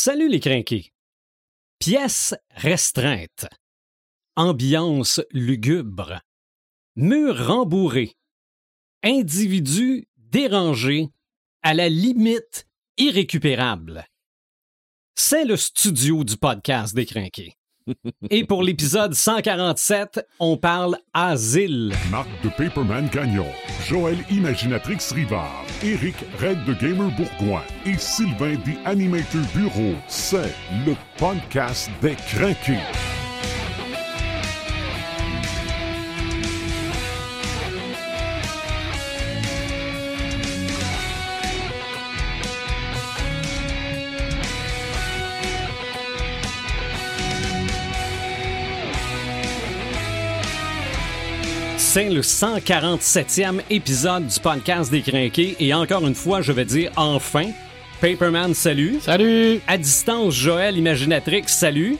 Salut les crinqués. Pièce restreinte. Ambiance lugubre. Mur rembourré. Individu dérangé à la limite irrécupérable. C'est le studio du podcast des crinqués. Et pour l'épisode 147, on parle asile. Marc de Paperman Gagnon, Joël Imaginatrix Rivard, Eric Red de Gamer Bourgoin et Sylvain des Animator Bureau. C'est le podcast des craqués. C'est le 147e épisode du podcast des crinqués et encore une fois, je vais dire enfin, Paperman, salut. Salut! À distance, Joël Imaginatrix, salut.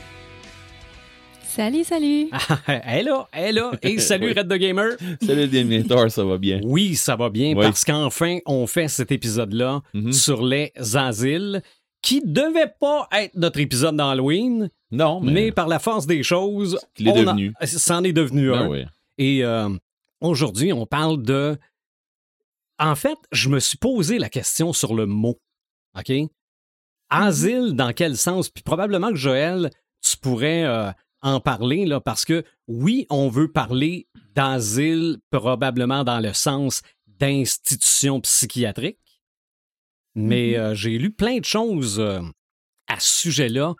Salut, salut! elle est là, elle est là. Et salut Oui. Red the Gamer. Salut Déminator, ça va bien? Oui, ça va bien Oui. parce qu'enfin, on fait cet épisode-là Mhm. sur les asiles qui devait pas être notre épisode d'Halloween, Non, mais... mais, par la force des choses, Qu'il est devenu. c'en est devenu Ben un. oui. Et euh, aujourd'hui, on parle de. En fait, je me suis posé la question sur le mot. OK? Asile, dans quel sens? Puis probablement que Joël, tu pourrais euh, en parler, là, parce que oui, on veut parler d'asile, probablement dans le sens d'institution psychiatrique. Mais Mhm. euh, j'ai lu plein de choses euh, à ce sujet-là,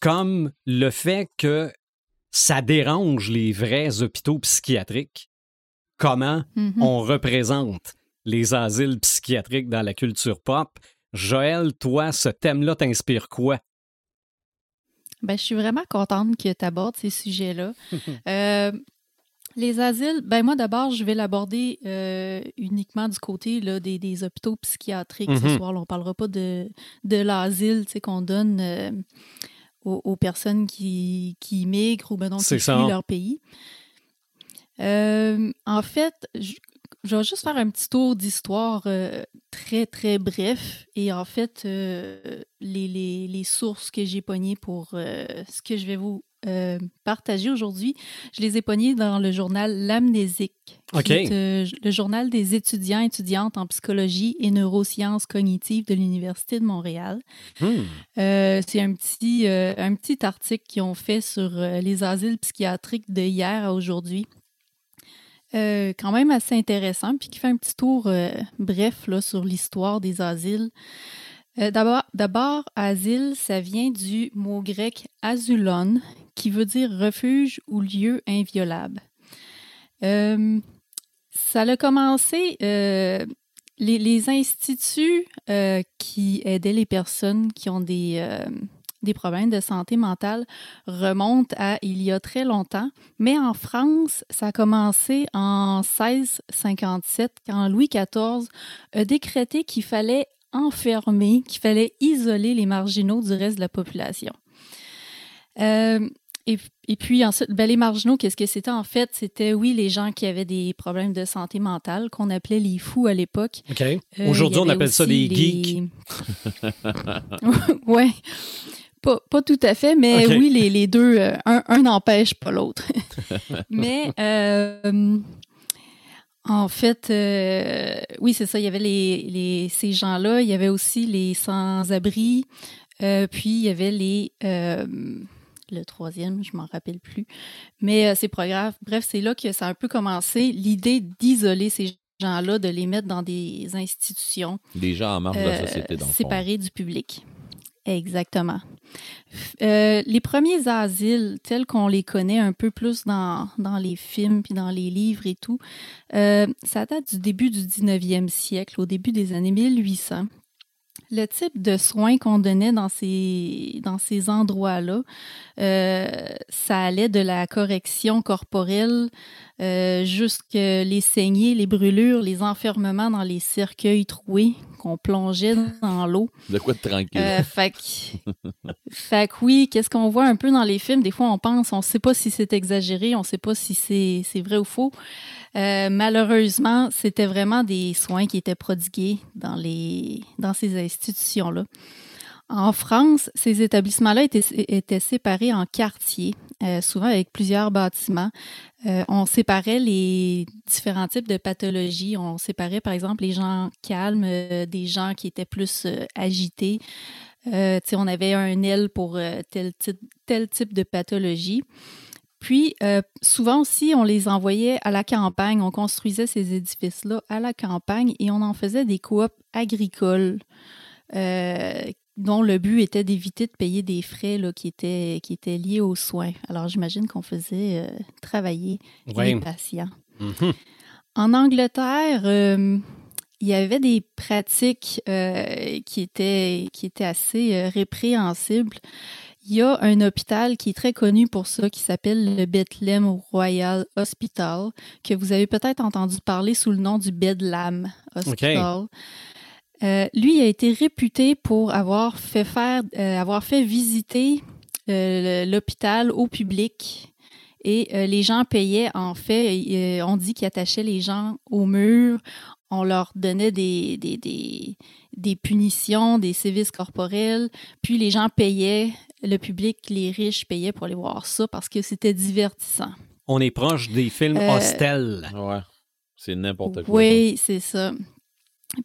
comme le fait que ça dérange les vrais hôpitaux psychiatriques. Comment Mhm. on représente les asiles psychiatriques dans la culture pop. Joël, toi, ce thème-là t'inspire quoi? Ben, je suis vraiment contente que tu abordes ces sujets-là. Euh, les asiles, ben moi d'abord, je vais l'aborder euh, uniquement du côté là, des, des hôpitaux psychiatriques Mhm. ce soir. là. on ne parlera pas de, de l'asile qu'on donne euh, aux, aux personnes qui, qui migrent ou ben, qui fuient leur pays. Euh, en fait, je, je vais juste faire un petit tour d'histoire euh, très, très bref. Et en fait, euh, les, les- les sources que j'ai pognées pour ce que je vais vous partager aujourd'hui, je les ai pognées dans le journal L'Amnésique, qui OK. est euh, le journal des étudiants et étudiantes en psychologie et neurosciences cognitives de l'Université de Montréal. Hmm. C'est un petit, un petit article qu'ils ont fait sur les asiles psychiatriques de hier à aujourd'hui. Euh, quand même assez intéressant, puis qui fait un petit tour euh, bref là, sur l'histoire des asiles. Euh, D'abord, asile, ça vient du mot grec azulon, qui veut dire refuge ou lieu inviolable. Ça a commencé, les, instituts qui aidaient les personnes qui ont des, des problèmes de santé mentale remontent à il y a très longtemps. Mais en France, ça a commencé en 1657 quand Louis XIV a décrété qu'il fallait enfermer, qu'il fallait isoler les marginaux du reste de la population. Euh, et, et puis ensuite, ben, les marginaux, qu'est-ce que c'était? En fait? C'était, oui, les gens qui avaient des problèmes de santé mentale, qu'on appelait les fous à l'époque. OK. Euh, Aujourd'hui, on appelle ça des les- geeks. ouais. Pas, pas tout à fait, mais oui, les, les deux, euh, un n'empêche pas l'autre. mais euh, en fait, euh, oui, c'est ça, il y avait les, les, ces gens-là, il y avait aussi les sans-abri, puis il y avait les... le troisième, je m'en rappelle plus. Mais c'est pas grave. Bref, c'est là que ça a un peu commencé, l'idée d'isoler ces gens-là, de les mettre dans des institutions Les gens en marge de la société, dans séparés du public. Exactement. Euh, les premiers asiles, tels qu'on les connaît un peu plus dans, les films puis dans les livres et tout, euh, ça date du début du 19e siècle, au début des années 1800. Le type de soins qu'on donnait dans ces, dans ces endroits-là, euh, ça allait de la correction corporelle euh, jusque les saignées, les brûlures, les enfermements dans les cercueils troués qu'on plongeait dans l'eau. De quoi de tranquille? Euh, fait, que, fait que oui, qu'est-ce qu'on voit un peu dans les films? Des fois, on pense, on ne sait pas si c'est exagéré, on ne sait pas si c'est c'est vrai ou faux. Euh, malheureusement, c'était vraiment des soins qui étaient prodigués dans, les, dans ces institutions-là. En France, ces établissements-là étaient, étaient, séparés en quartiers, euh, souvent avec plusieurs bâtiments. Euh, on séparait les différents types de pathologies. On séparait, par exemple, les gens calmes euh, des gens qui étaient plus agités. on avait un aile pour tel, type, tel type de pathologie. Puis, souvent aussi, on les envoyait à la campagne. On construisait ces édifices-là à la campagne et on en faisait des coops agricoles dont le but était d'éviter de payer des frais là, qui, étaient, qui étaient liés aux soins. Alors, j'imagine qu'on faisait euh, travailler les patients. Mm-hmm. En Angleterre, euh, il y avait des pratiques euh, qui, étaient, qui étaient assez répréhensibles. Il y a un hôpital qui est très connu pour ça, qui s'appelle le Bethlehem Royal Hospital, que vous avez peut-être entendu parler sous le nom du Bedlam Hospital. Euh, lui a été réputé pour avoir fait faire, euh, avoir fait visiter euh, l'hôpital au public et les gens payaient. En fait, on dit qu'il attachait les gens au mur, on leur donnait des, des, des, des, punitions, des sévices corporels, puis les gens payaient, le public, les riches payaient pour aller voir ça parce que c'était divertissant. On est proche des films hostels. Ouais, c'est n'importe quoi. Oui, c'est ça.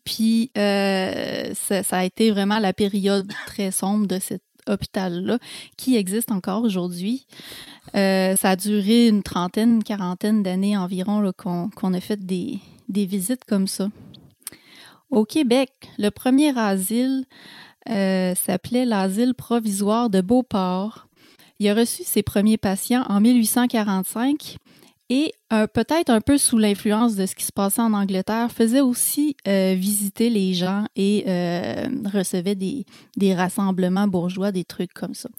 Puis euh, ça, a été vraiment la période très sombre de cet hôpital-là, qui existe encore aujourd'hui. Euh, ça a duré une trentaine, une quarantaine d'années environ qu'on a fait des, visites comme ça. Au Québec, le premier asile euh, s'appelait l'asile provisoire de Beauport. Il a reçu ses premiers patients en 1845 et euh, peut-être un peu sous l'influence de ce qui se passait en Angleterre, faisait aussi euh, visiter les gens et euh, recevait des, rassemblements bourgeois, des trucs comme ça.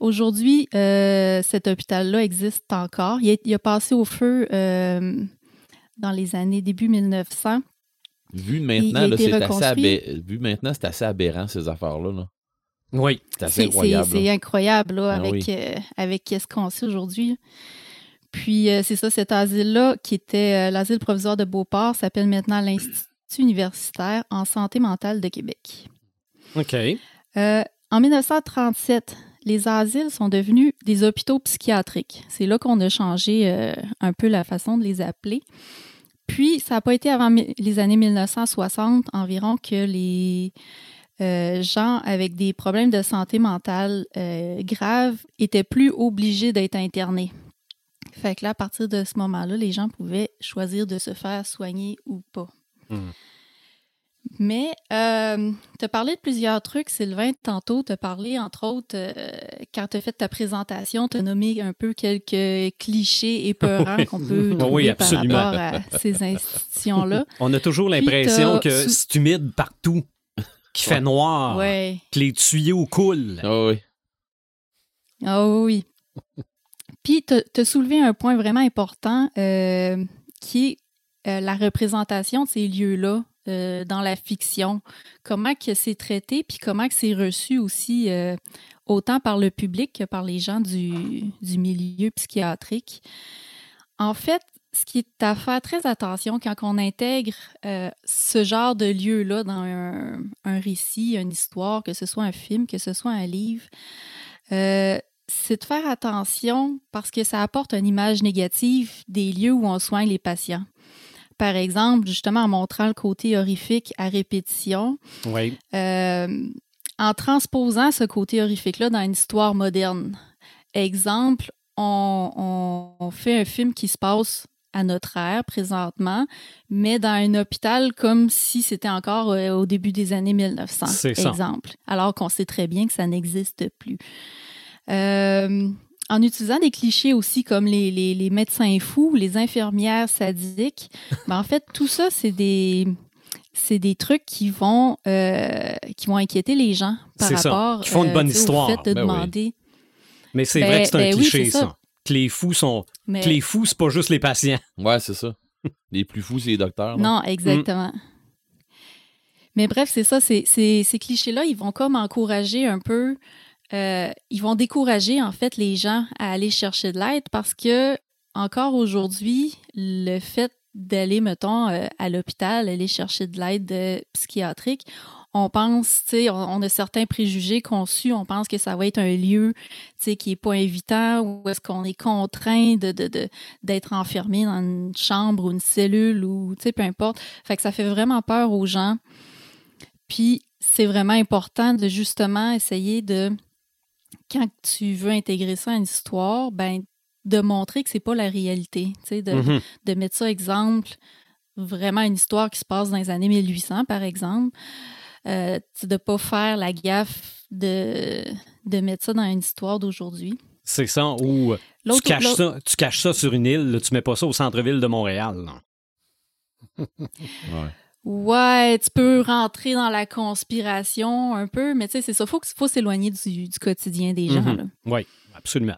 Aujourd'hui, cet hôpital-là existe encore. Il a, passé au feu dans les années début 1900. Vu maintenant, c'est assez, Vu maintenant, c'est assez aberrant, ces affaires-là. Oui. C'est assez incroyable. C'est incroyable ah avec, avec ce qu'on sait aujourd'hui. Puis euh, c'est ça, cet asile-là, qui était euh, l'asile provisoire de Beauport, s'appelle maintenant l'Institut universitaire en santé mentale de Québec. OK. Euh, en 1937, les asiles sont devenus des hôpitaux psychiatriques. C'est là qu'on a changé un peu la façon de les appeler. Puis, ça n'a pas été avant les années 1960 environ que les gens avec des problèmes de santé mentale graves étaient plus obligés d'être internés. Fait que là, à partir de ce moment-là, les gens pouvaient choisir de se faire soigner ou pas. Hmm. Mais euh, tu as parlé de plusieurs trucs, Sylvain, tantôt. Tu as parlé, entre autres, euh, quand tu as fait ta présentation, tu as nommé un peu quelques clichés épeurants qu'on peut trouver par rapport à ces institutions-là. On a toujours l'impression que c'est humide partout, qu'il fait noir, que les tuyaux coulent. Ah oui. Ah oui. Puis, tu as soulevé un point vraiment important euh, qui est euh, la représentation de ces lieux-là euh, dans la fiction. Comment que c'est traité, puis comment que c'est reçu aussi autant par le public que par les gens du, milieu psychiatrique. En fait, ce qui est à faire très attention quand on intègre ce genre de lieu-là dans un, un, récit, une histoire, que ce soit un film, que ce soit un livre, c'est de faire attention parce que ça apporte une image négative des lieux où on soigne les patients. Par exemple, justement en montrant le côté horrifique à répétition, euh, en transposant ce côté horrifique-là dans une histoire moderne. Exemple, on, fait un film qui se passe à notre ère présentement, mais dans un hôpital comme si c'était encore euh, au début des années 1900, exemple, alors qu'on sait très bien que ça n'existe plus. Euh, en utilisant des clichés aussi comme les, les, médecins fous, les infirmières sadiques, ben en fait, tout ça, c'est des, c'est des trucs qui vont, euh, qui vont inquiéter les gens par rapport qui font une bonne euh, histoire. au fait de ben demander. Mais c'est vrai que c'est un ben cliché, ça. Que les fous sont. Que les fous, c'est pas juste les patients. Ouais, c'est ça. Les plus fous, c'est les docteurs. Non, exactement. Mais bref, c'est ça. C'est, ces clichés-là, ils vont comme encourager un peu euh, ils vont décourager en fait les gens à aller chercher de l'aide parce que encore aujourd'hui, le fait d'aller, mettons, euh, à l'hôpital, aller chercher de l'aide euh, psychiatrique, on pense, tu sais, on, a certains préjugés conçus, on pense que ça va être un lieu, tu sais, qui est pas invitant ou est-ce qu'on est contraint de, d'être enfermé dans une chambre ou une cellule ou, tu sais, peu importe. Fait que ça fait vraiment peur aux gens. Puis, c'est vraiment important de justement essayer de, quand tu veux intégrer ça à une histoire, ben, de montrer que c'est pas la réalité, tu sais, de, mm-hmm. de mettre ça exemple, vraiment une histoire qui se passe dans les années 1800, par exemple euh, de ne pas faire la gaffe de, de mettre ça dans une histoire d'aujourd'hui. C'est ça, ou tu caches ça, tu caches ça sur une île, tu mets pas ça au centre-ville de Montréal. ouais. Ouais. tu peux rentrer dans la conspiration un peu, mais tu sais, c'est ça, il faut, faut s'éloigner du, du, quotidien des gens. Mm-hmm. Oui, absolument.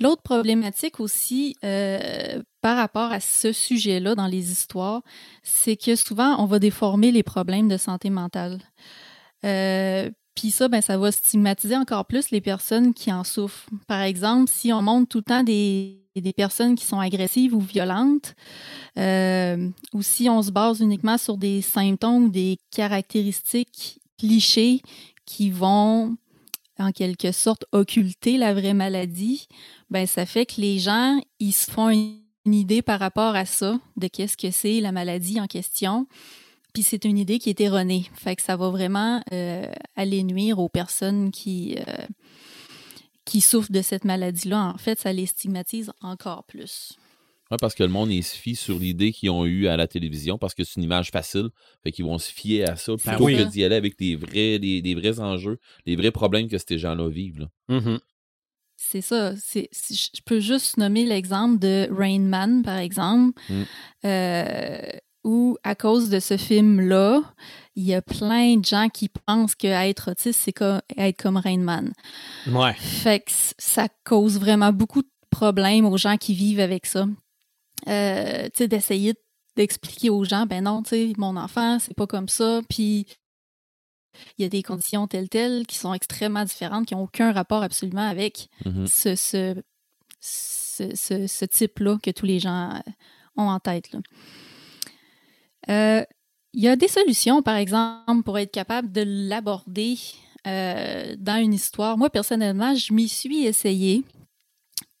L'autre problématique aussi euh, par rapport à ce sujet-là dans les histoires, c'est que souvent, on va déformer les problèmes de santé mentale. Euh, puis ça, ben, ça va stigmatiser encore plus les personnes qui en souffrent. Par exemple, si on montre tout le temps des, des personnes qui sont agressives ou violentes, euh, ou si on se base uniquement sur des symptômes ou des caractéristiques clichés qui vont en quelque sorte occulter la vraie maladie, ben ça fait que les gens, ils se font une idée par rapport à ça, de qu'est-ce que c'est la maladie en question. Puis c'est une idée qui est erronée. Fait que ça va vraiment euh, aller nuire aux personnes qui, euh, qui souffrent de cette maladie-là. En fait, ça les stigmatise encore plus. Oui, parce que le monde, il se fie sur l'idée qu'ils ont eue à la télévision parce que c'est une image facile. Fait qu'ils vont se fier à ça ben plutôt que d'y aller avec des vrais, des, vrais enjeux, les vrais problèmes que ces gens-là vivent. Mm-hmm. C'est ça. je peux juste nommer l'exemple de Rain Man, par exemple, mm. euh, où, à cause de ce film-là, il y a plein de gens qui pensent qu'être autiste, c'est être comme Rain Man. Ouais. Fait que ça cause vraiment beaucoup de problèmes aux gens qui vivent avec ça. Euh, tu sais, d'essayer d'expliquer aux gens, ben non, tu sais, mon enfant, c'est pas comme ça. Puis il y a des conditions telles telles qui sont extrêmement différentes, qui n'ont aucun rapport absolument avec mm-hmm. ce, ce, ce, type-là que tous les gens euh, ont en tête. Euh, il y a des solutions, par exemple, pour être capable de l'aborder euh, dans une histoire. Moi, personnellement, je m'y suis essayée.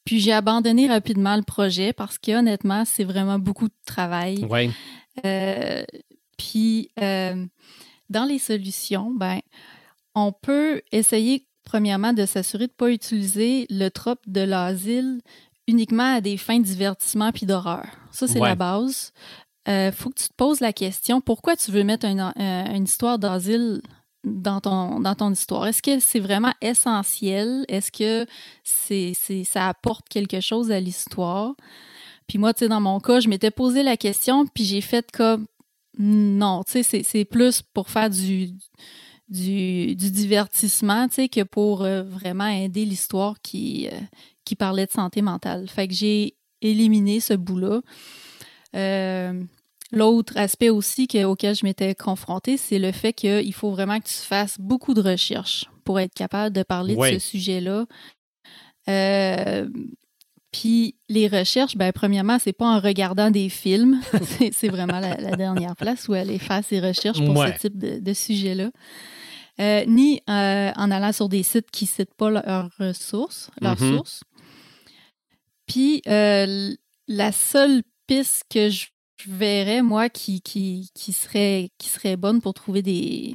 Puis j'ai abandonné rapidement le projet parce que honnêtement, c'est vraiment beaucoup de travail. Ouais. puis dans les solutions, ben, on peut essayer premièrement de s'assurer de ne pas utiliser le trope de l'asile uniquement à des fins de divertissement puis d'horreur. Ça, c'est la base. Euh, faut que tu te poses la question pourquoi tu veux mettre euh, une histoire d'asile dans ton, dans ton histoire? Est-ce que c'est vraiment essentiel? Est-ce que c'est, ça apporte quelque chose à l'histoire? Puis moi, tu sais, dans mon cas, je m'étais posé la question, puis j'ai fait comme non, tu sais, c'est plus pour faire du, du, divertissement, tu sais, que pour euh, vraiment aider l'histoire qui, euh, qui parlait de santé mentale. Fait que j'ai éliminé ce bout-là. Euh, l'autre aspect aussi auquel je m'étais confrontée, c'est le fait qu'il faut vraiment que tu fasses beaucoup de recherches pour être capable de parler de ce sujet-là. Puis les recherches, ben, premièrement, c'est pas en regardant des films. c'est vraiment la, dernière place où aller faire ses recherches pour ce type de, sujet-là. Euh, ni euh, en allant sur des sites qui ne citent pas leurs ressources, leurs mm-hmm. sources. Puis euh, la seule piste que je verrais, moi, qui, qui, qui, serait, qui serait bonne pour trouver des,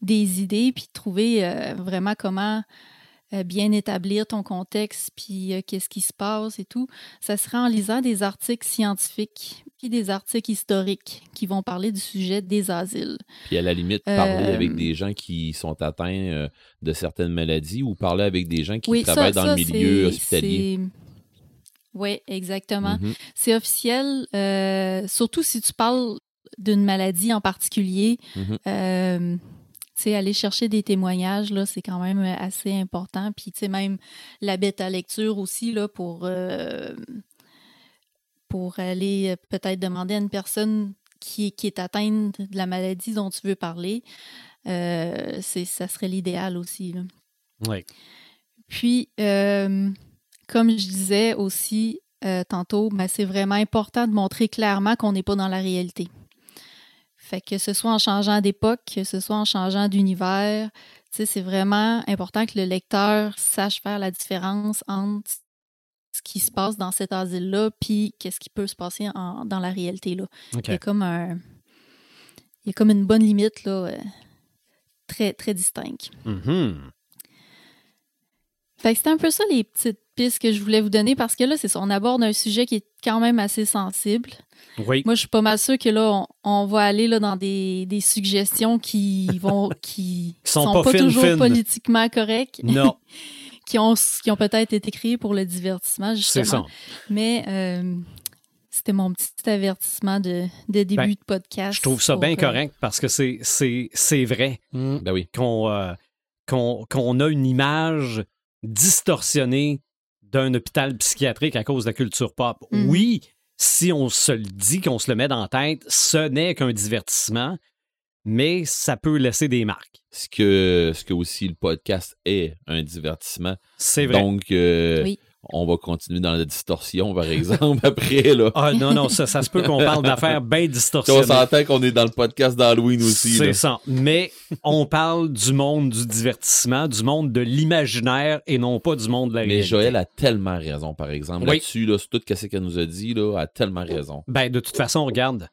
des idées, puis trouver vraiment comment euh, bien établir ton contexte, puis euh, qu'est-ce qui se passe et tout, ça sera en lisant des articles scientifiques puis des articles historiques qui vont parler du sujet des asiles. Puis à la limite, parler avec euh, des gens qui sont atteints de certaines maladies ou parler avec des gens qui travaillent dans le milieu hospitalier. Oui, exactement. Mm-hmm. C'est officiel, surtout si tu parles d'une maladie en particulier. Mm-hmm sais, aller chercher des témoignages, là, c'est quand même euh, assez important. Puis, tu sais, même la bêta lecture aussi, là, pour, euh, pour aller euh, peut-être demander à une personne qui, qui, est atteinte de la maladie dont tu veux parler, c'est, ça serait l'idéal aussi. Oui. Puis, comme je disais aussi tantôt, ben, c'est vraiment important de montrer clairement qu'on n'est pas dans la réalité. Fait que ce soit en changeant d'époque, que ce soit en changeant d'univers, c'est vraiment important que le lecteur sache faire la différence entre ce qui se passe dans cet asile-là, puis qu'est-ce qui peut se passer dans la réalité. Là. Il, y a comme un, il y a comme une bonne limite là, euh, très, très distincte. Mm-hmm. Fait que c'était un peu ça les petites pistes que je voulais vous donner parce que là, c'est ça, on aborde un sujet qui est quand même assez sensible. Oui. Moi, je suis pas mal sûre que là, on, va aller là, dans des, suggestions qui vont qui sont, pas, toujours politiquement correctes. Non. qui ont, qui ont peut-être été créés pour le divertissement, justement. C'est ça. Mais euh, c'était mon petit avertissement de, de début Ben, de podcast. Je trouve ça bien pour, euh, correct parce que c'est, c'est, c'est vrai Ben oui. qu'on, euh, qu'on, qu'on a une image distorsionnée d'un hôpital psychiatrique à cause de la culture pop. Mhm. Oui, si on se le dit, qu'on se le met dans la tête, ce n'est qu'un divertissement, mais ça peut laisser des marques. Ce que, ce que aussi le podcast est un divertissement. C'est vrai. Donc, euh, Oui. On va continuer dans la distorsion, par exemple, après. Là. Ah non, non, ça, ça se peut qu'on parle d'affaires bien on distorsionnées. s'entend qu'on est dans le podcast d'Halloween aussi. C'est ça. Mais on parle du monde du divertissement, du monde de l'imaginaire et non pas du monde de la Mais réalité. Joël a tellement raison, par exemple. Oui. Là-dessus, là, sur tout ce qu'elle nous a dit, là, elle a tellement raison. Ben, de toute façon, regarde,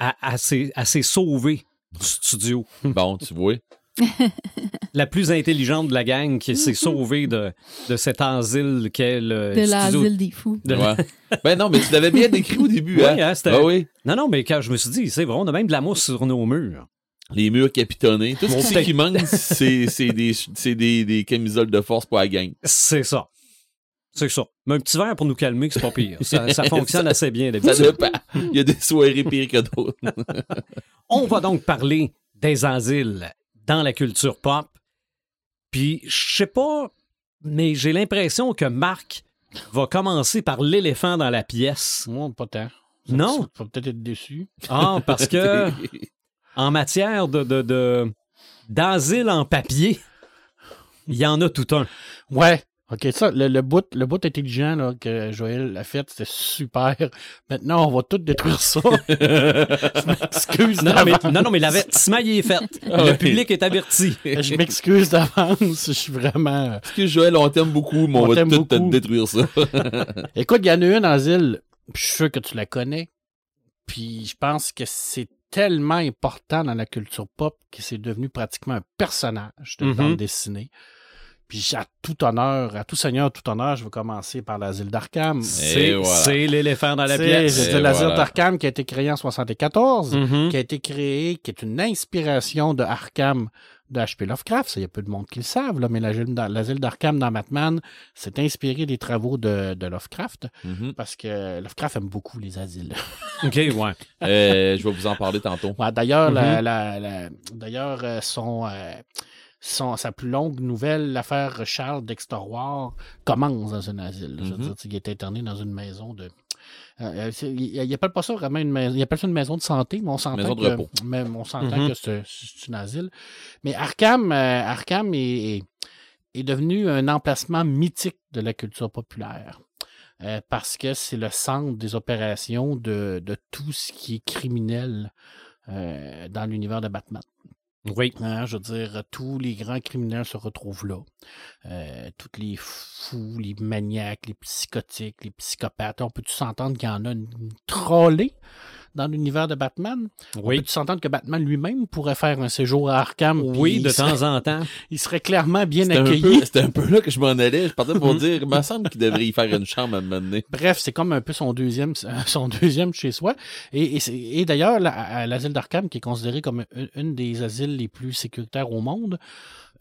elle s'est sauvée du studio. Bon, tu vois. La plus intelligente de la gang qui s'est sauvée de, de cet asile qu'est le De studio. l'asile des fous. de- Ouais. ben non, mais tu l'avais bien décrit au début. Oui, hein? hein, c'était- Ah oui. Non, non, mais quand je me suis dit, c'est vrai, on a même de la mousse sur nos murs. Les murs capitonnés. Tout ce qui manque, c'est c'est des, c'est des, des camisoles de force pour la gang. C'est ça. C'est ça. Mais un petit verre pour nous calmer, que c'est pas pire. Ça, ça fonctionne assez bien Ça d'habitude. Il y a des soirées pires que d'autres. On va donc parler des asiles dans la culture pop. Puis, je sais pas, mais j'ai l'impression que Marc va commencer par l'éléphant dans la pièce. Moi, pas tant. Non? Tu vas peut-être être déçu. Ah, parce que en matière de, de, de- d'asile en papier, il y en a tout un. Ouais. OK, ça, le, le bout, le bout intelligent là, que Joël a fait, c'était super. Maintenant, on va tout détruire ça. je m'excuse Non, non, mais, d'avance. non, non, mais l'avertissement, il est fait. Ah Le oui. public est averti. Je m'excuse d'avance. Je suis vraiment. Parce que Joël, on t'aime beaucoup, mais on, On va tout beaucoup. détruire ça. Écoute, il y en a une asile, puis je suis sûr que tu la connais. Puis je pense que c'est tellement important dans la culture pop que c'est devenu pratiquement un personnage de Mhm. bande dessinée. Puis à tout honneur, à tout seigneur, tout honneur, je vais commencer par l'asile d'Arkham. C'est, voilà. c'est l'éléphant dans la C'est- pièce. Et l'asile voilà. d'Arkham qui a été créé en 74, Mhm. qui a été créé, qui est une inspiration de Arkham de H.P. Lovecraft. Ça, Il y a peu de monde qui le savent, là, mais l'asile d'Ar- l'asile d'Arkham dans Batman s'est inspiré des travaux de, de Lovecraft Mhm. parce que Lovecraft aime beaucoup les asiles. OK, ouais. Euh, je vais vous en parler tantôt. Ouais, d'ailleurs, la- Mhm. la- la- d'ailleurs euh, son, euh, son- sa plus longue nouvelle, l'affaire Charles Dexter-War, commence dans un asile. Je veux Mhm. dire, il est interné dans une maison de. euh, euh, il, il appelle pas ça vraiment une maison. Il appelle ça une maison de santé, mais on s'entend que, repos. mais on s'entend Mhm. que c'est, c'est un asile. Mais Arkham, euh, Arkham est, est- est devenu un emplacement mythique de la culture populaire. Euh, parce que c'est le centre des opérations de, de tout ce qui est criminel euh, dans l'univers de Batman. Oui. Hein, je veux dire, tous les grands criminels se retrouvent là. Euh, tous les fous, les maniaques, les psychotiques, les psychopathes. On peut-tu s'entendre qu'il y en a une trollée? Dans l'univers de Batman? Oui. Peux-tu s'entendre que Batman lui-même pourrait faire un séjour à Arkham? Oui, de serait- temps en temps. Il serait clairement bien accueilli? c'était un peu là que je m'en allais. Je partais pour dire, il me semble qu'il devrait y faire une chambre à un moment donné. Bref, c'est comme un peu son deuxième, son deuxième chez soi. Et, et, et d'ailleurs, l'asile d'Arkham, qui est considéré comme une des asiles les plus sécuritaires au monde,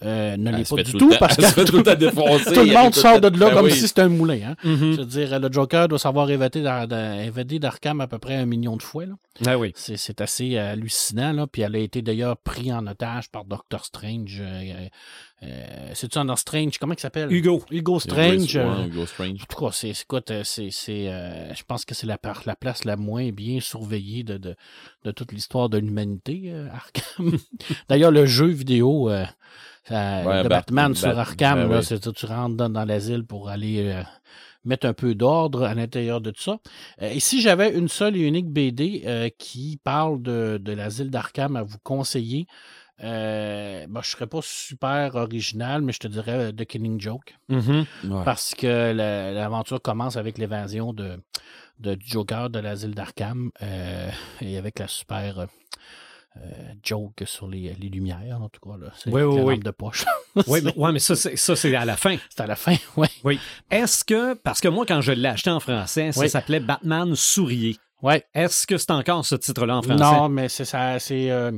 euh, ne Elle l'est pas du tout parce que tout le monde sort de là Ben comme si c'était un moulin. Hein? Mhm. Je veux dire, le Joker doit savoir évadé d'Arkham à peu près un million de fois. Ah oui. C'est assez euh, hallucinant. Là. Puis elle a été d'ailleurs pris en otage par Doctor Strange. euh, euh, C'est-tu un Strange? Comment il s'appelle? Hugo. Hugo Strange. Ouais, Hugo Strange. en tout cas, c'est, euh, je pense que c'est la, place la moins bien surveillée de, de, de toute l'histoire de l'humanité, Arkham. D'ailleurs, le jeu vidéo Ouais, de Bat- Batman Bat- sur Arkham, ben là, oui. tu rentres dans, dans l'asile pour aller mettre un peu d'ordre à l'intérieur de tout ça. Euh, et si j'avais une seule et unique BD euh, qui parle de, de l'asile d'Arkham à vous conseiller, euh, ben, je ne serais pas super original, mais je te dirais The Killing Joke. Mhm. Ouais. Parce que la- l'aventure commence avec l'évasion de, de Joker de l'asile d'Arkham euh, et avec la super joke sur les, les lumières, en tout cas. Là. C'est Oui, oui, oui. de poche. Oui, mais, ouais, mais ça, c'est, ça, c'est à la fin. C'est à la fin, oui. Oui. Est-ce que, parce que moi, quand je l'ai acheté en français, ça Oui. s'appelait Batman Sourier. Ouais. Est-ce que c'est encore ce titre-là en français? Non, mais c'est ça, c'est euh,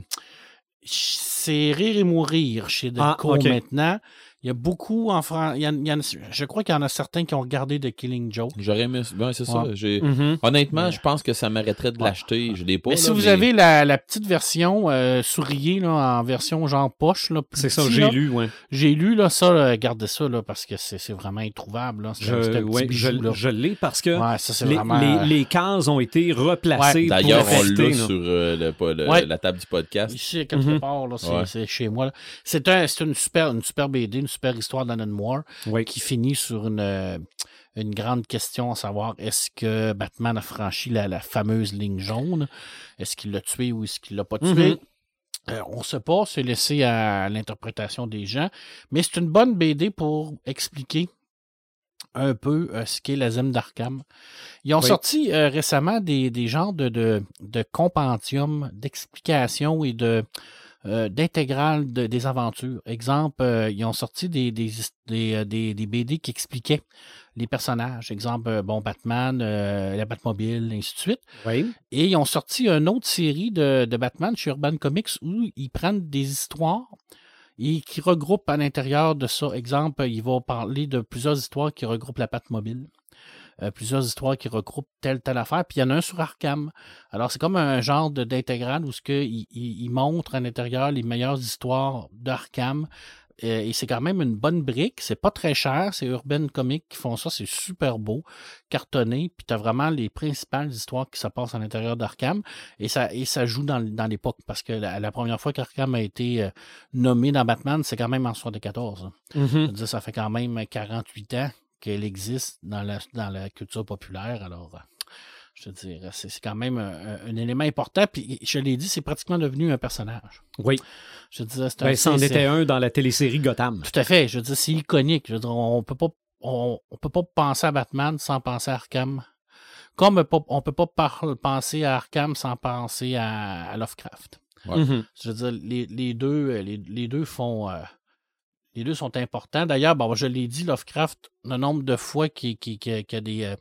c'est rire et mourir chez Ah, Delcourt ok. maintenant. Il y a beaucoup en France. Je crois qu'il y en a certains qui ont regardé The Killing Joke. J'aurais aimé. Ben, c'est ça. Ouais. J'ai... Mhm. Honnêtement, Mais- je pense que ça mériterait de Ouais. l'acheter. Je l'ai pas. mais là, si vous mais- avez la, la petite version euh, sourier là, en version genre poche, là, plus C'est ça, petit, j'ai là, lu, ouais. J'ai lu là, ça, là, gardez ça là, parce que c'est c'est vraiment introuvable. là. C'est Je, un petit ouais, bijou, je, là. je l'ai parce que Ouais, ça c'est les, vraiment. les- les cases ont été replacées. Ouais. pour D'ailleurs, on rester, l'a sur euh, le- pas- le- Ouais. la table du podcast. Ici, quelque Mhm. part, là, c'est Ouais. c'est chez moi. là. C'est un, c'est une super, une super BD, une super histoire d'Alan Moore Oui. qui finit sur une, euh, une grande question à savoir est-ce que Batman a franchi la, la fameuse ligne jaune? Est-ce qu'il l'a tué ou est-ce qu'il l'a pas tué? Mhm. Euh, on ne sait pas, c'est laissé à l'interprétation des gens, mais c'est une bonne BD pour expliquer un peu euh, ce qu'est la Zim d'Arkham. Ils ont Oui. sorti euh, récemment des, des genres de, de, de compendium, d'explications et de euh, d'intégrales de- des aventures. Exemple, euh, ils ont sorti des, des, des, euh, des- BD qui expliquaient les personnages. Exemple, euh, bon, Batman, euh, la Batmobile, ainsi de suite. Oui. Et ils ont sorti une autre série de, de Batman chez Urban Comics où ils prennent des histoires et qui regroupent à l'intérieur de ça. Exemple, ils vont parler de plusieurs histoires qui regroupent la Batmobile. Euh, plusieurs histoires qui regroupent telle, telle affaire. Puis il y en a un sur Arkham. Alors, c'est comme un genre de- d'intégrale où ce que il, il- il montre à l'intérieur les meilleures histoires d'Arkham. Euh, et c'est quand même une bonne brique. C'est pas très cher. C'est Urban Comics qui font ça. C'est super beau, cartonné. Puis tu as vraiment les principales histoires qui se passent à l'intérieur d'Arkham. Et ça, et ça joue dans, dans l'époque. Parce que la, la première fois qu'Arkham a été euh, nommé dans Batman, c'est quand même en 74. Je Mhm. veux dire, ça fait quand même 48 ans qu'elle existe dans la, dans la culture populaire. Alors, euh, je veux dire, c'est c'est quand même un, un élément important. Puis, je l'ai dit, c'est pratiquement devenu un personnage. Oui. Je veux dire, c'est un- Ben, c'en c'est- était un dans la télésérie Gotham. Tout à fait. Je veux dire, c'est iconique. Je veux dire, on peut pas, on, on peut pas penser à Batman sans penser à Arkham. Comme on peut pas par- penser à Arkham sans penser à, à Lovecraft. Ouais. Mhm. Je veux dire, les, les deux, euh, les, les deux font. euh, les deux sont importants. D'ailleurs, bon, je l'ai dit, Lovecraft, le nombre de fois qu'il y a des, euh,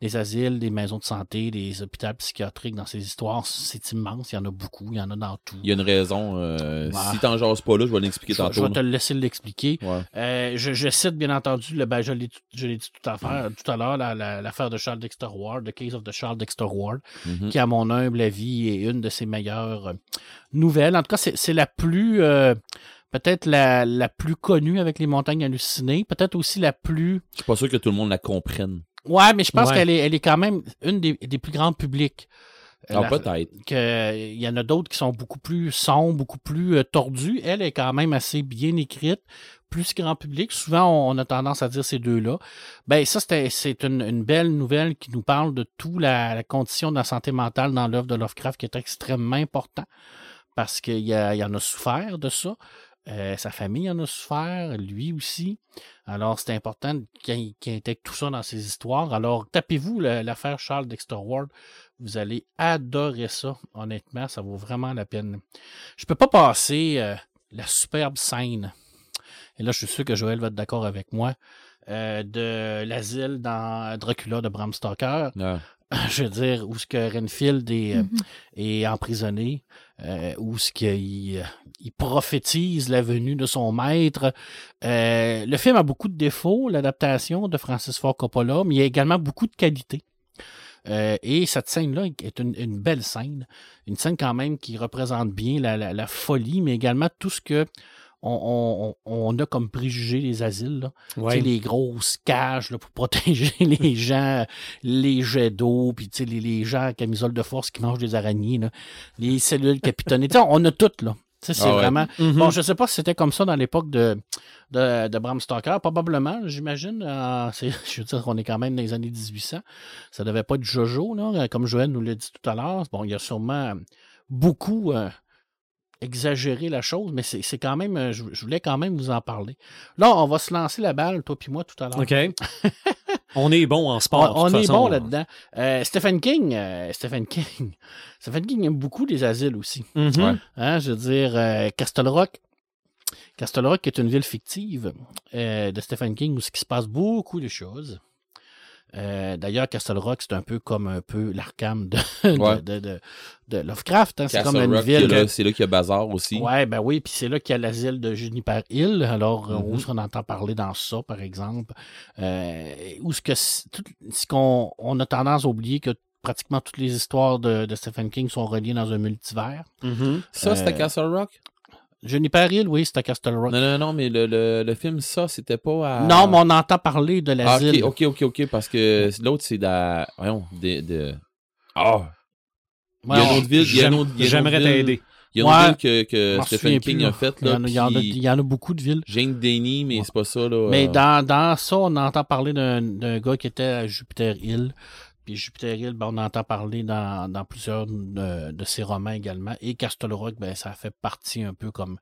des asiles, des maisons de santé, des hôpitaux psychiatriques dans ses histoires, c'est immense. Il y en a beaucoup. Il y en a dans tout. Il y a une raison. euh, Ouais. Si t'en jases pas là, je vais l'expliquer vais- je tantôt. vais te le laisser l'expliquer. Ouais. Euh, je, je cite bien entendu, le, ben, je l'ai dit tout à, l'heure- tout à l'heure, la- la- l'affaire de Charles Dexter Ward, The Case of the Charles Dexter Ward, Mhm. qui, à mon humble avis, est une de ses meilleures nouvelles. En tout cas, c'est la plus, peut-être la, la plus connue avec les montagnes hallucinées, peut-être aussi la plus... Je suis pas sûr que tout le monde la comprenne. Ouais, mais je pense Ouais. qu'elle est, elle est quand même une des, des plus grandes publics. Euh, Ah, peut-être. que il y en a d'autres qui sont beaucoup plus sombres, beaucoup plus euh, tordues. Elle est quand même assez bien écrite, plus grand public. Souvent, on, on a tendance à dire ces deux-là. Ben ça, c'est une, une belle nouvelle qui nous parle de tout la, la condition de la santé mentale dans l'œuvre de Lovecraft, qui est extrêmement important parce qu'il y, a- il y en a souffert de ça. Euh, sa famille en a souffert, lui aussi. Alors, c'est important qu'il intègre tout ça dans ses histoires. Alors, tapez-vous l'affaire Charles Dexter Ward. Vous allez adorer ça, honnêtement. Ça vaut vraiment la peine. Je peux pas passer euh, la superbe scène. Et là, je suis sûr que Joël va être d'accord avec moi. Euh, de l'asile dans Dracula de Bram Stoker. Je veux dire, où ce que Renfield est, euh, Mhm. est emprisonné, euh, où ce qu'il euh, il prophétise la venue de son maître. Euh, le film a beaucoup de défauts, l'adaptation de Francis Ford Coppola, mais il y a également beaucoup de qualités. Euh, et cette scène-là est une, une belle scène. Une scène quand même qui représente bien la, la- la folie, mais également tout ce que on, on- on a comme préjugé les asiles. là. Ouais. les grosses cages là, pour protéger les gens, les jets d'eau, puis les, les gens à camisole de force qui mangent des araignées, là, les cellules capitonnées. On a tout, là. C'est Ah ouais. vraiment. Mhm. Bon, je sais pas si c'était comme ça dans l'époque de, de, de Bram Stoker. Probablement, j'imagine. Euh, je veux dire qu'on est quand même dans les années 1800. Ça devait pas être Jojo, là, comme Joël nous l'a dit tout à l'heure. Bon, il y a sûrement beaucoup euh, exagéré la chose, mais c'est c'est quand même. euh, Je, je voulais quand même vous en parler. Là, on va se lancer la balle, toi puis moi, tout à l'heure. OK. on est bon en On, sport. on toute est façon. bon là-dedans. Euh, Stephen King, euh, Stephen King, Stephen King aime beaucoup les asiles aussi. Mhm. Ouais. Hein, je veux dire, euh, Castle Rock. Castle Rock est une ville fictive euh, de Stephen King où il se passe beaucoup de choses. Euh, D'ailleurs, Castle Rock, c'est un peu comme un peu l'Arkham de, de- Ouais. de, de- de Lovecraft. hein. C'est comme une Rock, ville. là, c'est là qu'il y a Bazar aussi. Ouais, ben oui, puis c'est là qu'il y a l'asile de Juniper Hill. Alors, euh, où Mhm. est-ce qu'on entend parler dans ça, par exemple? Euh, où ce que tout- ce qu'on on a tendance à oublier que pratiquement toutes les histoires de, Stephen King sont reliées dans un multivers. Mhm. Ça, c'était Euh, Castle Rock? Juniper Hill, oui, c'est à Castle Rock. Non, non, non, mais le, le, le film, ça, c'était pas à. Non, mais on entend parler de Ah, l'asile. ok, ok, ok, ok, parce que l'autre, c'est dans. Voyons, de. de... Ah! Il y a Ouais, une autre ville. il y a une autre- il y a une J'aimerais t'aider. Il y a une ville que, Stephen King plus, a faite. Il y, Là, en a, il y en a- puis il y en a beaucoup de villes. Jane Denny, mais c'est pas ça. Là, Mais euh, dans, dans ça, on entend parler d'un d'un gars qui était à Jupiter Hill. Puis Jupiter Hill, ben, on entend parler dans, dans plusieurs de, de ses romans également. Et Castle Rock, ben, ça fait partie un peu comme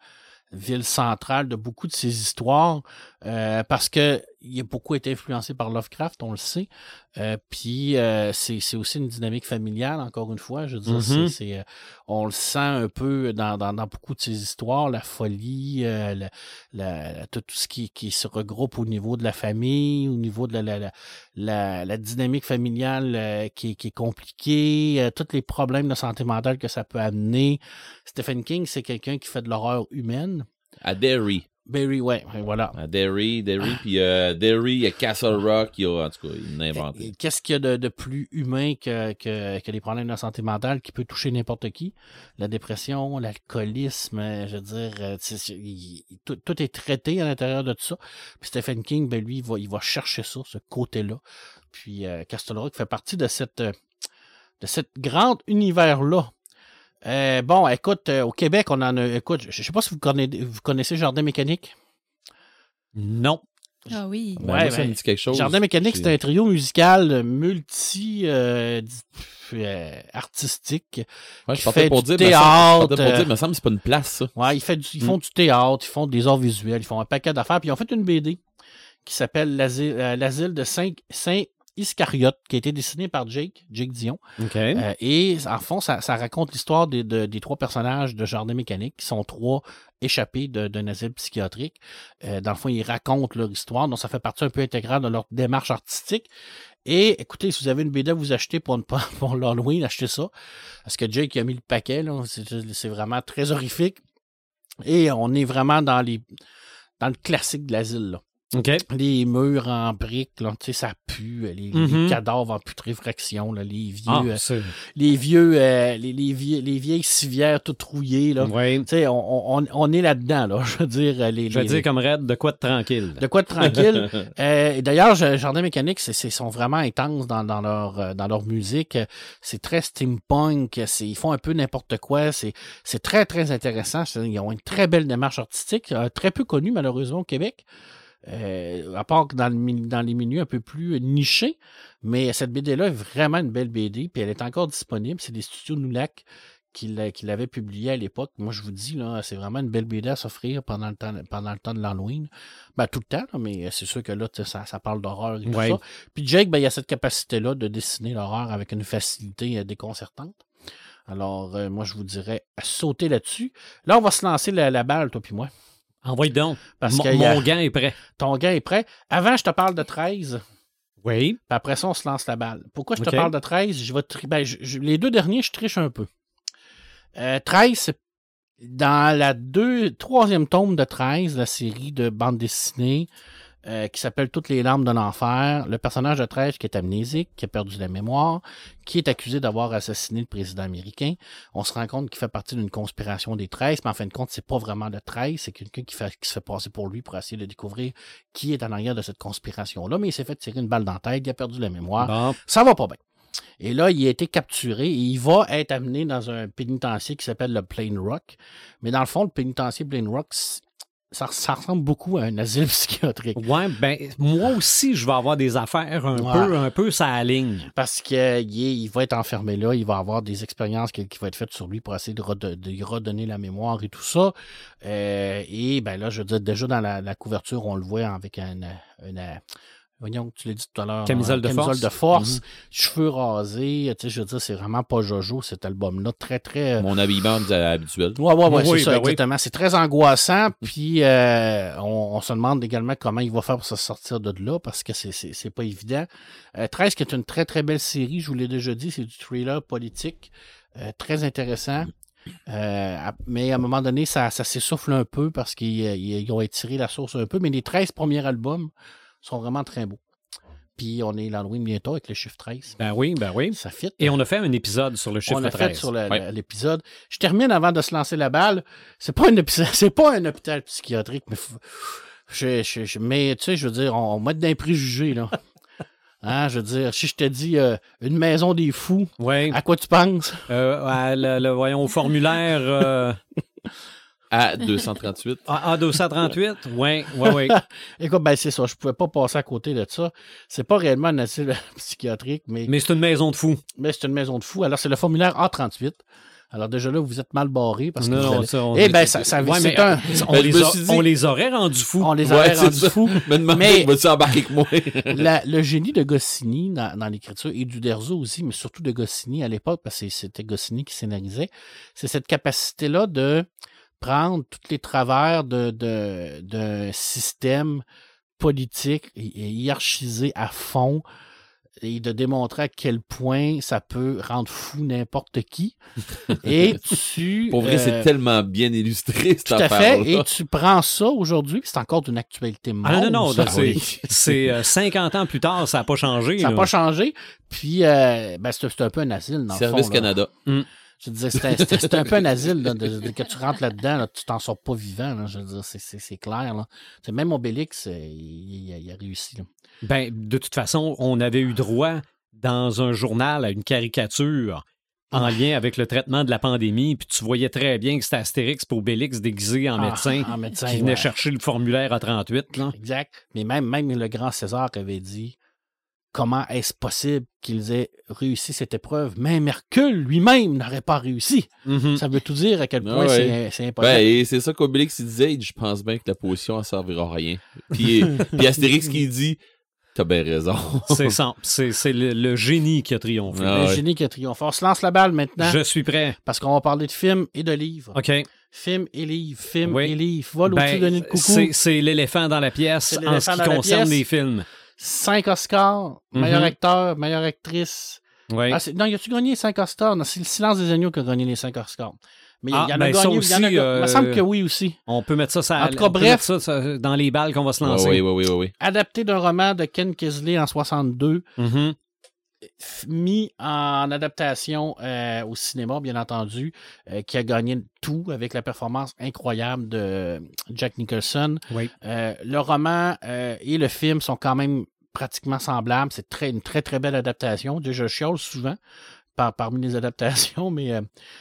ville centrale de beaucoup de ses histoires. euh, parce que il a beaucoup été influencé par Lovecraft, on le sait. Euh, puis euh, c'est aussi une dynamique familiale, encore une fois. Je veux dire, Mhm. c'est, euh, on le sent un peu dans, dans, dans beaucoup de ses histoires, la folie, euh, la- tout, ce qui, qui se regroupe au niveau de la famille, au niveau de la, dynamique familiale qui, est- qui est compliquée, tous les problèmes de santé mentale que ça peut amener. Stephen King, c'est quelqu'un qui fait de l'horreur humaine. À Derry. Barry, ouais, voilà. À Derry, Derry, puis euh, Derry, il y a Castle Rock, il y a, en tout cas, il l'a inventé. Qu'est-ce qu'il y a de, de plus humain que, que, que les problèmes de santé mentale qui peut toucher n'importe qui? La dépression, l'alcoolisme, euh, je veux dire, euh, il- il- tout, tout est traité à l'intérieur de tout ça. Puis Stephen King, ben lui, il va, il va chercher ça, ce côté-là. Puis euh, Castle Rock fait partie de cette, de cette grande univers-là. Euh, bon, écoute, euh, au Québec, on en a. Écoute, je je sais pas si vous connaissez, vous connaissez Jardin Mécanique? Non. Ah oui. Ben, Ouais, moi, ça ben, me dit quelque chose. Jardin Mécanique, c'est un trio musical multi euh, euh, artistique. Ouais, je qui partais fait pour du dire, mais ça- je théâtre, pour dire, mais ça me semble que c'est pas une place, ça. Ouais, ils, fait du- ils Mm. font du théâtre, ils font des arts visuels, ils font un paquet d'affaires. Puis ils ont fait une BD qui s'appelle L'asile euh, l'asile de Saint, Saint Iscariote, qui a été dessinée par Jake, Jake Dion. Euh, et en fond, ça, ça raconte l'histoire des, de- des trois personnages de Jardin Mécanique, qui sont trois échappés d'un asile psychiatrique. Euh, dans le fond, ils racontent leur histoire, donc ça fait partie un peu intégrale de leur démarche artistique. Et écoutez, si vous avez une BD à vous acheter pour, une, pour l'Halloween, achetez ça. Parce que Jake a mis le paquet, là, c'est, c'est vraiment très horrifique. Et on est vraiment dans les dans le classique de l'asile. Les murs en briques, là, tu sais, ça pue, les, les Mhm. cadavres en putréfaction, là, les vieux, Ah, euh, les vieux, euh, les, les, vie- les vieilles civières toutes rouillées, là. Ouais. Tu sais, on, on, on est là-dedans, là. Je veux dire, euh, les, Je les- dire comme Red, de quoi de tranquille? de quoi de tranquille? Euh, D'ailleurs, Jardin Mécanique, c'est, c'est- sont vraiment intenses dans, dans leur dans leur musique. C'est très steampunk. C'est, ils font un peu n'importe quoi. C'est, c'est très très intéressant. Ils ont une très belle démarche artistique, très peu connue malheureusement au Québec. Euh, à part que dans, le, mi- dans les milieux un peu plus nichés. Mais cette BD-là est vraiment une belle BD, puis elle est encore disponible. C'est des studios Noulac qui l'a- qui l'avaient publié à l'époque. Moi, je vous dis, là, c'est vraiment une belle BD à s'offrir pendant le temps, pendant le temps de l'Halloween. Ben, tout le temps, là, mais c'est sûr que là, ça, ça parle d'horreur et tout Ouais. ça. Puis Jake, ben, il a cette capacité-là de dessiner l'horreur avec une facilité euh, déconcertante. Alors, euh, moi, je vous dirais à sauter là-dessus. Là, on va se lancer la, la balle, toi puis moi. Envoie donc. Parce Mon, y a- mon gant est prêt. Ton gars est prêt. Avant, je te parle de 13. Oui. Puis après ça, on se lance la balle. Pourquoi je te parle de 13? Je vais tri- ben, je- je- les deux derniers, je triche un peu. Euh, 13, c'est dans la deux, troisième tome de 13, la série de bande dessinée euh, qui s'appelle Toutes les larmes de l'enfer. Le personnage de 13 qui est amnésique, qui a perdu la mémoire, qui est accusé d'avoir assassiné le président américain. On se rend compte qu'il fait partie d'une conspiration des 13, mais en fin de compte, c'est pas vraiment le 13, c'est quelqu'un qui, fait- qui se fait passer pour lui pour essayer de découvrir qui est en arrière de cette conspiration-là. Mais il s'est fait tirer une balle dans la tête, il a perdu la mémoire. Bon. Ça va pas bien. Et là, il a été capturé et il va être amené dans un pénitencier qui s'appelle le Plain Rock. Mais dans le fond, le pénitencier Plain Rock, ça, ça, ressemble beaucoup à un asile psychiatrique. Ouais, ben moi aussi, je vais avoir des affaires un peu, un peu ça ligne. Parce qu'il il va être enfermé là, il va avoir des expériences qui, qui vont être faites sur lui pour essayer de, de, redonner la mémoire et tout ça. Euh, et ben là, je veux dire, déjà dans la, la couverture, on le voit avec un, un, voyons, tu l'as dit tout à l'heure. Camisole de camisole force. de force, cheveux rasés. Tu sais, je veux dire, c'est vraiment pas Jojo, cet album-là. Très, très. Mon habillement habituel. Ouais, ouais, ouais, Oui, c'est ça, ben oui. exactement. C'est très angoissant. Puis, euh, on, on se demande également comment il va faire pour se sortir de là parce que c'est- pas évident. Euh, 13, qui est une très, très belle série, je vous l'ai déjà dit, c'est du thriller politique. euh, très intéressant. Euh, à- mais à un moment donné, ça, ça s'essouffle un peu parce qu'ils ils- ils ont étiré la sauce un peu. Mais les 13 premiers albums sont vraiment très beaux. Puis on est l'Halloween bientôt avec le chiffre 13. Ben oui, ben oui. Ça fit. Et on a fait un épisode sur le chiffre on l'a 13. fait sur Ouais. l'épisode. Je termine avant de se lancer la balle. C'est pas un épisode, c'est pas un hôpital psychiatrique, mais je, je- je- mais tu sais, je veux dire, on, on met d'un préjugé là. Hein, je veux dire, si je te dis euh, une maison des fous, Oui. à quoi tu penses? Euh, à le, le- voyons, au formulaire euh, À 238. A- A238. Oui, oui, oui. Écoute, ben c'est ça, je pouvais pas passer à côté de ça. C'est pas réellement un asile psychiatrique, mais, Mais c'est une maison de fous. mais c'est une maison de fous. Alors, c'est le formulaire A38. Alors, déjà là, vous êtes mal barré parce que Non, vous non, allez- ça, on- Eh ben, ça, ça Ouais, mais, un... On, Ben, les dit- on les aurait rendus fous. On les aurait rendus fous. Me demandais, Mais- vas-tu embarquer avec moi? La- le génie de Goscinny dans, dans l'écriture et du Derzo aussi, mais surtout de Goscinny à l'époque, parce que c'était Goscinny qui scénarisait, c'est cette capacité-là de prendre tous les travers de, de, d'un système politique et, et hiérarchisé à fond et de démontrer à quel point ça peut rendre fou n'importe qui. Et tu... Pour vrai, euh, c'est tellement bien illustré, cette Tout à fait. Et tu prends ça aujourd'hui, c'est encore d'une actualité Ah non, non, non. c'est, c'est euh, 50 ans plus tard, ça n'a pas changé. Ça n'a pas changé. Puis, euh, ben, c'est un peu un asile, dans Service le fond. là. Canada. Je c'est un, c'est- un peu un asile. là, de, de- que tu rentres là-dedans, là, tu t'en sors pas vivant. là, je veux dire, c'est- clair. Là. Même Obélix, euh, il, il a- réussi. là. Ben, de toute façon, on avait eu droit dans un journal à une caricature en lien avec le traitement de la pandémie, puis tu voyais très bien que c'était Astérix pour Obélix déguisé en Ah, médecin en médecin, qui venait ouais. chercher le formulaire à 38. Là. Exact. Mais même, même le grand César avait dit comment est-ce possible qu'ils aient réussi cette épreuve? Même Hercule lui-même n'aurait pas réussi. Mhm. Ça veut tout dire à quel point Ah ouais. c'est- c'est impossible. Ben, et c'est ça qu'Obélix disait, je pense bien que la potion, elle servira à rien. Puis, puis Astérix qui dit, t'as bien raison. C'est ça. C'est, c'est le, le génie qui a triomphé. Ah le ouais. génie qui a triomphé. On se lance la balle maintenant. Je suis prêt. Parce qu'on va parler de films et de livres. OK. Film et livre, film Oui. et livre. Vol Ben, au-dessus de coucou. c'est, c'est l'éléphant dans la pièce C'est en ce qui concerne les films. Cinq Oscars, meilleur Mhm. acteur, meilleure actrice. Oui. Ah, non, y a-tu gagné cinq Oscars? Non, c'est le silence des agneaux qui a gagné les cinq Oscars. Mais il Ah, y en a ben, gagné. ça il y en a aussi, Il me euh, semble que oui aussi. On peut mettre ça, ça En tout cas, bref. ça, ça dans les balles qu'on va se lancer. oui, oui, oui, oui, oui. Adapté d'un roman de Ken Kisley en 62, Mhm. f- mis en adaptation euh, au cinéma, bien entendu, euh, qui a gagné tout avec la performance incroyable de Jack Nicholson. Oui. Euh, le roman euh, et le film sont quand même pratiquement semblables. C'est très, une très, très belle adaptation. Déjà, je chiale souvent par, parmi les adaptations, mais euh,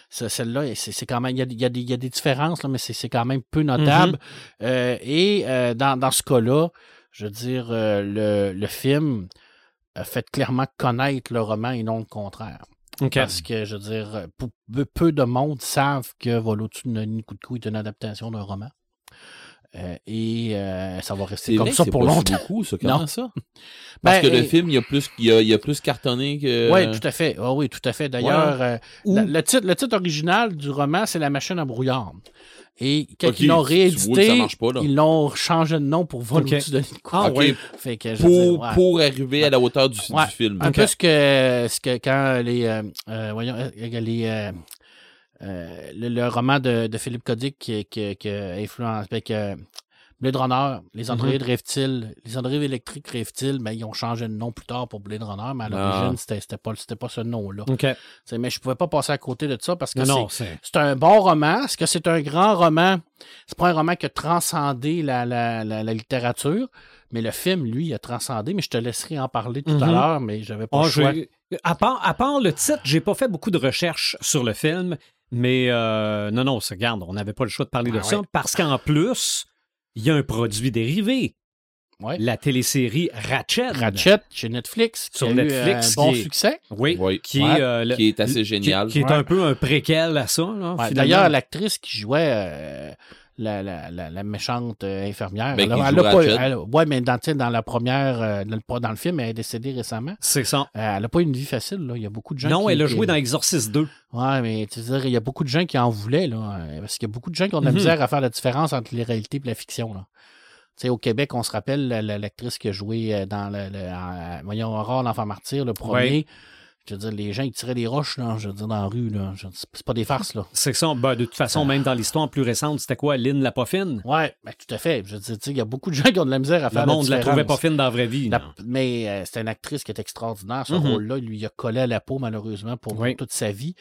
ce- celle-là, c'est quand même, il y y y a des différences, là, mais c'est quand même peu notable. Euh, et euh, dans, dans ce cas-là, je veux dire, euh, le, le film fait clairement connaître le roman et non le contraire. Parce que, je veux dire, peu, de monde savent que Vol au-dessus de cou est une adaptation d'un roman. Euh, et euh, ça va rester comme ça pour c'est longtemps. beaucoup, ça. Non. ça? Parce Ben, que le film, il y a plus, il y a, il y a plus cartonné que... Oui, tout à fait. Ah oui, tout à fait. D'ailleurs, euh, Ou- le, titre, le titre original du roman, c'est La machine à brouillard. Et quand Ok, ils l'ont vois réédité, pas, ils l'ont changé de nom pour Vol Ok. au-dessus de. Ah oui. Fait que, veux dire, Pour, ouais. pour arriver à la hauteur du, du Ouais. film. Un peu ce que, ce que quand les, euh, euh, voyons, euh, les, euh, euh, le, le roman de, de Philippe Codic qui, qui, qui a influencé, ben, que Blade Runner, les Mhm. androïdes rêvent-ils, les androïdes électriques rêvent-ils, mais ils ont changé de nom plus tard pour Blade Runner, mais à l'origine, Ah. c'était c'était pas, pas ce nom-là. Mais je pouvais pas passer à côté de ça parce que c'est un bon roman. Est-ce que c'est un grand roman? C'est pas un roman qui a transcendé la, la, la, la littérature, mais le film, lui, a transcendé. Mais je te laisserai en parler tout à Mhm. l'heure, mais j'avais pas Ah, le choix. à, part, à part le titre, j'ai pas fait beaucoup de recherches sur le film, mais euh, non, non, ça, regarde, on n'avait pas le choix de parler de Ah ça parce qu'en plus, il y a un produit dérivé, Ouais. la télésérie Ratchet. Ratchet chez Netflix, qui Sur a eu Netflix, un bon qui est- succès. Oui, Oui. qui, Ouais. est, euh, le- Qui est assez qui- génial. Qui, est Ouais. un peu un préquel à ça. D'ailleurs, l'actrice qui jouait euh, la, la, la, la méchante euh, infirmière, Ben, elle, qui a- joue elle a pas, Ratchet. elle- ouais, mais dans, la première, euh, dans, le, dans le film, elle est décédée récemment. C'est ça. Euh, elle n'a pas eu une vie facile. Là. Il y a beaucoup de gens Non, qui, elle a qui- joué dans Exorcist 2. Ouais, mais tu veux dire, il y a beaucoup de gens qui en voulaient, là. euh, Parce qu'il y a beaucoup de gens qui ont de la Mhm. misère à faire la différence entre les réalités et la fiction, là. Tu sais, au Québec, on se rappelle la- la- l'actrice qui a joué dans le, le- en- voyons, Aurore, l'enfant martyr, le premier. Je veux dire, les gens, ils tiraient des roches, là, je veux dire, dans la rue, là. C'est pas des farces, là. C'est ça. Ben, de toute façon, même dans l'histoire plus récente, c'était quoi, Lynn la pas fine? Ouais, ben, tout à fait. Je veux dire, tu sais, il y a beaucoup de gens qui ont de la misère à faire Le monde la la trouvait pas fine dans la vraie vie. La- mais euh, c'est une actrice qui est extraordinaire. Ce Mhm. rôle-là, il lui a collé à la peau, malheureusement, pour Oui. toute sa vie.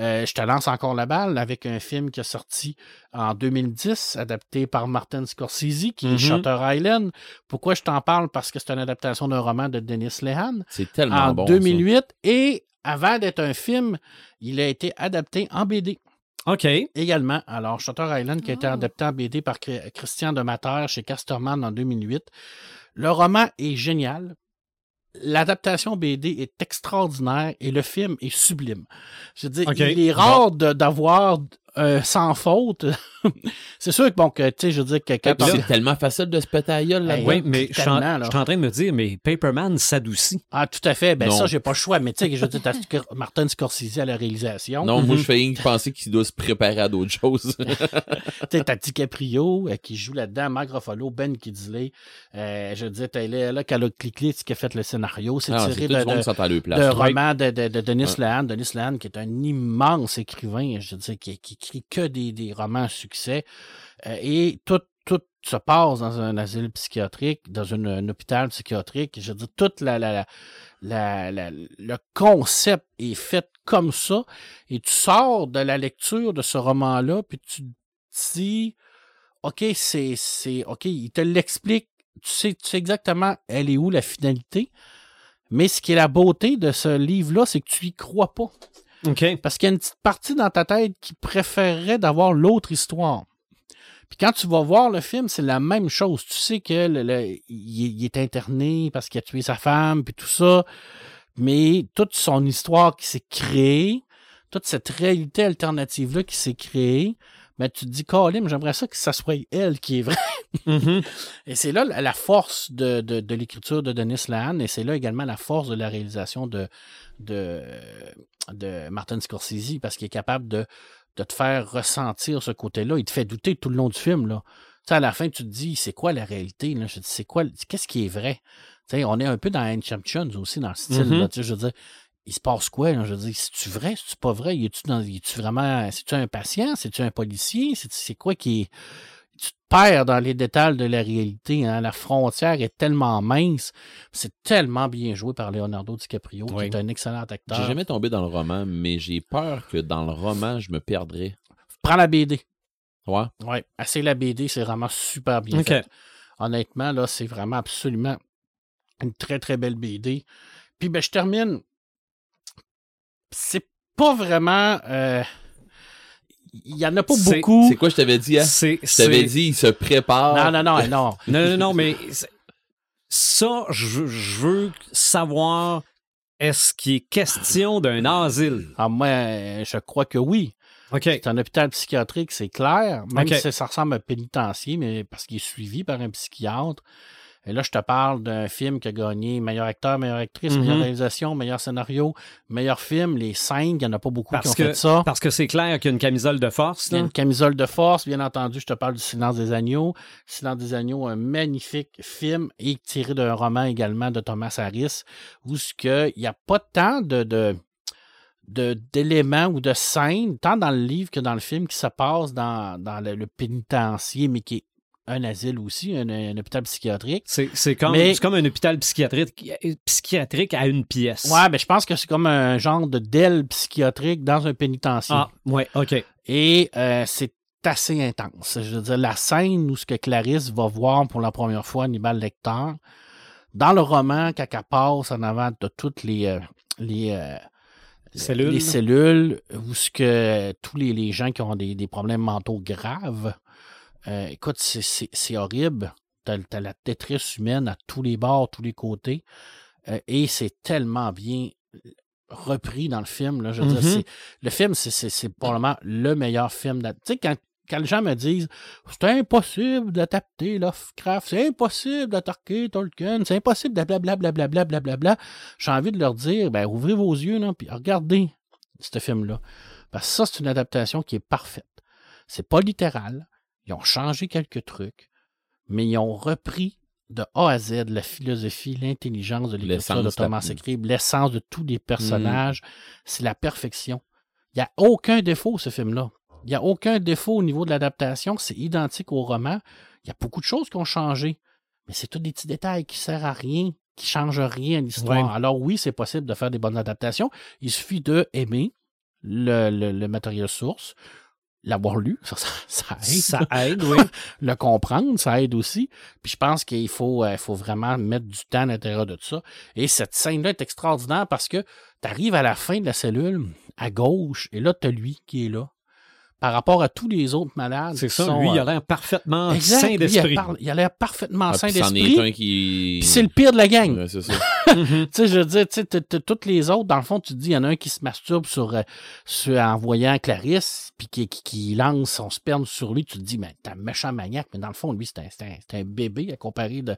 Euh, je te lance encore la balle avec un film qui est sorti en 2010, adapté par Martin Scorsese, qui Mhm. est Shutter Island. Pourquoi je t'en parle? Parce que c'est une adaptation d'un roman de Dennis Lehan C'est tellement en bon. ça. 2008. Et avant d'être un film, il a été adapté en BD OK. également. Alors, Shutter Island, qui a été Ah. adapté en BD par Chr- Christian Demater chez Casterman en 2008. Le roman est génial. L'adaptation BD est extraordinaire et le film est sublime. Je veux dire, il est rare de- d'avoir euh, sans faute. c'est sûr que, bon, que, tu sais, je veux dire que quand on- C'est tellement facile de se péter à la gueule là-dedans. Oui, mais je suis en, tellement, là. je suis en train de me dire, mais Paperman s'adoucit. Ah, tout à fait. Ben, Non. ça, j'ai pas le choix. Mais, tu sais, je veux dire, Martin Scorsese à la réalisation. Non, moi, Mhm. je fais rien que penser qu'il doit se préparer à d'autres choses. Tu sais, t'as DiCaprio euh, qui joue là-dedans, Mark Ruffalo, Ben Kingsley. Euh, je veux dire, t'as là, là Calo Clicklit qui a fait le scénario. C'est Ah, tiré de, de, Ouais. roman de, de, de Denis Ouais. Lahan. Denis Lahan, qui est un immense écrivain, je veux dire, qui, qui écrit que des, des romans à succès. Euh, et tout, tout se passe dans un asile psychiatrique, dans une, un hôpital psychiatrique. Je veux dire, la- le concept est fait comme ça. Et tu sors de la lecture de ce roman-là, puis tu dis, OK, c'est, c'est, OK, il te l'explique. Tu sais, tu sais exactement elle est où la finalité. Mais ce qui est la beauté de ce livre-là, c'est que tu y crois pas. Parce qu'il y a une petite partie dans ta tête qui préférerait d'avoir l'autre histoire. Puis quand tu vas voir le film, c'est la même chose. Tu sais que le- le- il, est- interné parce qu'il a tué sa femme, puis tout ça. Mais toute son histoire qui s'est créée, toute cette réalité alternative-là qui s'est créée, ben, tu te dis, Colin, j'aimerais ça que ça soit elle qui est vraie. Mhm. Et c'est là la la force de, de, de l'écriture de Denis Lahan, et c'est là également la force de la réalisation de, de, de Martin Scorsese, parce qu'il est capable de, de te faire ressentir ce côté-là. Il te fait douter tout le long du film. Là. Tu sais, à la fin, tu te dis, c'est quoi la réalité? Là? Je c'est quoi, qu'est-ce qui est vrai? Tu sais, on est un peu dans Ancient aussi, dans le style. Là. Tu sais, je veux dire, il se passe quoi? Là? Je veux dire, c'est-tu vrai? C'est-tu pas vrai? Es-tu dans, es-tu vraiment, c'est-tu un patient? C'est-tu un policier? C'est, c'est quoi qui est, tu te perds dans les détails de la réalité. hein. La frontière est tellement mince. C'est tellement bien joué par Leonardo DiCaprio, Oui. qui est un excellent acteur. J'ai jamais tombé dans le roman, mais j'ai peur que dans le roman, je me perdrais. Prends la BD. Ouais. Ouais, assez la BD, c'est vraiment super bien OK. fait. Honnêtement, là, c'est vraiment absolument une très, très belle BD. Puis, ben, je termine. C'est pas vraiment. euh, Il y en a pas beaucoup. C'est quoi je t'avais dit, hein? Je t'avais dit, il se prépare. Non, non, non, non. Non, non, non, mais ça, je, je veux savoir, est-ce qu'il est question d'un asile? Ah, moi, je crois que oui. C'est un hôpital psychiatrique, c'est clair. Même si ça ressemble à un pénitencier, mais parce qu'il est suivi par un psychiatre. Et là, je te parle d'un film qui a gagné meilleur acteur, meilleure actrice, Mhm. meilleure réalisation, meilleur scénario, meilleur film. Les cinq, il n'y en a pas beaucoup Parce qui ont que, fait ça. parce que c'est clair qu'il y a une camisole de force. Il y a là. une camisole de force, bien entendu. Je te parle du Silence des Agneaux. Silence des Agneaux, un magnifique film et tiré d'un roman également de Thomas Harris, où ce que il n'y a pas tant de, de, de- d'éléments ou de scènes, tant dans le livre que dans le film, qui se passe dans, dans le, le pénitencier, mais qui est un asile aussi, un, un hôpital psychiatrique. C'est c'est comme, Mais- c'est comme un hôpital psychiatrique, psychiatrique à une pièce. Ouais, ben je pense que c'est comme un genre de DEL psychiatrique dans un pénitencier. Ah, ouais, OK. Et euh, c'est assez intense. Je veux dire, la scène où ce que Clarisse va voir pour la première fois Hannibal Lecter, dans le roman, quand elle passe en avant de toutes les, euh, les, euh, Cellules. les cellules, où ce que tous les, les gens qui ont des, des problèmes mentaux graves, euh, écoute, c'est- horrible. T'as as la détresse humaine à tous les bords, tous les côtés. Euh, et c'est tellement bien repris dans le film. Là, je veux dire, Mhm. c'est- le film, c'est- probablement le meilleur film. Tu sais, quand, quand les gens me disent c'est impossible d'adapter Lovecraft, c'est impossible d'attaquer Tolkien, c'est impossible de blablabla, blablabla, blablabla, j'ai envie de leur dire ben, ouvrez vos yeux, là, puis regardez ce film-là. Parce que ça, c'est une adaptation qui est parfaite. C'est pas littéral. Ils ont changé quelques trucs, mais ils ont repris de A à Z la philosophie, l'intelligence de l'écriture de Thomas Écribe, l'essence de tous les personnages. C'est la perfection. Il n'y a aucun défaut, ce film-là. Il n'y a aucun défaut au niveau de l'adaptation. C'est identique au roman. Il y a beaucoup de choses qui ont changé. Mais c'est tous des petits détails qui ne servent à rien, qui ne changent rien à l'histoire. Ouais. Alors oui, c'est possible de faire des bonnes adaptations. Il suffit de aimer le, le- le matériel source, l'avoir lu, ça, aide. Ça aide, oui. le comprendre, ça aide aussi. Puis je pense qu'il faut, euh, faut vraiment mettre du temps à l'intérieur de tout ça. Et cette scène-là est extraordinaire parce que tu arrives à la fin de la cellule, à gauche, et là, tu as lui qui est là. Par rapport à tous les autres malades. C'est ça. sont, Lui, il euh, a l'air parfaitement exact, sain d'esprit. Il a, il a l'air parfaitement Ah, sain puis c'en est d'esprit. un qui. Puis c'est le pire de la gang. Ouais, c'est ça. Mhm. Tu sais, je veux dire, tu sais, toutes les autres, dans le fond, tu te dis, il y en a un qui se masturbe sur, euh, sur- en voyant Clarisse, puis qui, qui, qui lance son sperme sur lui, tu te dis, mais t'es un méchant maniaque, mais dans le fond, lui, c'est un, bébé à comparer de,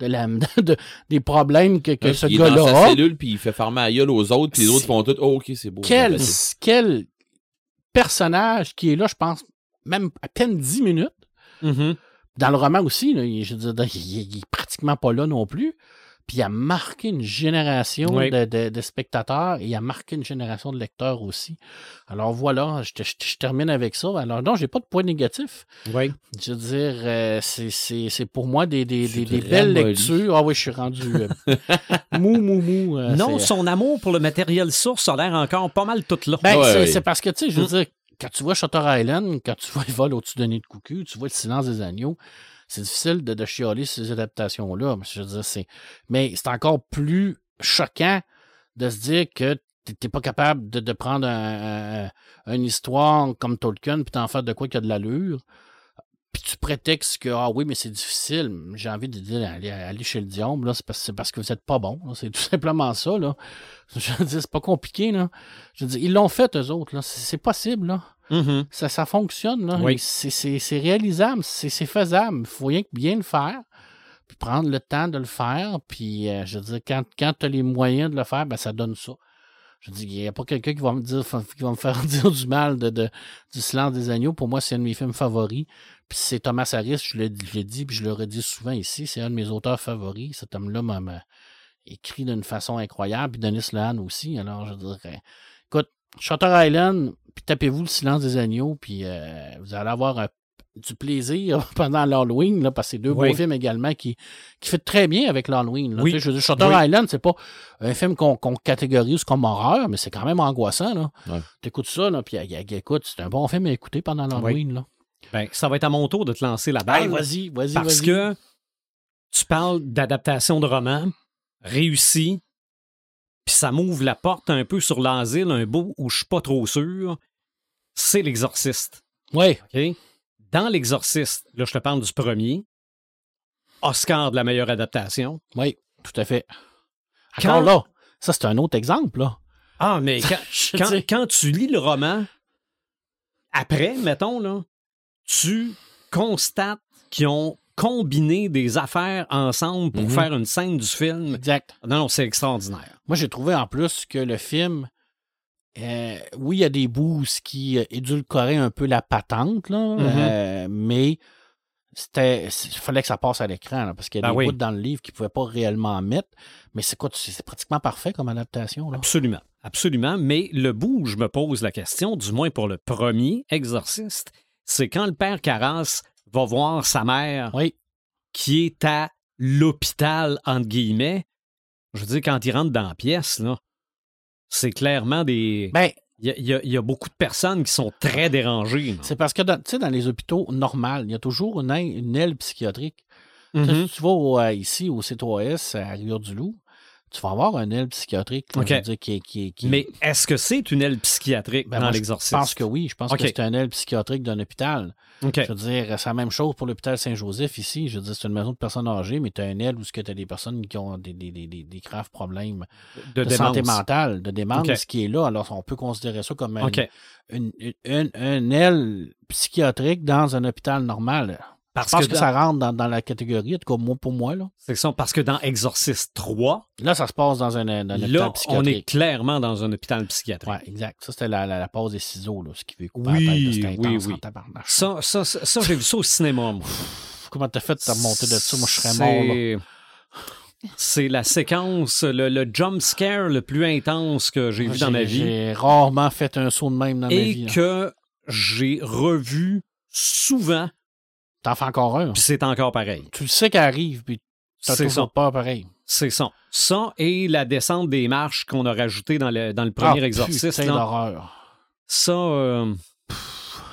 de la, de- des problèmes que, que Ouais, ce il est dans gars-là sa a. cellule, puis il fait farmer à gueule aux autres, puis les autres font tout. Oh, ok, c'est beau. Quel, quel personnage qui est là, je pense, même à peine 10 minutes. Mhm. Dans le roman aussi, là, il, je veux dire, il, il est pratiquement pas là non plus. Puis il a marqué une génération Oui. de, de- de spectateurs et il a marqué une génération de lecteurs aussi. Alors voilà, je, te- je te- je termine avec ça. Alors non, j'ai pas de point négatif. Oui. Je veux dire, euh, c'est- pour moi des, des, Tu des, des te belles lectures. Ah oui, je suis rendu euh, mou, mou, mou. euh, Non, son amour pour le matériel source a l'air encore pas mal tout là. ben, Ouais, c'est parce que, tu sais, je veux Mm. dire, quand tu vois Shutter Island, quand tu vois le vol au-dessus de nid de coucou, tu vois le silence des agneaux, c'est difficile de, de chialer ces adaptations-là. Mais Je c'est, mais c'est encore plus choquant de se dire que t'es- pas capable de, prendre un- un- une histoire comme Tolkien puis t'en faire de quoi qu'il y a de l'allure. Puis tu prétextes que, ah oui, mais c'est difficile. J'ai envie de dire, allez, allez chez le diable, là, c'est parce, c'est parce que vous êtes pas bon. là. C'est tout simplement ça, là. Je veux dire, c'est pas compliqué, là. Je veux dire, ils l'ont fait, eux autres, là. C'est c'est possible, là. Mhm. Ça, ça fonctionne, là. Oui. C'est- C'est c'est réalisable, c'est c'est faisable. Il faut rien que bien le faire, puis prendre le temps de le faire. Puis, euh, je veux dire, quand, quand tu as les moyens de le faire, ben, ça donne ça. Je dis, il n'y a pas quelqu'un qui va me dire, qui va me faire dire du mal de, de- du silence des agneaux. Pour moi, c'est un de mes films favoris. Puis c'est Thomas Harris, je l'ai je l'ai dit, puis je le redis souvent ici, c'est un de mes auteurs favoris. Cet homme-là m'a écrit d'une façon incroyable, puis Denis Lehan aussi. Alors, je dirais, écoute, Shutter Island, puis tapez-vous le silence des agneaux, puis euh, vous allez avoir un- du plaisir pendant l'Halloween, parce que c'est deux Oui. beaux films également qui, qui fit très bien avec l'Halloween. Oui. Tu sais, Je veux dire, Shutter Oui. Island, c'est pas un film qu'on catégorise comme horreur, mais c'est quand même angoissant. Là. Ouais. T'écoutes ça, là, puis écoute, c'est un bon film à écouter pendant l'Halloween. Ben, ça va être à mon tour de te lancer la Hey, balle. vas-y, vas-y, parce que tu parles d'adaptation de roman réussi, puis ça m'ouvre la porte un peu sur l'asile, un bout où je suis pas trop sûr. C'est l'exorciste. OK? Dans l'exorciste, là, je te parle du premier. Oscar de la meilleure adaptation. oui, tout à fait. Quand- Encore là, ça, c'est un autre exemple. Là. Ah, mais quand, quand, quand tu lis le roman, après, mettons, là, tu constates qu'ils ont combiné des affaires ensemble pour Mhm. faire une scène du film. Exact. Non, non, c'est extraordinaire. Moi, j'ai trouvé en plus que le film, euh, oui, il y a des bouts qui euh, édulcoraient un peu la patente, là, Mhm. euh, mais c'était, il fallait que ça passe à l'écran, parce qu'il y a Ben des oui. bouts dans le livre qu'ils ne pouvaient pas réellement mettre. Mais c'est quoi, c'est c'est pratiquement parfait comme adaptation. Là. Absolument. Absolument. Mais le bout où je me pose la question, du moins pour le premier exorciste, c'est quand le père Carras va voir sa mère Oui. qui est à l'hôpital, entre guillemets, je veux dire, quand il rentre dans la pièce, là, c'est clairement des. Ben, Il y, a- y y beaucoup de personnes qui sont très dérangées. c'est parce que, dans- tu sais, dans les hôpitaux normaux, il y a toujours une, aile- une aile psychiatrique. Si tu vas au, euh, ici au C3S à Rivière-du-Loup, tu vas avoir une aile psychiatrique là, dire, qui, qui, qui Mais est-ce que c'est une aile psychiatrique Ben, dans moi, Je l'exorcisme? pense que oui. Je pense que c'est un aile psychiatrique d'un hôpital. OK. Je veux dire, c'est la même chose pour l'hôpital Saint-Joseph ici. Je veux dire, c'est une maison de personnes âgées, mais tu as un aile où tu as des personnes qui ont des, des, des, des- des graves problèmes De, santé mentale, de démence qui est là. Alors, on peut considérer ça comme une, une, une- une aile psychiatrique dans un hôpital normal. Parce Je pense que, que, dans- ça rentre dans, dans la catégorie, en tout cas, moi, pour moi. Là, c'est ça, parce que dans Exorcist 3, là ça se passe dans un, un hôpital là, on est clairement dans un hôpital psychiatrique. Ouais, exact. Ça, c'était la, la, la pause des ciseaux, là, ce qui veut couper Oui, la tête. oui, oui. Ça, ça, ça, ça, j'ai vu ça au cinéma, moi. Comment t'as fait de remonter de ça? Moi, je serais mort. Là. C'est- la séquence, le, le jump scare le plus intense que j'ai vu dans ma vie J'ai rarement fait un saut de même dans ma et vie. là. que j'ai revu souvent, T'en fais encore un. puis c'est encore pareil. Tu le sais qu'elle arrive, puis t'as C'est toujours pas pareil. C'est ça. Ça et la descente des marches qu'on a rajouté dans le, dans le premier Ah, exorciste. putain là. d'horreur. Ça, euh,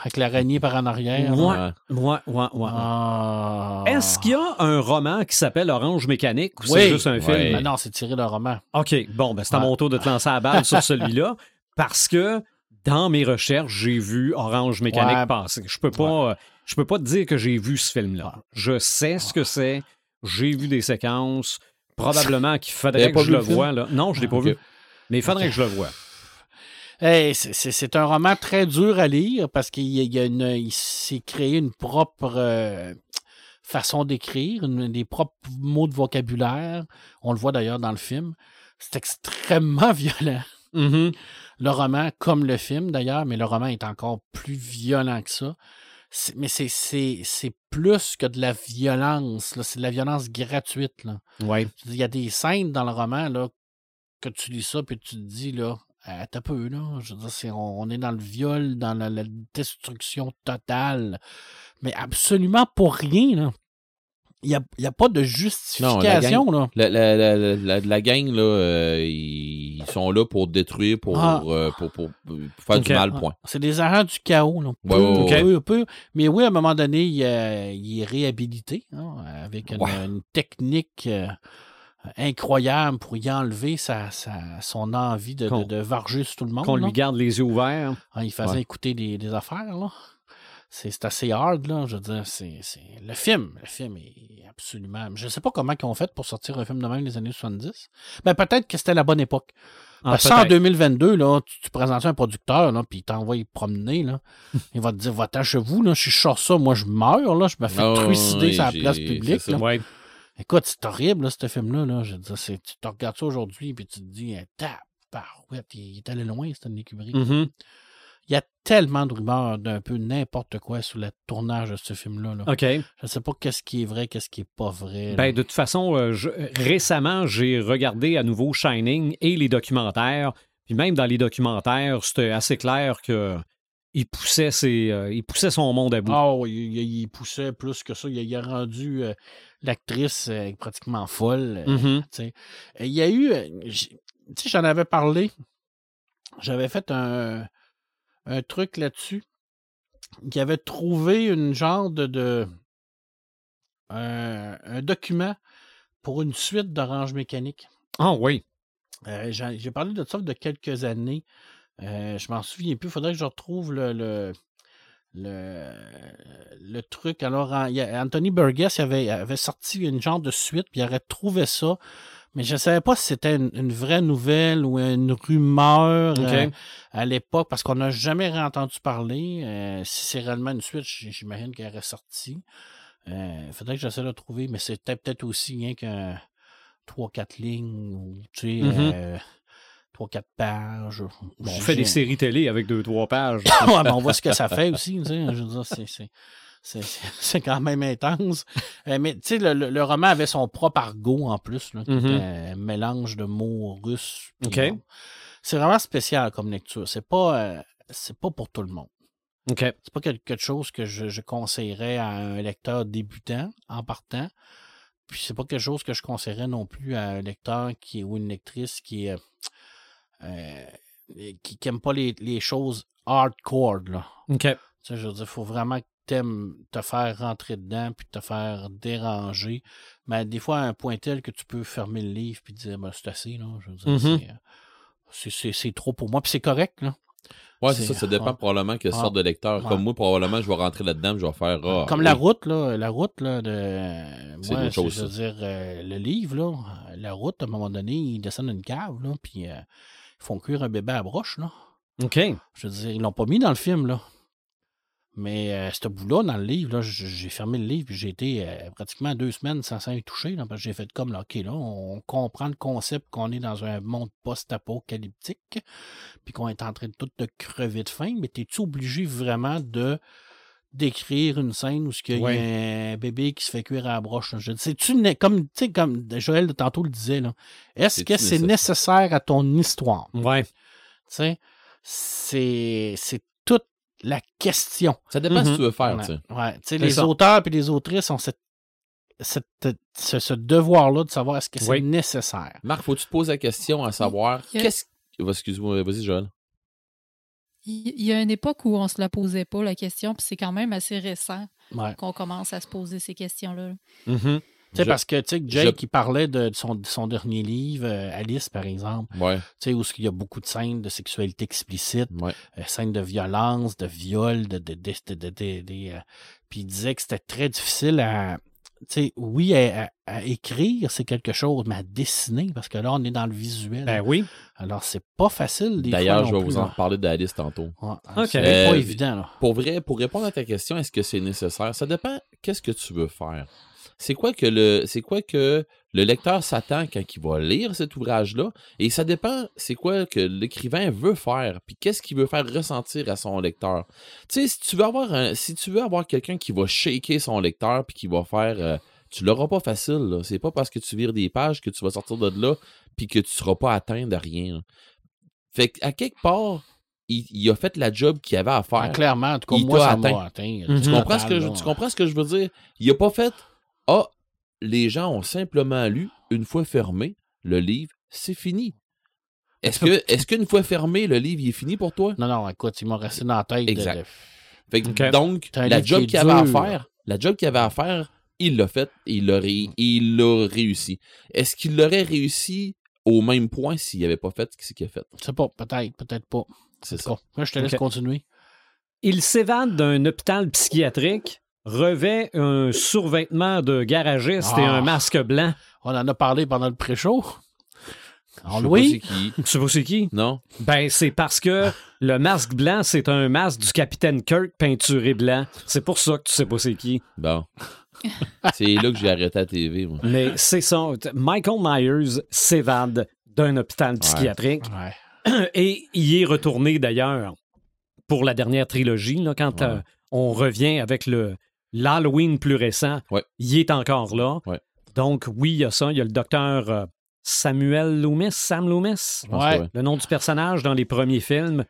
Avec l'araignée par en arrière. Ouais. là. ouais, ouais, ouais. Ah. Est-ce qu'il y a un roman qui s'appelle Orange Mécanique ou Oui. c'est juste un film? Ah non, c'est tiré d'un roman. OK, bon, ben c'est à Ouais. mon tour de te lancer la balle sur celui-là parce que dans mes recherches, j'ai vu Orange Mécanique Ouais. passer. Je peux pas, euh, je peux pas te dire que j'ai vu ce film-là. Je sais ce que c'est. J'ai vu des séquences. Probablement qu'il faudrait que je le le voie. Là. Non, je l'ai pas Ok. vu. Mais il faudrait que je le voie. Hey, c'est- un roman très dur à lire parce qu'il y a- il y a une- il s'est créé une propre euh, façon d'écrire, des propres mots de vocabulaire. On le voit d'ailleurs dans le film. C'est extrêmement violent. Mhm. Le roman, comme le film d'ailleurs, mais le roman est encore plus violent que ça. Mais c'est- c'est c'est plus que de la violence. C'est de la violence gratuite. Là. Ouais. Il y a des scènes dans le roman là, que tu lis ça puis tu te dis là, euh, t'as peu là. Je veux dire, on, on est dans le viol, dans la, la destruction totale, mais absolument pour rien là. Il n'y a, y a pas de justification là. La, la, la, la, la- la gang, là, euh, ils sont là pour détruire, pour, Ah. euh, pour, pour, pour faire du mal, point. C'est des agents du chaos. Là. Ouais, ouais, Peu, ouais. peu, peu. Mais oui, à un moment donné, il, euh, il est réhabilité hein, avec une, Ouais. une technique euh, incroyable pour y enlever sa, sa- son envie de, de, de varger sur tout le monde. Qu'on lui garde les yeux ouverts. Hein, il faisait Ouais. écouter des, des affaires. là. C'est assez hard, là. Je veux dire, c'est. Le film, le film est absolument. Je ne sais pas comment ils ont fait pour sortir un film de même les années 70. Ben, peut-être que c'était la bonne époque. Ah, Parce que ça, en peut-être. 2022, là, tu, tu présentes un producteur, là, puis il t'envoie promener, là. il va te dire, va-t'en chez vous, là, si je sors ça, moi, je meurs, là, je me fais Ah, trucider oui, sur la place publique. là. Ouais. Écoute, c'est horrible, là, ce film-là, là. Je veux dire, tu te regardes ça aujourd'hui, puis tu te dis, eh, tabarouette, il il est allé loin, Stanley Kubrick. Mhm. Il y a tellement de rumeurs d'un peu n'importe quoi sur le tournage de ce film-là. là. OK. Je sais pas qu'est-ce qui est vrai, qu'est-ce qui est pas vrai. Ben, de toute façon, euh, je- récemment, j'ai regardé à nouveau Shining et les documentaires. Puis même dans les documentaires, c'était assez clair que il poussait, ses, euh, il poussait son monde à bout. Oui, il, poussait plus que ça. Il, a- il a rendu euh, l'actrice pratiquement folle. Et Il y a eu. j- Tu sais, j'en avais parlé. J'avais fait un, un truc là-dessus. Qui avait trouvé une genre de. de un, un document pour une suite d'Orange Mécanique. Ah oui. Euh, J'ai parlé de ça a quelques années. Euh, je m'en souviens plus. Il faudrait que je retrouve le, le, le, le truc. Alors, en- il y a- Anthony Burgess avait, avait sorti une genre de suite, puis il aurait trouvé ça. Mais je ne savais pas si c'était une, une vraie nouvelle ou une rumeur OK. euh, à l'époque, parce qu'on n'a jamais entendu parler. Euh, si c'est réellement une suite, j'imagine qu'elle est sortie. Il faudrait que j'essaie de le trouver, mais c'était peut-être aussi rien qu'un 3-4 lignes ou tu sais, Mhm. euh, 3-4 pages. Bon, on fait des séries télé avec deux, trois pages. ouais, mais on voit ce que ça fait aussi. tu sais, Je veux dire, c'est- c'est- quand même intense. Euh, mais tu sais, le, le- le roman avait son propre argot en plus, là, qui Mhm. était un mélange de mots russes. C'est vraiment spécial comme lecture. C'est pas, euh, c'est pas pour tout le monde. C'est pas quelque chose que je, je conseillerais à un lecteur débutant en partant. Puis c'est pas quelque chose que je conseillerais non plus à un lecteur qui ou une lectrice qui euh, qui n'aime pas les, les choses hardcore. Là. OK. Tu sais, je veux dire, il faut vraiment que tu aimes te faire rentrer dedans puis te faire déranger. Mais des fois, à un point tel que tu peux fermer le livre puis dire ben, c'est assez. Là. Je veux dire, Mhm. c'est, euh, c'est, trop pour moi. Puis c'est correct. Là. Ouais, c'est ça. Ça dépend ouais. probablement quelle Ouais. sorte de lecteur. Ouais. Comme moi, probablement, je vais rentrer là-dedans je vais faire. ah, Comme oui. la route, là, la route là, de. C'est chose, Je veux dire, euh, le livre, là, euh, la route, à un moment donné, ils descendent une cave, là, puis euh, ils font cuire un bébé à broche, là. OK. Je veux dire, ils l'ont pas mis dans le film, là. Mais euh, ce bout-là, dans le livre, j'ai fermé le livre, puis j'ai été euh, pratiquement deux semaines sans s'en y toucher, là, parce que j'ai fait comme, là, OK, là, on comprend le concept qu'on est dans un monde post-apocalyptique, puis qu'on est en train de tout de crever de faim, mais t'es-tu obligé vraiment de d'écrire une scène où il y Ouais. a un bébé qui se fait cuire à la broche. là? Je sais, tu comme, comme Joël de tantôt le disait, là, est-ce que c'est nécessaire? nécessaire à ton histoire? Ouais. Tu sais, c'est c'est toute la question. Ça dépend Mhm. ce que tu veux faire, Ouais, tu sais. ouais. Tu sais, C'est les ça. auteurs et les autrices ont cette, cette- ce, ce devoir-là de savoir est-ce que c'est Oui. nécessaire. Marc, faut que tu te poses la question à savoir a- qu'est-ce. Excuse-moi, vas-y, Joël. Il y a une époque où on se la posait pas, la question, puis c'est quand même assez récent Ouais. qu'on commence à se poser ces questions-là. Mhm. Tu sais, Je- parce que, tu sais, Jake, je- il parlait de son, de son dernier livre, euh, Alice, par exemple, Ouais, tu sais, où il y a beaucoup de scènes de sexualité explicite, ouais. euh, scènes de violence, de viol, de, de, de, de- de- de- de- euh, puis il disait que c'était très difficile à, tu sais, oui, à, à- à écrire, c'est quelque chose, mais à dessiner, parce que là, on est dans le visuel. Ben oui. Alors, c'est pas facile. des D'ailleurs, je vais plus, vous en reparler d'Alice tantôt. Ouais, Ok. C'est Euh, pas évident, là. Pour vrai, pour répondre à ta question, est-ce que c'est nécessaire? Ça dépend qu'est-ce que tu veux faire? C'est quoi que le c'est quoi que le lecteur s'attend quand il va lire cet ouvrage-là? Et ça dépend c'est quoi que l'écrivain veut faire, puis qu'est-ce qu'il veut faire ressentir à son lecteur? Tu sais, si tu veux avoir un, si tu veux avoir quelqu'un qui va shaker son lecteur puis qui va faire euh, tu l'auras pas facile, là. C'est pas parce que tu vires des pages que tu vas sortir de là puis que tu seras pas atteint de rien. là. Fait qu'à quelque part, il, il a fait la job qu'il avait à faire. Ah, clairement, en tout cas, il moi, t'a ça atteint. Mhm. Tu comprends, ce que je, Total, tu là. comprends ce que je veux dire? Il a pas fait Ah, les gens ont simplement lu, une fois fermé, le livre, c'est fini. Est-ce que est-ce qu'une fois fermé, le livre il est fini pour toi? Non, non, écoute, il m'a resté dans la tête. Exact. de- Fait que, donc, la job qu'il avait à faire, la job qu'il avait à faire, il l'a fait, il l'a ré- il l'a réussi. Est-ce qu'il l'aurait réussi au même point s'il n'avait pas fait ce qu'il a fait? Je sais pas, peut-être, peut-être pas. C'est ça. Là, je te laisse continuer. Il s'évade d'un hôpital psychiatrique, revêt un survêtement de garagiste et Ah. un masque blanc. On en a parlé pendant le pré-show. Pas Louis, c'est qui. Tu sais pas c'est qui? Non? Ben, c'est parce que le masque blanc, c'est un masque du capitaine Kirk peinturé blanc. C'est pour ça que tu sais pas c'est qui. Bon. c'est là que j'ai arrêté la TV, moi. Mais c'est ça. Michael Myers s'évade d'un hôpital psychiatrique ouais. et y est retourné d'ailleurs pour la dernière trilogie, là, quand Ouais. euh, on revient avec le l'Halloween plus récent. Ouais. Il est encore là. Ouais. Donc, oui, il y a ça. Il y a le docteur euh, Samuel Loomis, Sam Loomis, Ouais. le nom du personnage dans les premiers films.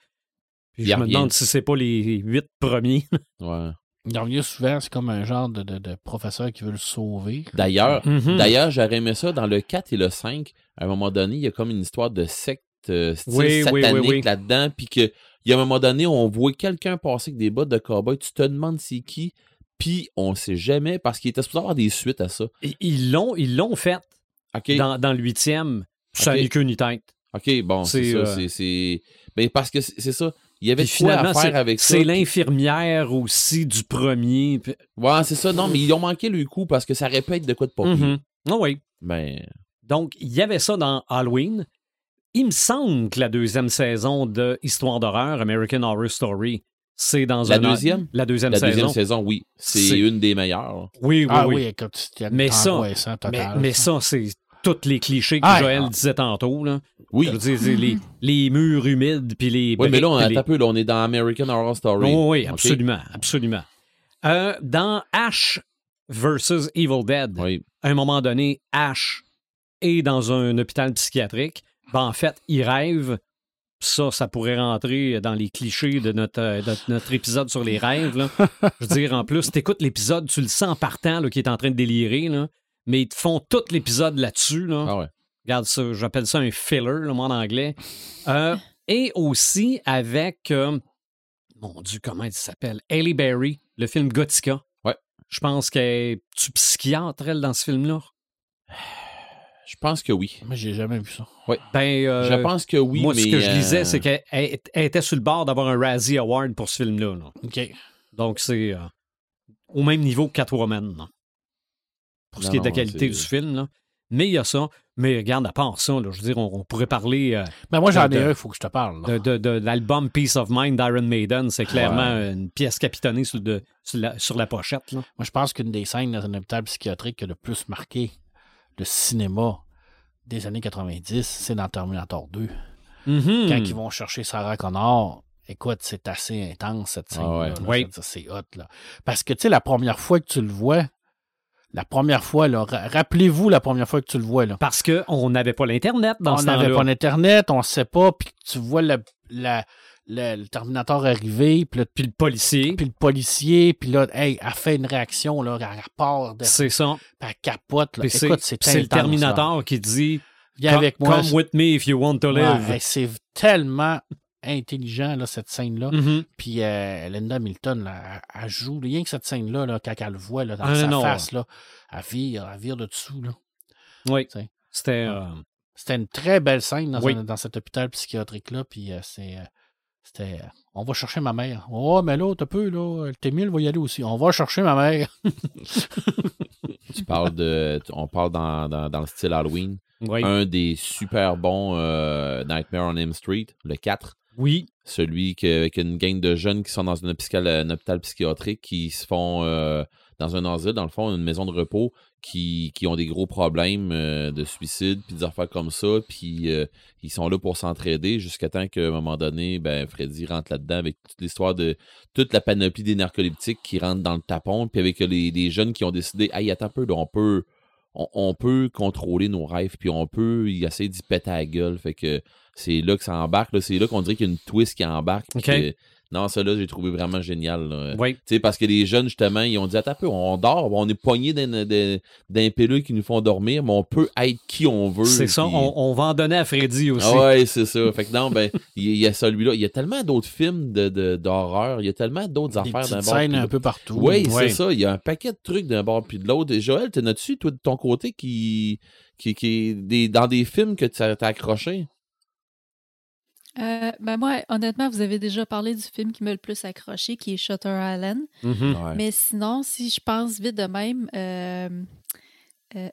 Puis je me rien. demande si c'est pas les huit premiers. Ouais. Il revient souvent, c'est comme un genre de, de- de professeur qui veut le sauver. D'ailleurs, Mhm. d'ailleurs, j'aurais aimé ça dans le 4 et le 5. À un moment donné, il y a comme une histoire de secte euh, style Oui, oui, oui, satanique oui. là-dedans. Puis que, il y a un moment donné, on voit quelqu'un passer avec des bottes de cowboy. Tu te demandes c'est qui. Puis on sait jamais parce qu'il était supposé avoir des suites à ça. Et Ils l'ont, ils l'ont fait dans, dans le huitième. Ça n'est qu'une tête. OK, bon, c'est ça. euh, c'est-. Ben, parce que c'est ça. Il y avait quoi à faire avec ça. c'est l'infirmière aussi du premier. Puis- Ouais, c'est ça. Non, mais ils ont manqué le coup parce que ça aurait pu être de quoi de pas. Ah oui. Ben, Donc, il y avait ça dans Halloween. Il me semble que la deuxième saison de Histoire d'horreur, American Horror Story, c'est dans La un... deuxième? La deuxième la saison. deuxième saison, oui. C'est une des meilleures. Oui, oui, ah oui. oui, écoute, Mais ça- mais, total. mais ça, c'est tous les clichés que Ah, Joël ah. disait tantôt. Là. Oui. Je veux dire, les, les murs humides, puis les... Oui, mais là, on, puis un peu, là, on est dans American Horror Story. les- Oh, oui, absolument, absolument. Euh, dans Ash versus Evil Dead, Oui. à un moment donné, Ash est dans un hôpital psychiatrique. Ben, en fait, il rêve ça, ça pourrait rentrer dans les clichés de notre, euh, de notre épisode sur les rêves. là. Je veux dire, en plus, t'écoutes l'épisode, tu le sens en partant qui est en train de délirer, là, mais ils te font tout l'épisode là-dessus. Là. Ah ouais. Regarde ça, j'appelle ça un filler, là, moi, en anglais. Euh, et aussi avec, euh, mon Dieu, comment il s'appelle? Halle Berry, le film Gothica. Ouais. Je pense qu'elle est psychiatre, elle, dans ce film-là? Je pense que oui. Moi, j'ai jamais vu ça. Ben, euh, je pense que oui, moi, mais... ce que je lisais, euh, c'est qu'elle elle- elle était sur le bord d'avoir un Razzie Award pour ce film-là. là. OK. Donc, c'est euh, au même niveau que Catwoman. là, pour ce Non, qui est de la qualité du film. là. Mais il y a ça. Mais regarde, à part ça, là, je veux dire, on, on pourrait parler euh, Ben, moi, j'en De- ai un, il faut que je te parle. là. de, de- de l'album Peace of Mind d'Iron Maiden. C'est clairement Ouais. une pièce capitonnée sur, de- sur la, sur la pochette. là. Moi, je pense qu'une des scènes dans un hôpital psychiatrique qui a le plus marqué le cinéma des années 90, c'est dans Terminator 2. Mhm. Quand ils vont chercher Sarah Connor, écoute, c'est assez intense, cette scène-là. Ah ouais. Oui. C'est hot, là. Parce que, tu sais, la première fois que tu le vois, la première fois, là, ra- rappelez-vous la première fois que tu le vois, là. Parce qu'on n'avait pas l'Internet dans on ce n'avait temps-là. pas d'Internet, on ne sait pas, puis tu vois la- le- le Terminator arriver, puis, le policier, puis le policier, puis là, hey, elle fait une réaction, là, elle part, de, c'est ça. puis elle capote. Là. Écoute, c'est le là. Terminator qui dit Viens Come- avec moi. Come with me if you want to Ouais, live. hey, c'est tellement intelligent, là, cette scène-là. Mhm. Puis euh, Linda Milton, là, elle, elle joue rien que cette scène-là, là, quand elle le voit là, dans Ah, sa non. face, là, elle vire, elle vire de dessous. Là. Oui. C'était. euh, C'était une très belle scène dans, Oui. un- dans cet hôpital psychiatrique-là. Puis euh, c'est. C'était. euh, on va chercher ma mère. Oh, mais là, t'as peu, là. Témil va y aller aussi. On va chercher ma mère. Tu parles de... On parle dans, dans, dans le style Halloween. oui. Un des super bons euh, Nightmare on Elm Street, le 4. Oui. Celui que- avec une gang de jeunes qui sont dans une hôpital, un hôpital psychiatrique, qui se font euh, dans un asile, dans le fond, une maison de repos, qui, qui ont des gros problèmes euh, de suicide, puis des affaires comme ça, puis euh, ils sont là pour s'entraider jusqu'à temps qu'à un moment donné, ben, Freddy rentre là-dedans avec toute l'histoire de toute la panoplie des narcoleptiques qui rentrent dans le tapon, puis avec les, les jeunes qui ont décidé, hey, attends un peu, là, on peut, on, peut contrôler nos rêves, puis on peut y essayer d'y péter à la gueule, fait que c'est là que ça embarque, c'est là qu'on dirait qu'il y a une twist qui embarque. Non, ça là, j'ai trouvé vraiment génial. là. Oui. Tu sais, parce que les jeunes, justement, ils ont dit Attends un peu, on dort, on est poigné d'un pilule qui nous font dormir, mais on peut être qui on veut. C'est ça. puis- On, on va en donner à Freddy aussi. Ah ouais, c'est ça. Fait que non, ben, il y, a celui-là. Il y a tellement d'autres films d'horreur, de, d'horreur. il y a tellement d'autres affaires d'un bord. scènes puis un peu partout. oui, Ouais. c'est ça. Il y a un paquet de trucs d'un bord puis de l'autre. Joël, t'en as-tu, toi, de ton côté, qui, qui, qui des, dans des films que tu as accroché? Euh, ben moi, honnêtement, vous avez déjà parlé du film qui m'a le plus accroché, qui est Shutter Island. Mhm. Ouais. Mais sinon, si je pense vite de même, euh, euh,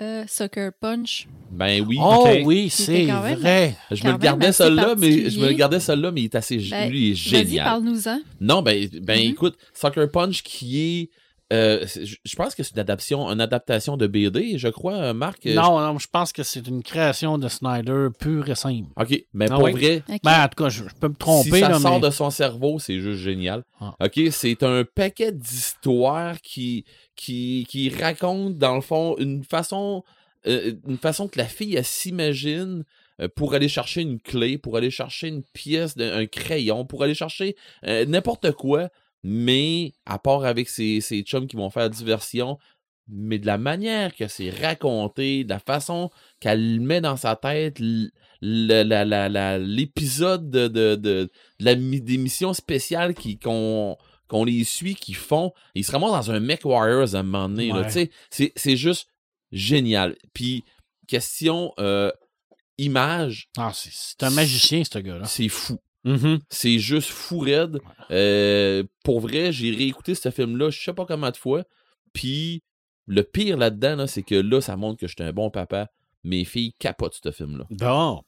euh, Sucker Punch. Ben oui. Oh Ok. oui, c'est même- vrai. je me le gardais celle-là, mais je me le particulier. gardais celle-là, mais il est assez, Ben, lui, il est Vas-y, génial. parle-nous-en. Non, ben, ben Mhm. écoute, Sucker Punch qui est. euh, je je pense que c'est une adaptation, une adaptation de BD, je crois, euh, Marc. euh, Non, non, je pense que c'est une création de Snyder pure et simple. je- Ok, mais Ah pour oui? vrai. Ben, en tout cas, je, je peux me tromper, si ça là, sort mais... de son cerveau, c'est juste génial. Ah. Ok, c'est un paquet d'histoires qui, qui, qui racontent, dans le fond, une façon, euh, une façon que la fille, s'imagine pour aller chercher une clé, pour aller chercher une pièce, d'un- un crayon, pour aller chercher euh, n'importe quoi, mais à part avec ses, ses chums qui vont faire diversion, mais de la manière que c'est raconté, de la façon qu'elle met dans sa tête l'épisode de, de, de, de la, des missions spéciales qu'on, les suit, qui font. Ils se ramassent dans un Mech Warriors à un moment donné. Ouais. c'est, juste génial. Puis, question euh, image, Ah, c'est un magicien, ce gars-là. c'est fou. Mhm. C'est juste fou raide. Euh, pour vrai, j'ai réécouté ce film-là, je sais pas combien de fois. Puis le pire là-dedans, là, c'est que là, ça montre que j'étais un bon papa. Mes filles capotent ce film-là. Bon.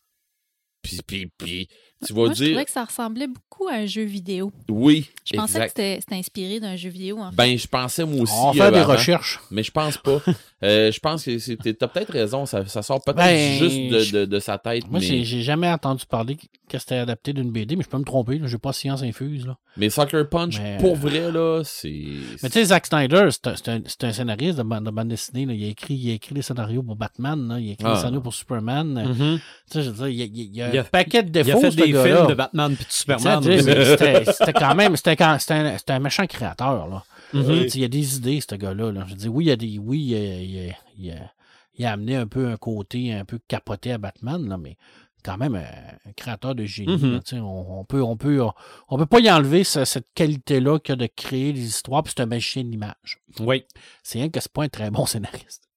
Puis, puis, puis tu vas Moi, je dire, trouvais que ça ressemblait beaucoup à un jeu vidéo. oui, Je pensais exact. que c'était inspiré d'un jeu vidéo, en fait. Ben, je pensais moi aussi. On va faire euh, des avant, recherches. Mais je pense pas. Euh, je pense que c'est- t'as peut-être raison. Ça, ça sort peut-être Ben, juste de, de- de sa tête. Moi, mais, j'ai jamais entendu parler que c'était adapté d'une BD, mais je peux me tromper. J'ai pas science infuse. Là. mais Sucker Punch, Mais, pour euh, vrai, là, c'est. Mais tu sais, Zack Snyder, c'est un, c'est un- c'est un scénariste de, ban- de bande dessinée. là. Il, a écrit, il a écrit les scénarios pour Batman. là. Il a écrit Ah. les scénarios pour Superman. Mhm. Tu sais, je veux dire, il y a, il y a- il y a Il a- un paquet de Il a défauts, fait des films de Batman puis de Superman. C'était quand même c'était un, c'était un méchant créateur. Là. Mhm. Tu sais, Il y a des idées, ce gars-là. là. Je dis, oui, il y a des. Oui, il a, il a- il a- il a amené un peu un côté un peu capoté à Batman, là, mais quand même un, un créateur de génie. Mhm. là, tu sais, on, on peut, on, peut, on, on peut pas y enlever ce- cette qualité-là qu'il a de créer des histoires, puis c'est un magicien de l'image. Oui. C'est rien que c'est pas un très bon scénariste.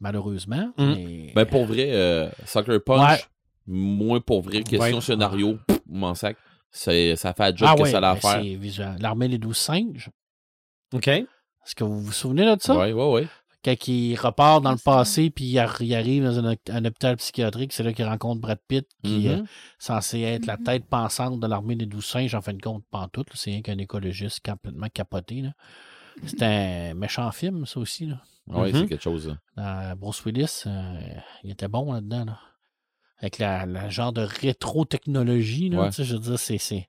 Malheureusement. Mhm. mais- Ben, pour vrai, euh, Sucker Punch, Ouais. Moins pour vrai, question Ouais. scénario, pff, m'en sac. C'est- Ça fait la job ah que ouais, ça a à ben, faire. c'est visuel. L'armée des douze singes. OK. Est-ce que vous vous souvenez de ça? Ouais, ouais, ouais. Quand il repart dans le passé, puis il, ar- il arrive dans un, un hôpital psychiatrique, c'est là qu'il rencontre Brad Pitt, qui est Mhm. censé être la tête pensante de l'armée des douze singes, en fin de compte, pantoute. là. C'est rien qu'un écologiste complètement capoté. là. C'est un méchant film, ça aussi. Là. Mhm. c'est quelque chose. là. Dans Bruce Willis, euh, il était bon là-dedans. Là. Avec la, la genre de rétro-technologie. là, Ouais. Je veux dire, c'est. c'est-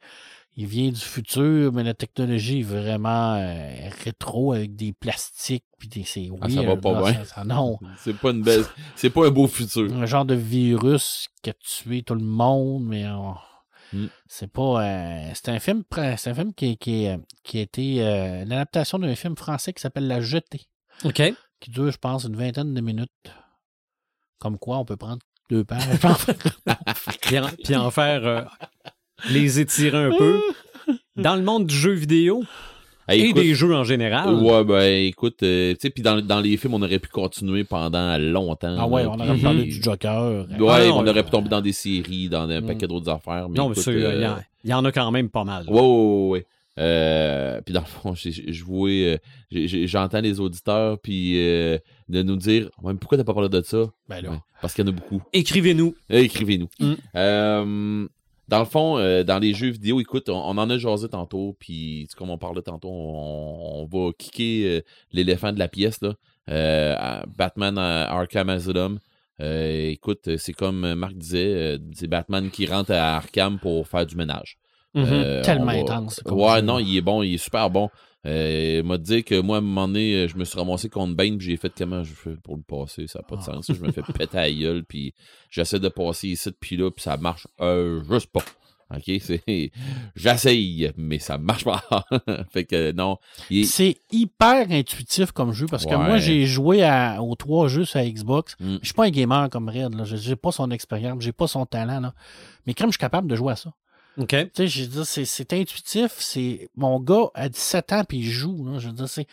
Il vient du futur, mais la technologie est vraiment euh, rétro avec des plastiques. Puis des, c'est Ah, ça va pas là, bien. ça- ça- non. C'est pas une belle. C'est pas un beau futur. un genre de virus qui a tué tout le monde, mais on- Mm. c'est pas. euh, c'est un film, c'est un film qui, qui, est- qui a été euh, une adaptation d'un film français qui s'appelle La Jetée, OK. qui dure, je pense, une vingtaine de minutes. Comme quoi, on peut prendre deux pages. puis en faire- Puis en, puis en faire euh, les étirer un peu. Dans le monde du jeu vidéo Hey, et écoute, des jeux en général. Ouais, ben écoute, euh, tu sais, puis dans, dans les films, on aurait pu continuer pendant longtemps. ah ouais, là, on aurait Mhm. parlé du Joker. Ouais, Ah non, on aurait euh, pu tomber dans des séries, dans un Mm. paquet d'autres affaires. Mais non, mais écoute, c'est- il y, euh, en- il y en a quand même pas mal. Ouais, ouais, ouais. Euh, puis dans le fond, je vois, euh, j'entends les auditeurs puis euh, de nous dire Ouais, mais pourquoi t'as pas parlé de ça Ben là. Ouais, Parce qu'il y en a beaucoup. Écrivez-nous. Écrivez-nous. Mm. Euh, dans le fond, dans les jeux vidéo, écoute, on, on en a jasé tantôt, puis comme on parlait tantôt, on, on va kicker l'éléphant de la pièce, là. À Batman à Arkham Asylum. Écoute, c'est comme Marc disait, c'est Batman qui rentre à Arkham pour faire du ménage. Euh, Tellement on va- intense, Ouais, non, il est bon, il est super bon. Euh, il m'a dit que moi, à un moment donné, euh, je me suis ramassé contre Bane, puis j'ai fait comment je fais pour le passer, ça n'a pas de Ah. sens. Je me fais péter à la gueule, puis j'essaie de passer ici, puis là, puis ça marche euh, juste pas. OK? J'essaye, mais ça marche pas. fait que non. il C'est hyper intuitif comme jeu parce que moi, j'ai joué à- aux trois jeux sur la Xbox. Mm. Je suis pas un gamer comme Red. Là. Je j'ai pas son expérience, j'ai pas son talent. Là. Mais comme je suis capable de jouer à ça. OK. Tu sais, je veux dire, c'est, c'est intuitif. C'est mon gars a 17 ans puis il joue. Là. Je veux dire, c'est,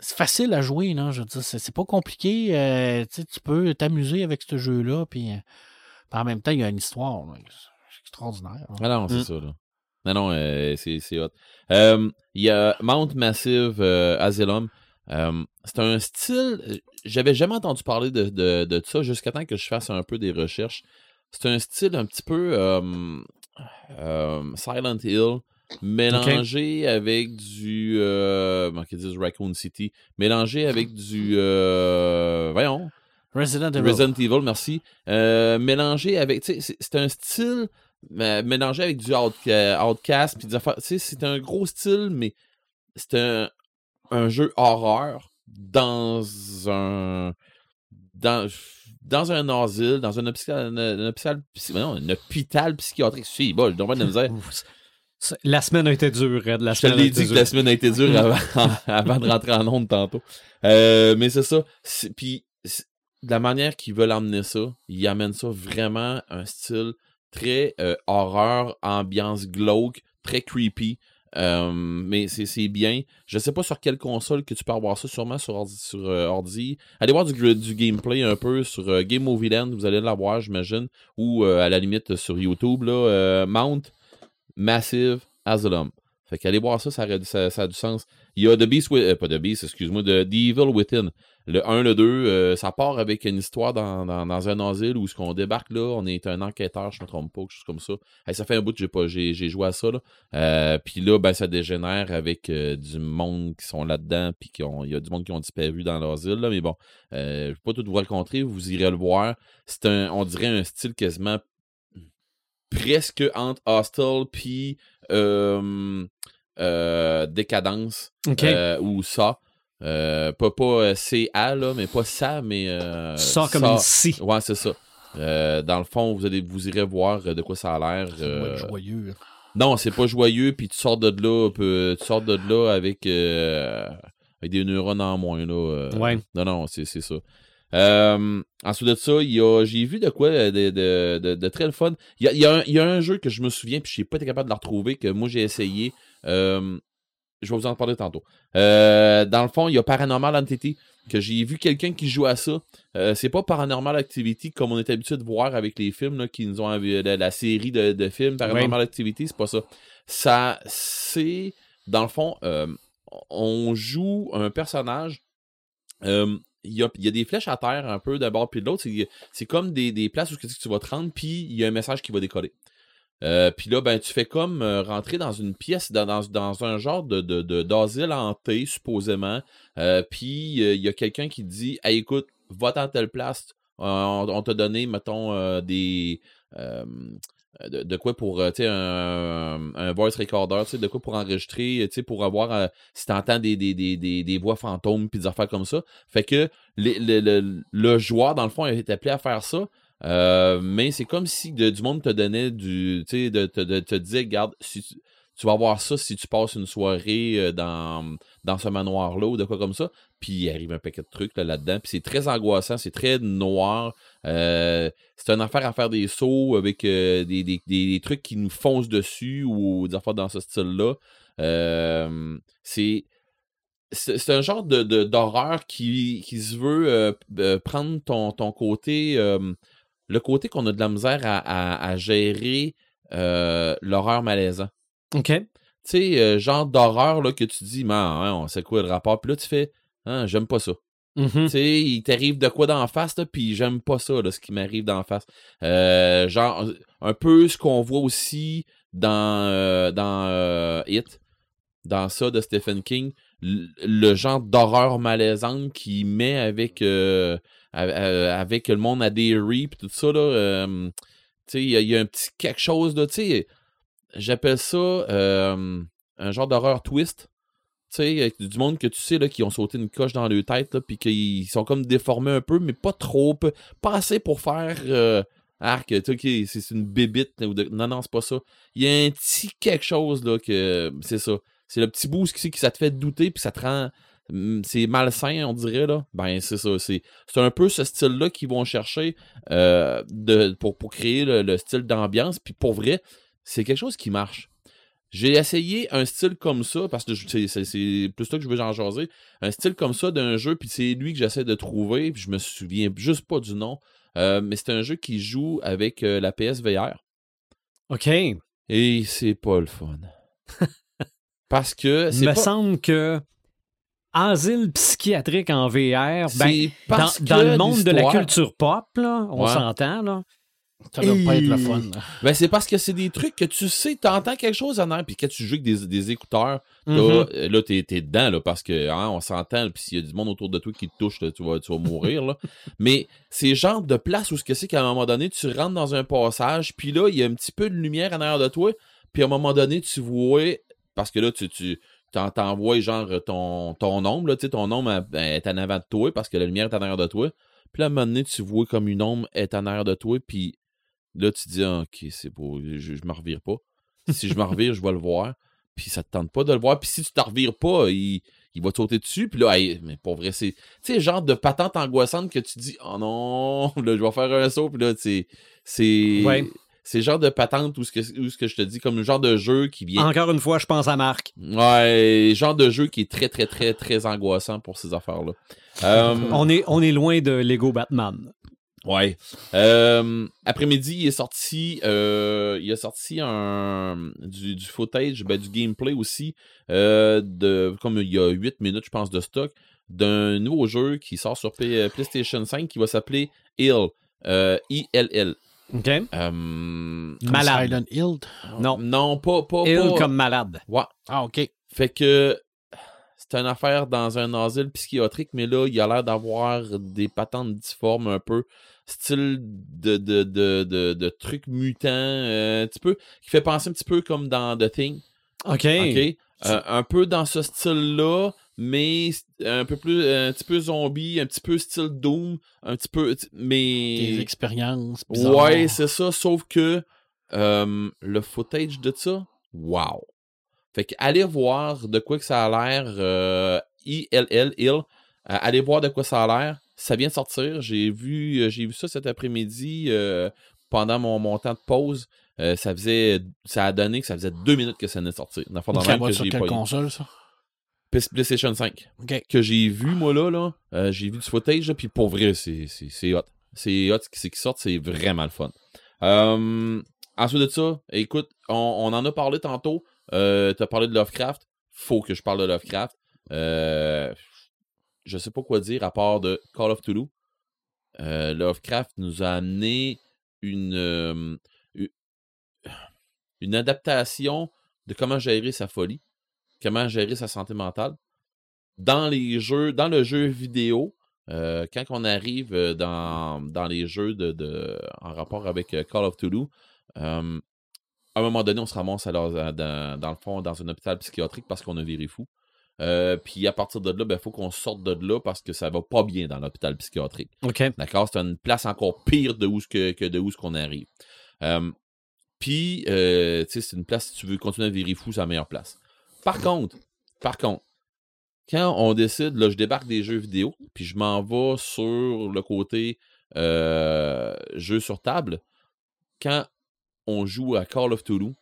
c'est facile à jouer. Là. Je veux dire, c'est, c'est pas compliqué. euh, tu sais, tu peux t'amuser avec ce jeu-là. Puis, euh, puis en même temps, il y a une histoire. là. C'est extraordinaire. Ah non, c'est Mm. ça, là. Non, non, euh, c'est, c'est hot. Euh, Il y a Mount Massive euh, Asylum. Euh, c'est un style. J'avais jamais entendu parler de, de, de ça jusqu'à temps que je fasse un peu des recherches. C'est un style un petit peu Silent Hill, mélangé avec du. Euh, disent Raccoon City. Mélangé avec du. euh, voyons. Resident Evil. Resident Evil, merci. Euh, mélangé avec. C'est un style euh, mélangé avec du out- euh, Outcast. Puis c'est un gros style, mais c'est un, un jeu horreur dans un. Dans, dans un asile, dans un hôpital, un, hôpital, non, un hôpital psychiatrique. Si, bon, je de la misère. Semaine a été dure, Red. La Je te l'ai dit que la semaine a été dure avant, avant de rentrer en onde tantôt. Euh, mais c'est ça. Puis, de la manière qu'ils veulent emmener ça, ils amènent ça vraiment un style très euh, horreur, ambiance glauque, très creepy. Euh, mais c'est bien. Je sais pas sur quelle console que tu peux avoir ça, sûrement sur ordi. Euh. Allez voir du, gameplay un peu sur euh, Game Movie Land, vous allez l'avoir, j'imagine. Ou à la limite sur YouTube, là, Mount Massive Asylum. Fait qu'allez voir ça ça, ça, a du sens. Il y a The Beast, Wi- euh, pas The Beast, excuse-moi, The Evil Within. Le 1, le 2, euh, ça part avec une histoire dans, dans, dans un asile où ce qu'on débarque là, on est un enquêteur, je me trompe pas, quelque chose comme ça. Hey, ça fait un bout que j'ai pas j'ai, j'ai joué à ça. Là. Euh, puis là, ben, ça dégénère avec euh, du monde qui sont là-dedans, puis il y a du monde qui ont disparu dans l'asile. Là, mais bon, je vais pas tout vous raconter, vous irez le voir. C'est un, on dirait un style quasiment presque entre Hostel puis Décadence ou ça. Euh, pas pas euh, CA, là, mais pas ça, mais. euh, ça comme une scie. Ouais, c'est ça. Euh, dans le fond, vous allez vous irez voir de quoi ça a l'air. Ça euh, joyeux. non, c'est pas joyeux, puis tu sors de là, peu- tu sors de là avec, euh, avec des neurones en moins. Là, euh. Ouais. Non, non, c'est c'est ça. Euh, ensuite de ça, il y a- j'ai vu de quoi de, de, de, de très le fun. Il y a, il y a un, il y a un jeu que je me souviens, puis je n'ai pas été capable de le retrouver, que moi j'ai essayé. Euh, je vais vous en parler tantôt. Euh, dans le fond, il y a Paranormal Entity, que j'ai vu quelqu'un qui joue à ça. Euh, c'est pas Paranormal Activity comme on est habitué de voir avec les films là, qui nous ont la, la série de, de films Paranormal Activity, c'est pas ça. Ça, c'est dans le fond, euh, on joue un personnage. euh, il y, a, il y a des flèches à terre un peu d'un bord puis de l'autre. C'est- C'est comme des, des places où tu vas te rendre, puis il y a un message qui va décoller. Euh, puis là, ben, tu fais comme euh, rentrer dans une pièce, dans, dans, un genre de, d'asile hanté, supposément. Euh, puis euh, il y a quelqu'un qui dit écoute, va dans telle place. On, t'a donné, mettons, des. de, quoi pour, un, un voice recorder, de quoi pour enregistrer, pour avoir, si t'entends des, des, voix fantômes puis des affaires comme ça. Fait que le joueur, dans le fond, est appelé à faire ça. Euh, mais c'est comme si du monde te donnait du. Tu sais, de, te dire, regarde, si tu, vas avoir ça si tu passes une soirée euh, dans, dans ce manoir-là ou de quoi comme ça. Puis il arrive un paquet de trucs là, là-dedans. Puis c'est très angoissant, c'est très noir. Euh, c'est une affaire à faire des sauts avec des, des, des- trucs qui nous foncent dessus ou des affaires dans ce style-là. C'est. C'est un genre de, d'horreur qui, qui se veut prendre ton, ton côté. Le côté qu'on a de la misère à, à- à gérer euh, l'horreur malaisant. OK. Tu sais, euh, genre d'horreur là, que tu dis, man, hein, on sait quoi le rapport. Puis là, tu fais, hein, j'aime pas ça. Mhm. Tu sais, il t'arrive de quoi d'en face, puis j'aime pas ça, là, ce qui m'arrive d'en face. Euh, genre, un peu ce qu'on voit aussi dans, dans euh, It, dans ça de Stephen King, le, le genre d'horreur malaisante qu'il met avec, avec le monde à des pis tout ça, là. euh, il y, a- un petit quelque chose, là, tu sais, j'appelle ça euh, un genre d'horreur twist. Tu sais, du monde que tu sais qui ont sauté une coche dans leur tête, puis qu'ils sont comme déformés un peu, mais pas trop, pas assez pour faire euh, arc, tu sais, c'est une bébite. de- Non, non, c'est pas ça. Il y a un petit quelque chose là que c'est ça. C'est le petit boost qui, qui ça te fait douter, puis ça te rend. Hum, C'est malsain, on dirait, là. Ben, c'est ça. C'est c'est un peu ce style-là qu'ils vont chercher euh, de, pour, pour créer le, le style d'ambiance. Puis pour vrai, c'est quelque chose qui marche. J'ai essayé un style comme ça, parce que c'est- plus ça que je veux en jaser. Un style comme ça d'un jeu, puis c'est lui que j'essaie de trouver, puis je me souviens juste pas du nom. Euh, mais c'est un jeu qui joue avec euh, la PSVR. OK. Et c'est pas le fun. Parce que Il me pas... semble que asile psychiatrique en VR, ben, c'est dans, dans le monde de la culture pop, là, on Ouais. s'entend, là. Ça doit pas être le fun. Ben, c'est parce que c'est des trucs que tu sais, t'entends quelque chose en arrière, puis quand tu joues avec des, des écouteurs, là, euh, là, t'es, t'es dedans, là, parce que hein, on s'entend, puis s'il y a du monde autour de toi qui te touche, là, tu, vas, tu vas mourir, là. Mais c'est le genre de place où ce que c'est qu'à un moment donné, tu rentres dans un passage, puis là, il y a un petit peu de lumière en arrière de toi, puis à un moment donné, tu vois, parce que là, tu, tu t'envoies genre ton, ton ombre, là, ton ombre elle est en avant de toi, parce que la lumière est en arrière de toi. Puis là, à un moment donné, tu vois comme une ombre est en arrière de toi, puis là, tu dis, ah, ok, c'est beau, je, je me revire pas. Si je me revire, je vais le voir. Puis ça te tente pas de le voir. Puis si tu te revires pas, il, il va te sauter dessus. Puis là, mais pour vrai, c'est. Tu genre de patente angoissante que tu dis, oh non, là, je vais faire un saut. Puis là, c'est. C'est le genre de patente où ce, que, où ce que je te dis, comme le genre de jeu qui vient. Encore une fois, je pense à Marc. Ouais, genre de jeu qui est très, très, très, très angoissant pour ces affaires-là. Euh, On est, on est loin de Lego Batman. Ouais. Euh, après-midi, il est sorti, euh, il a sorti un du, du footage, ben, du gameplay aussi, euh, de comme il y a 8 minutes, je pense, de stock, d'un nouveau jeu qui sort sur P- PlayStation 5 qui va s'appeler Ill. Euh, I-L-L. OK. Euh, Malade. Silent Hill. Non. Non, pas. pas, Il pas- comme malade. Ouais. Ah, OK. Fait que c'est une affaire dans un asile psychiatrique, mais là, il a l'air d'avoir des patentes difformes un peu, style de, de, de, de, de trucs mutants, euh, un petit peu, qui fait penser un petit peu comme dans The Thing. OK. OK? Euh, un peu dans ce style-là, mais un peu plus, un petit peu zombie, un petit peu style Doom, un petit peu, Des mais... expériences bizarres. Ouais, c'est ça, sauf que euh, le footage de ça, wow. Fait que allez voir de quoi que ça a l'air, euh, ILL, IL, euh, allez voir de quoi ça a l'air. Ça vient de sortir, j'ai vu, euh, j'ai vu ça cet après-midi euh, pendant mon, mon temps de pause. Euh, ça faisait, ça a donné que ça faisait deux minutes que ça venait de sortir. Dans va que sur quelle pas eu. console, ça? Play- PlayStation 5 OK. que j'ai vu, moi, là, là euh, j'ai vu du footage, là, puis pour vrai, c'est hot. C'est hot, c'est qui sort, c'est vraiment le fun. Euh, ensuite de ça, écoute, on, on en a parlé tantôt. Euh, T'as parlé de Lovecraft. Faut que je parle de Lovecraft. Euh, je sais pas quoi dire à part de Call of Toulouse. Lovecraft nous a amené une adaptation de comment gérer sa folie, comment gérer sa santé mentale dans les jeux, dans le jeu vidéo, euh, quand on arrive euh, dans, dans les jeux de, de- en rapport avec euh, Call of Toulouse, euh, à un moment donné, on se ramasse alors à- dans, dans le fond dans un hôpital psychiatrique parce qu'on a viré fou. Euh, puis à partir de là, il faut qu'on sorte de là parce que ça va pas bien dans l'hôpital psychiatrique. D'accord? C'est une place encore pire de où que, que de où ce qu'on arrive. Puis, tu sais, c'est une place, si tu veux continuer à virer fou, c'est la meilleure place. Par contre, par contre, quand on décide, là, je débarque des jeux vidéo, puis je m'en vais sur le côté euh, jeu sur table, quand on joue à Call of Toulouse,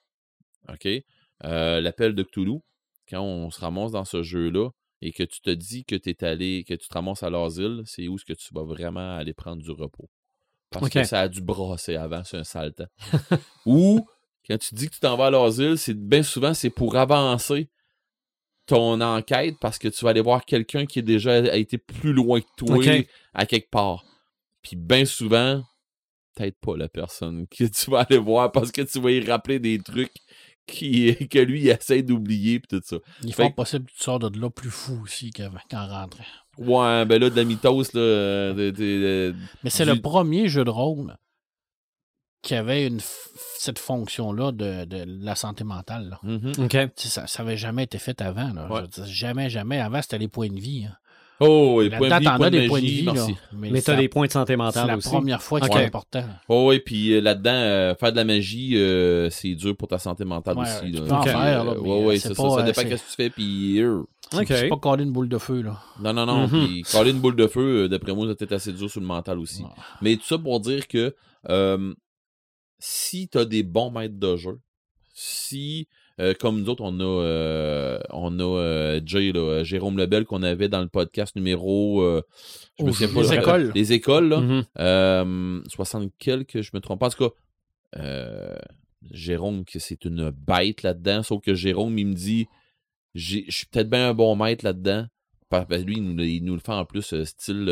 OK? euh, L'appel de Cthulhu, quand on se ramasse dans ce jeu-là, et que tu te dis que tu es allé, que tu te ramasses à l'asile, c'est où est-ce que tu vas vraiment aller prendre du repos? Parce que ça a dû brasser avant, c'est un sale temps. Ou, quand tu dis que tu t'en vas à l'asile, c'est bien souvent, c'est pour avancer ton enquête parce que tu vas aller voir quelqu'un qui est déjà a été plus loin que toi à quelque part. Puis bien souvent, peut-être pas la personne que tu vas aller voir parce que tu vas y rappeler des trucs qui, que lui il essaie d'oublier puis tout ça. Il est Fait fort que- possible que tu sors de là plus fou aussi qu'en rentrant. Ouais, ben là, de la mythos, là. euh, de- de- de- Mais c'est Du- le premier jeu de rôle qui avait une cette fonction-là de, de la santé mentale. là. Mhm. Sais, Ça n'avait jamais été fait avant. Là. Ouais. Je veux dire, jamais, jamais. Avant, c'était les points de vie. hein. Oh, et point de vie, t'en point as de des points de vie. là. merci. Mais c'est t'as la- des points de santé C'est mentale la aussi. première fois que Ok. c'est important. Oh, oui, puis euh, là-dedans, euh, faire de la magie, euh, c'est dur pour ta santé mentale Ouais, aussi. tu là. peux en Puis, faire, là, mais, ouais, ouais, c'est c'est ça. pas, Ça euh, dépend c'est- de ce que tu fais, puis. euh, OK. C'est pas coller une boule de feu. Là. Non, non, non. Mhm. Puis coller une boule de feu, d'après moi, ça peut être assez dur sur le mental aussi. Mais tout ça pour dire que euh, si tu as des bons maîtres de jeu, si, euh, comme nous autres, on a, euh, on a euh, Jay, là, Jérôme Lebel, qu'on avait dans le podcast numéro. je me souviens pas les le- écoles. Les écoles, là. Mhm. Euh, 60 quelques, je me trompe pas. En tout cas, Jérôme, que c'est une bête là-dedans. Sauf que Jérôme, il me dit j'ai- je suis peut-être bien un bon maître là-dedans. Que lui, il nous, le- il nous le fait en plus, style.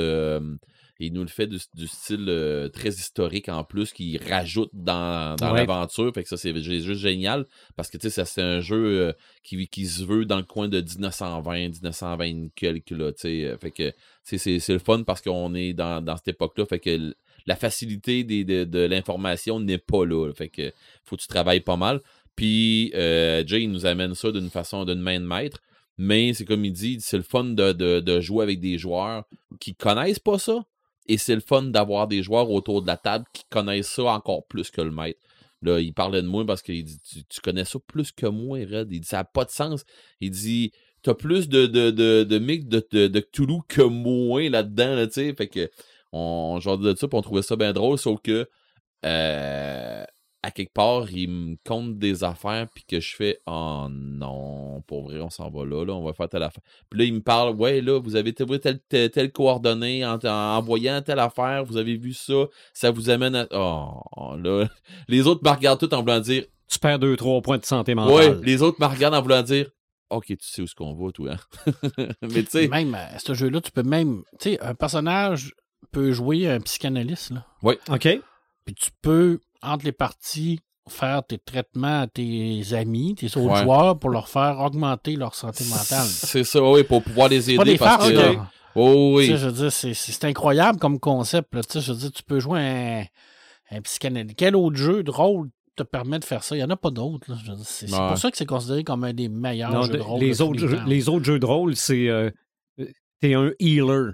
Il nous le fait du, du style euh, très historique en plus, qui rajoute dans, dans Ouais. l'aventure. Fait que ça, c'est ju- juste génial. Parce que, tu sais, c'est un jeu euh, qui, qui se veut dans le coin de 1920, 1920 quelques, là, tu sais. Fait que, c'est le fun parce qu'on est dans, dans cette époque-là. Fait que la facilité des- de, de l'information n'est pas là. là. Fait que faut que tu travailles pas mal. Puis euh, Jay il nous amène ça d'une façon, d'une main de maître. Mais c'est comme il dit, c'est le fun de, de- de jouer avec des joueurs qui connaissent pas ça. Et c'est le fun d'avoir des joueurs autour de la table qui connaissent ça encore plus que le maître. Là, il parlait de moi parce qu'il dit tu, connais ça plus que moi, Red? Il dit ça n'a pas de sens. Il dit T'as plus de, de, de, de mix de, de, de Cthulhu que moi là-dedans, là, tu sais. Fait que on genre de ça, puis on trouvait ça bien drôle, sauf que euh, à quelque part, il me compte des affaires, puis que je fais Oh non, pour vrai, on s'en va là, là, on va faire telle affaire. Puis là, il me parle Ouais, là, vous avez trouvé telle, telle, telle coordonnée en, en envoyant telle affaire, vous avez vu ça, ça vous amène à. Oh, là. Les autres me regardent tout en voulant dire Tu perds deux, trois points de santé Ouais, mentale. les autres me regardent en voulant dire OK, tu sais où ce qu'on va, toi. hein. mais tu sais, Même à ce jeu-là, tu peux même. Tu sais, un personnage peut jouer un psychanalyste, là. OK? Puis tu peux, entre les parties, faire tes traitements à tes amis, tes autres Ouais. joueurs pour leur faire augmenter leur santé mentale. c'est ça, oui, pour pouvoir les C'est pas aider des parce farces, que. là. Oh, Tu sais, oui. je veux dire, c'est- c'est c'est incroyable comme concept. Là. Tu sais, Je veux dire, tu peux jouer un, un psychanalyste. Quel autre jeu de rôle te permet de faire ça? Il n'y en a pas d'autres. C'est c'est Ouais. pour ça que c'est considéré comme un des meilleurs Non, jeux de de- rôle. les, de autres les jeux, les autres jeux de rôle, c'est. euh, T'es un healer.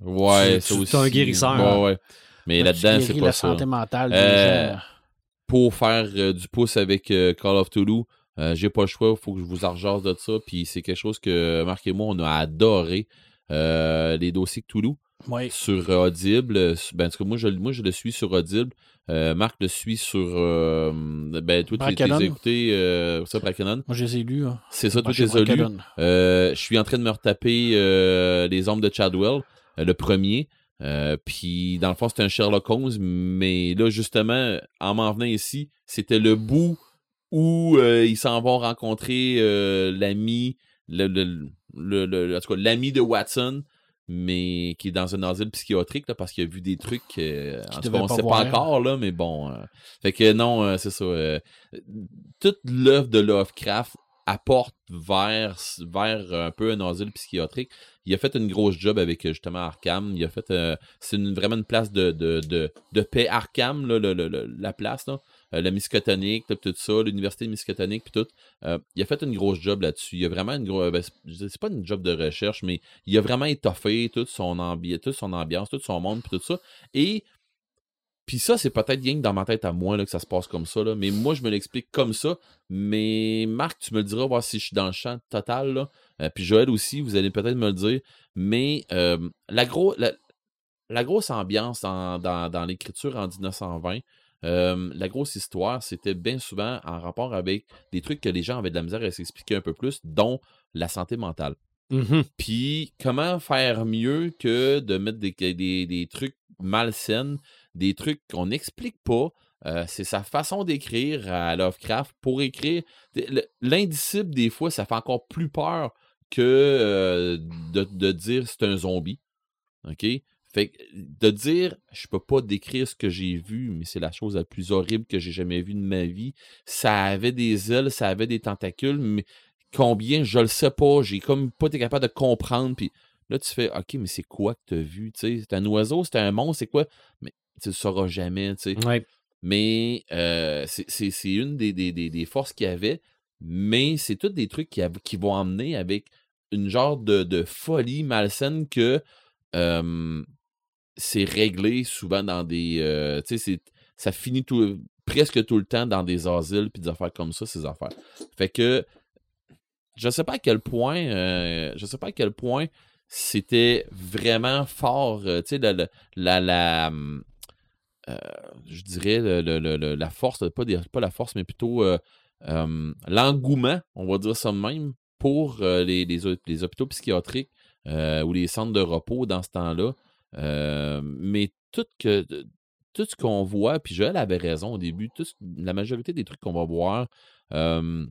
Ouais, tu- aussi. t'es un guérisseur. Ouais, ouais. Mais Là, tu là-dedans, c'est la ça. santé mentale des Euh, gens. pour faire euh, du pouce avec euh, Call of Toulouse, j'ai pas le choix, il faut que je vous argence de ça. Puis c'est quelque chose que Marc et moi, on a adoré. les dossiers Toulouse Oui. sur Audible. Ben, en tout cas, moi, je, moi, je le suis sur Audible. Marc le suit sur. ben, toi, tu tu les euh, ça. Moi, je les ai lus. hein. C'est ça, tout chez les as lus. Je suis en train de me retaper Les Ombres de Chadwell, le premier. Euh, Puis, dans le fond, c'était un Sherlock Holmes, mais là, justement, en m'en venant ici, c'était le bout où euh, ils s'en vont rencontrer euh, l'ami, le, le- le- le- en tout cas, l'ami de Watson, mais qui est dans un asile psychiatrique, là, parce qu'il a vu des trucs, euh, en tout cas, on pas sait pas encore, là, mais bon. euh, fait que non, euh, c'est ça. euh, toute l'œuvre de Lovecraft apporte vers, vers un peu un asile psychiatrique. Il a fait une grosse job avec euh, justement Arkham. Il a fait euh, c'est vraiment une place de, de, de, de paix Arkham, là, la place. Euh, la Miskatonic, tout ça, l'université Miskatonic, puis tout. Euh, il a fait une grosse job là-dessus. Il a vraiment une grosse. c'est pas une job de recherche, mais il a vraiment étoffé toute son, toute son ambiance, tout son monde, tout ça. Et puis ça, c'est peut-être bien que dans ma tête à moi là, que ça se passe comme ça. Là. Mais moi, je me l'explique comme ça. Mais Marc, tu me le diras, voir si je suis dans le champ total. Là. Euh, puis Joël aussi, vous allez peut-être me le dire. Mais euh, la, gros, la, la grosse ambiance en- dans, dans l'écriture en 1920, euh, la grosse histoire, c'était bien souvent en rapport avec des trucs que les gens avaient de la misère à s'expliquer un peu plus, dont la santé mentale. Mhm. Puis comment faire mieux que de mettre des, des, des trucs malsaines, des trucs qu'on n'explique pas. Euh, c'est sa façon d'écrire à Lovecraft pour écrire. le- L'indicible, des fois, ça fait encore plus peur que euh, de, dire c'est un zombie. OK? Fait que de dire je peux pas décrire ce que j'ai vu, mais c'est la chose la plus horrible que j'ai jamais vue de ma vie. Ça avait des ailes, ça avait des tentacules, mais combien, je le sais pas. J'ai comme pas été capable de comprendre. Puis là, tu fais OK, mais c'est quoi que tu as vu? C'est un oiseau, c'est un monstre, c'est quoi? Tu le sauras jamais, tu sais. Ouais. Mais euh, c'est- une des, des, des, des forces qu'il y avait, mais c'est tous des trucs qui, qui vont emmener avec une genre de, de folie malsaine que euh, c'est réglé souvent dans des. euh, tu sais, ça finit tout, presque tout le temps dans des asiles puis des affaires comme ça, ces affaires. Fait que je sais pas à quel point. euh, je sais pas à quel point c'était vraiment fort. tu sais, la, la, je dirais le- le- le- la force, pas, des- pas la force, mais plutôt euh, euh, l'engouement, on va dire ça de même, pour euh, les, les, hô- les hôpitaux psychiatriques euh, ou les centres de repos dans ce temps-là. Euh, mais tout, que, tout ce qu'on voit, puis Joël avait raison au début, tout la majorité des trucs qu'on va voir, euh,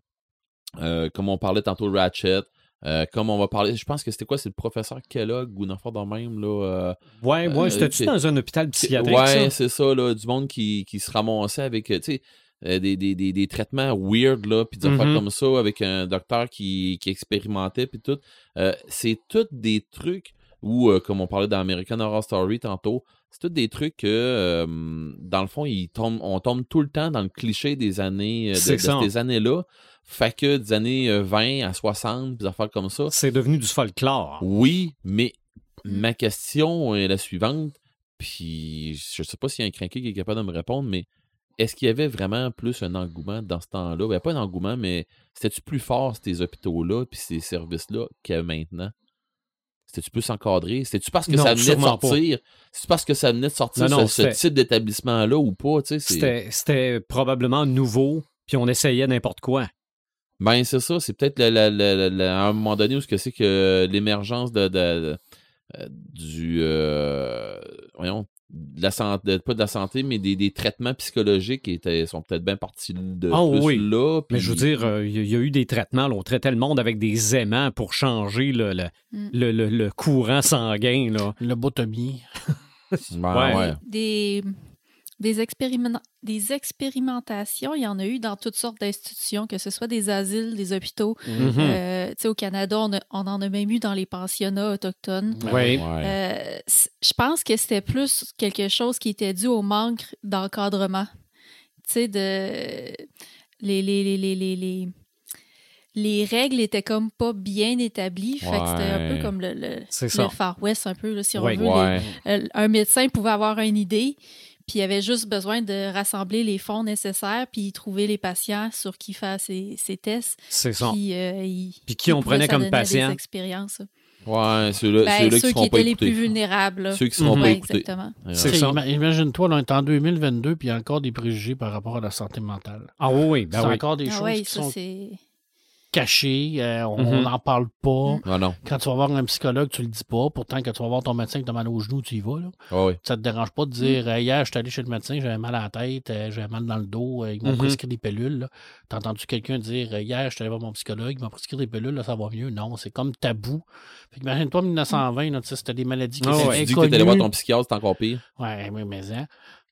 euh, comme on parlait tantôt de Ratchet, euh, comme on va parler, je pense que c'était quoi, c'est le professeur Kellogg ou une affaire même, là. euh, Ouais, ouais, Euh, c'était-tu c'est- dans un hôpital psychiatrique? Ouais, c'est ça, là, du monde qui, qui se ramassait avec, euh, tu sais, des, des, des, des traitements weird, là, puis des affaires Mhm. comme ça, avec un docteur qui, qui expérimentait, puis tout. C'est tous des trucs où, comme on parlait dans American Horror Story tantôt, c'est tous des trucs que, euh, dans le fond, ils tombent, on tombe tout le temps dans le cliché des années, euh, de, de ces années-là. Fait que des années euh, 20 à 60, puis des affaires comme ça. C'est devenu du folklore. Oui, mais Mm. ma question est la suivante, puis je sais pas s'il y a un crinqué qui est capable de me répondre, mais est-ce qu'il y avait vraiment plus un engouement dans ce temps-là? Ben, pas un engouement, mais c'était-tu plus fort ces hôpitaux-là puis ces services-là que maintenant? C'était-tu plus encadré? C'était-tu parce que Non, ça venait de sortir? C'est-tu parce que ça venait de sortir Non, non, ce, ce type d'établissement-là ou pas? Tu sais, c'est- C'était c'était probablement nouveau, puis on essayait n'importe quoi. Ben, c'est ça. C'est peut-être à un moment donné où ce que c'est que l'émergence de, de- de- euh, du euh, voyons, de la santé, pas de la santé, mais des, des traitements psychologiques qui étaient, sont peut-être bien partis de Ah plus oui. là. Mais je veux dire, euh, il y, a- il y a eu des traitements, là, on traitait le monde avec des aimants pour changer le, le, Mm. le- le- le courant sanguin. Là. Lobotomie. Ben, Ouais. ouais. Des, des, expériment- des expérimentations, il y en a eu dans toutes sortes d'institutions, que ce soit des asiles, des hôpitaux. Mhm. Euh, tu sais, au Canada, on, a- on en a même eu dans les pensionnats autochtones. Oui. Ouais. Euh, je pense que c'était plus quelque chose qui était dû au manque d'encadrement. Tu sais, de. Les, les, les, les, les, les- les règles étaient comme pas bien établies. Fait que c'était un peu comme le. Far West, un peu, là, si on Ouais. veut. Ouais. euh, un médecin pouvait avoir une idée, puis il avait juste besoin de rassembler les fonds nécessaires, puis trouver les patients sur qui faire ses, ses tests. C'est ça. Puis, euh, il- Puis qui il on prenait comme patient? Des expériences. Ouais, ceux-là, Ben, ceux-là qui ceux seront qui pas étaient les plus vulnérables. là. Ceux qui seront Mhm. pas Ouais, écoutés. exactement. Ouais. Imagine-toi, là, on est en 2022, puis il y a encore des préjugés par rapport à la santé mentale. Ah oui, oui, ben c'est oui. encore des Ah choses qui ça, sont cachées, euh, on Mhm. n'en parle pas. Ah non. Quand tu vas voir un psychologue, tu le dis pas. Pourtant, quand tu vas voir ton médecin que tu as mal au genou, tu y vas. Là. Ah oui. Ça te dérange pas de dire euh, Hier, je suis allé chez le médecin, j'avais mal à la tête, euh, j'avais mal dans le dos, ils m'ont Mhm. prescrit des pilules. là. T'as entendu quelqu'un dire Hier, je suis allé voir mon psychologue, il m'a prescrit des pilules, là, ça va mieux. Non, c'est comme tabou. Fait imagine-toi, en 1920, là, tu sais, c'était des maladies qui Ah étaient ouais. Tu dis que t'es allé voir ton psychiatre, c'est encore pire. Ouais, oui, mais hein.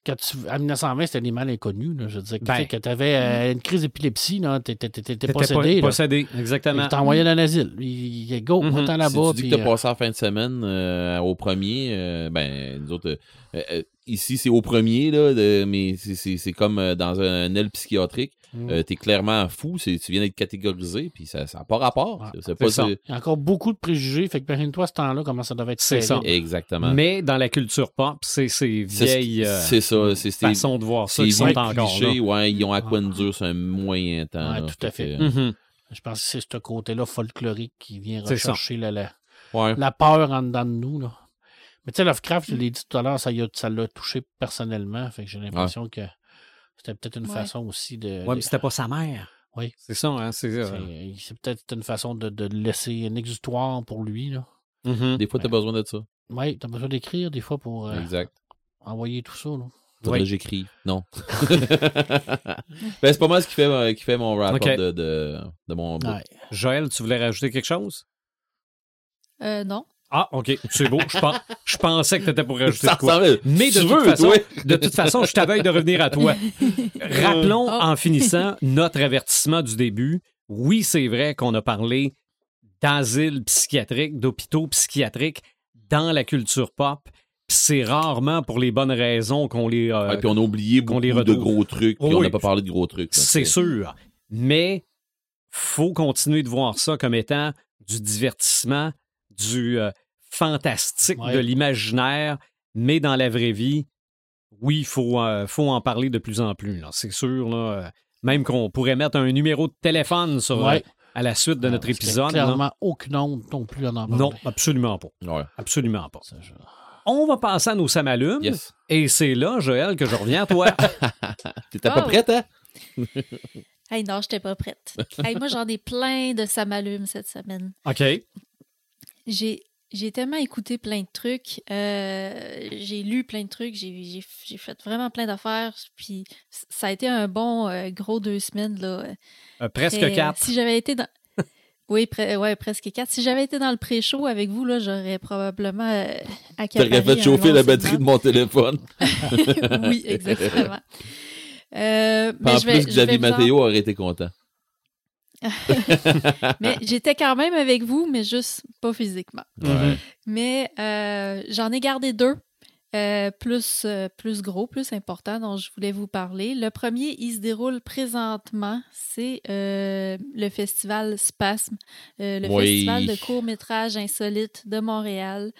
Quand tu, en 1920, c'était des mal inconnus. Là, je veux dire, que, Ben. tu que tu avais une crise d'épilepsie, t'étais T'étais possédé. là. possédé, exactement. Il t'envoyait dans l'asile. Il, il go, va-t'en Si là-bas. tu dis puis, que t'as euh, passé la fin de semaine euh, au premier, euh, ben, nous autres, euh, euh, ici, c'est au premier, là, de- mais c'est- comme euh, dans un aile psychiatrique. Mhm. Euh, T'es clairement fou, c'est- tu viens d'être catégorisé, puis ça n'a pas rapport. C'est pas ça. Il y a encore beaucoup de préjugés. Fait que imagine-toi ce temps-là, comment ça devait être ça. Exactement. Mais dans la culture pop, c'est ces vieilles euh, C'est façons de voir ça qui sont encore clichés, là. ouais, ils ont à quoi nous dure sur un moyen temps. Ouais, là. tout à fait. que, Mhm. Je pense que c'est ce côté-là folklorique qui vient rechercher la, la, ouais. la peur en dedans de nous. Là. Mais tu sais, Lovecraft, je l'ai dit tout à l'heure, ça l'a touché personnellement. Fait que j'ai l'impression que c'était peut-être une Ouais. façon aussi de. Ouais, mais c'était pas sa mère. Oui. C'est ça, hein? C'est ça. c'est c'est peut-être une façon de, de laisser un exutoire pour lui. Là. Mhm. Des fois, t'as Ouais. besoin de ça. Oui, t'as besoin d'écrire des fois pour euh, Exact. envoyer tout ça. Là. Oui. que j'écrive. Non. ben, c'est pas mal ce qui fait, euh, qui fait mon Ok. de, de, de mon book. Ouais. Joël, tu voulais rajouter quelque chose? Euh, non. Ah, OK, c'est beau. Je, je pensais que tu étais pour rajouter Ça de quoi. Mais de Tu toute, veux, façon, toi? de toute façon, je t'avais de revenir à toi. Rappelons Oh. en finissant notre avertissement du début. Oui, c'est vrai qu'on a parlé d'asile psychiatrique, d'hôpitaux psychiatriques dans la culture pop. C'est rarement pour les bonnes raisons qu'on les. euh, Ouais, puis on a oublié qu'on beaucoup les de gros trucs, puis Oh on oui. n'a pas parlé de gros trucs. C'est euh, sûr. Mais faut continuer de voir ça comme étant du divertissement, du euh, fantastique, Ouais. de l'imaginaire, mais dans la vraie vie, oui, il faut, euh, faut en parler de plus en plus. C'est sûr. Là, euh, même qu'on pourrait mettre un numéro de téléphone sur, Ouais. euh, à la suite de notre Parce qu'il y a épisode. là. clairement aucune honte non plus à en parler. Non, absolument pas. Ouais. Absolument pas. Ça, je- On va passer à nos samalumes. Yes. Et c'est là, Joël, que je reviens à toi. T'étais pas Oh. prête, hein? Hey, non, j'étais pas prête. Hey, moi, j'en ai plein de samalumes cette semaine. OK. J'ai j'ai tellement écouté plein de trucs, euh, j'ai lu plein de trucs, j'ai j'ai- j'ai fait vraiment plein d'affaires, puis ça a été un bon euh, gros deux semaines. Là. Euh, presque quatre. Si j'avais été dans... Oui, pre- ouais, presque quatre. Si j'avais été dans le pré-show avec vous, là, j'aurais probablement euh, T'aurais fait chauffer la batterie de mon téléphone. oui, exactement. Euh, mais en je vais- plus, Xavier Matteo aurait été content. Mais j'étais quand même avec vous, mais juste pas physiquement. Mais euh, j'en ai gardé deux, euh, plus, euh, plus gros, plus importants, dont je voulais vous parler. Le premier, il se déroule présentement, c'est le festival Spasme, le Oui. festival de courts-métrages insolites de Montréal.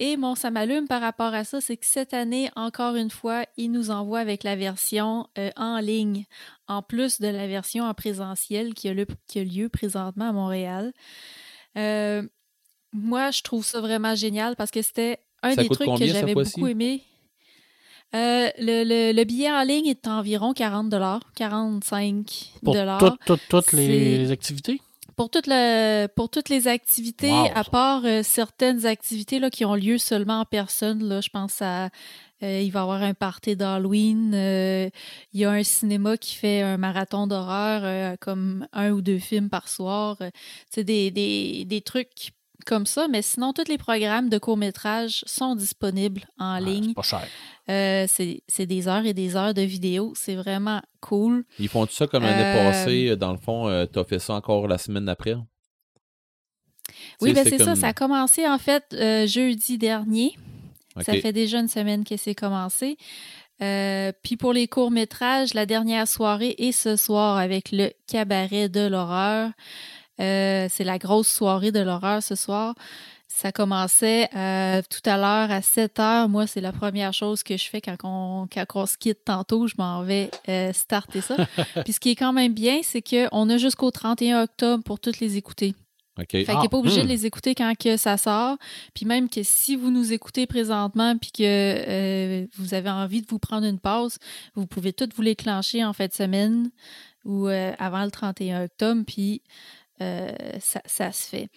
Et mon ça m'allume par rapport à ça, c'est que cette année, encore une fois, il nous envoie avec la version euh, en ligne, en plus de la version en présentiel qui a, le- qui a lieu présentement à Montréal. Euh, moi, je trouve ça vraiment génial parce que c'était un Ça des trucs que combien, j'avais beaucoup aimé. Euh, le, le- le billet en ligne est environ 40 45 Pour toutes, les activités? Pour, toute le- pour toutes les activités, Wow, à part euh, certaines activités là, qui ont lieu seulement en personne, là, je pense à Euh, il va y avoir un party d'Halloween. Euh, il y a un cinéma qui fait un marathon d'horreur, comme un ou deux films par soir. C'est des, des, des trucs comme ça, mais sinon, tous les programmes de court-métrage sont disponibles en ligne. c'est pas cher. Euh, c'est des heures et des heures de vidéos. C'est vraiment cool. Ils font tout ça comme l'année Euh, passée, dans le fond, euh, t'as fait ça encore la semaine d'après? Oui, Tu ben c'est ça. comme- Ça a commencé en fait euh, jeudi dernier. Ça fait déjà une semaine que c'est commencé. Euh, puis pour les courts-métrages, la dernière soirée est ce soir avec le cabaret de l'horreur. Euh, c'est la grosse soirée de l'horreur ce soir. Ça commençait euh, tout à l'heure à 7 heures. Moi, c'est la première chose que je fais quand on, quand on se quitte tantôt. Je m'en vais euh, starter ça. Puis ce qui est quand même bien, c'est qu'on a jusqu'au 31 octobre pour toutes les écouter. OK. Fait qu'il Ah, n'est pas obligé hmm. de les écouter quand que ça sort. Puis même que si vous nous écoutez présentement puis que euh, vous avez envie de vous prendre une pause, vous pouvez toutes vous les clencher en fin de semaine ou euh, avant le 31 octobre, puis ça, ça se fait.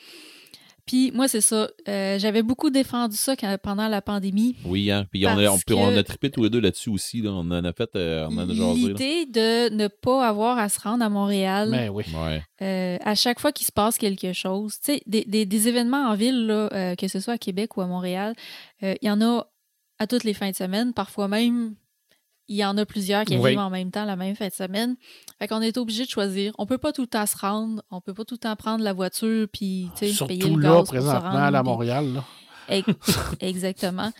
Puis moi, c'est ça. euh, J'avais beaucoup défendu ça quand- pendant la pandémie. Oui, hein. Puis on a, on, a trippé tous les deux là-dessus aussi. Là. On en a fait, euh, on en a jasé. L'idée de ne pas avoir à se rendre à Montréal. Mais oui. Ouais. Euh, à chaque fois qu'il se passe quelque chose, tu sais, des, des- des événements en ville, là, euh, que ce soit à Québec ou à Montréal, euh, il y en a à toutes les fins de semaine. Parfois même, il y en a plusieurs qui Oui. arrivent en même temps la même fin de semaine. Fait qu'on est obligé de choisir. On peut pas tout le temps se rendre, on peut pas tout le temps prendre la voiture puis payer le là, gaz pour se présentement, rendre, à la Montréal. Là. Exactement.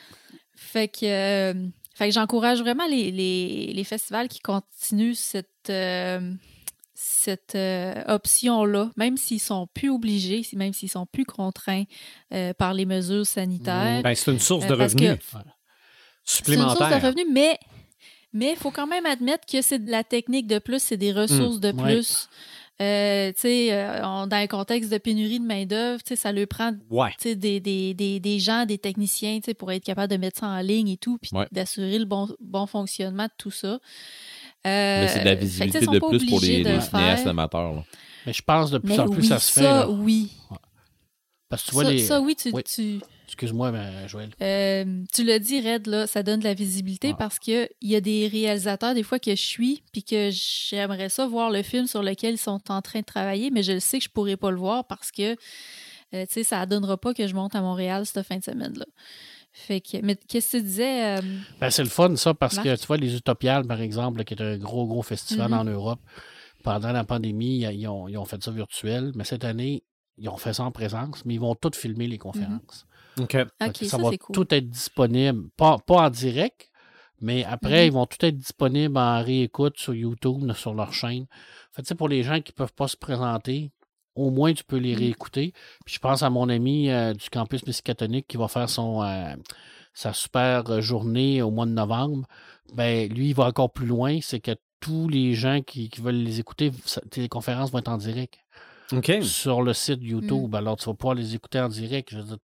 Fait que, euh, fait que j'encourage vraiment les, les- les festivals qui continuent cette, euh, cette euh, option-là, même s'ils sont plus obligés, même s'ils sont plus contraints par les mesures sanitaires. Ben, c'est une source de revenus que C'est une supplémentaire. source de revenus, mais mais il faut quand même admettre que c'est de la technique de plus, c'est des ressources de ouais. plus. Euh, tu sais, euh, on- dans un contexte de pénurie de main-d'œuvre, tu sais, ça lui prend Ouais. tu sais, des, des, des, des gens, des techniciens, tu sais, pour être capable de mettre ça en ligne et tout, puis Ouais. d'assurer le bon, bon fonctionnement de tout ça. Mais c'est de la Euh, visibilité de plus pour les, les le cinéastes amateurs. là. Mais je pense de plus Mais en plus oui, ça se fait. ça, là. oui. Parce que tu vois Ça, les. ça, oui, tu, oui. tu, Excuse-moi, mais Joël. euh, tu l'as dit, Red, là, ça donne de la visibilité Ah. parce qu'il y a des réalisateurs, des fois, que je suis, puis que j'aimerais ça voir le film sur lequel ils sont en train de travailler, mais je le sais que je pourrais pas le voir parce que, euh, tu sais, ça donnera pas que je monte à Montréal cette fin de semaine-là. Fait que, mais qu'est-ce que tu disais? euh, Ben, c'est le fun, ça, parce Marc? que tu vois, les Utopiales, par exemple, qui est un gros, gros festival Mhm. en Europe, pendant la pandémie, ils ont, ils ont fait ça virtuel, mais cette année, ils ont fait ça en présence, mais ils vont tous filmer les conférences. OK. Fait Ok, ça, va cool. tout être disponible, pas, pas en direct, mais après, Mhm. ils vont tout être disponibles en réécoute sur YouTube, sur leur chaîne. Fait que, tu sais, pour les gens qui ne peuvent pas se présenter, au moins tu peux les Mhm. réécouter. Puis je pense à mon ami euh, du campus Miskatonic qui va faire son euh, sa super euh, journée au mois de novembre. Ben, lui, il va encore plus loin, c'est que tous les gens qui, qui veulent les écouter, les conférences vont être en direct OK. sur le site YouTube. Mm. Alors, tu vas pouvoir les écouter en direct. Je veux dire, t'es-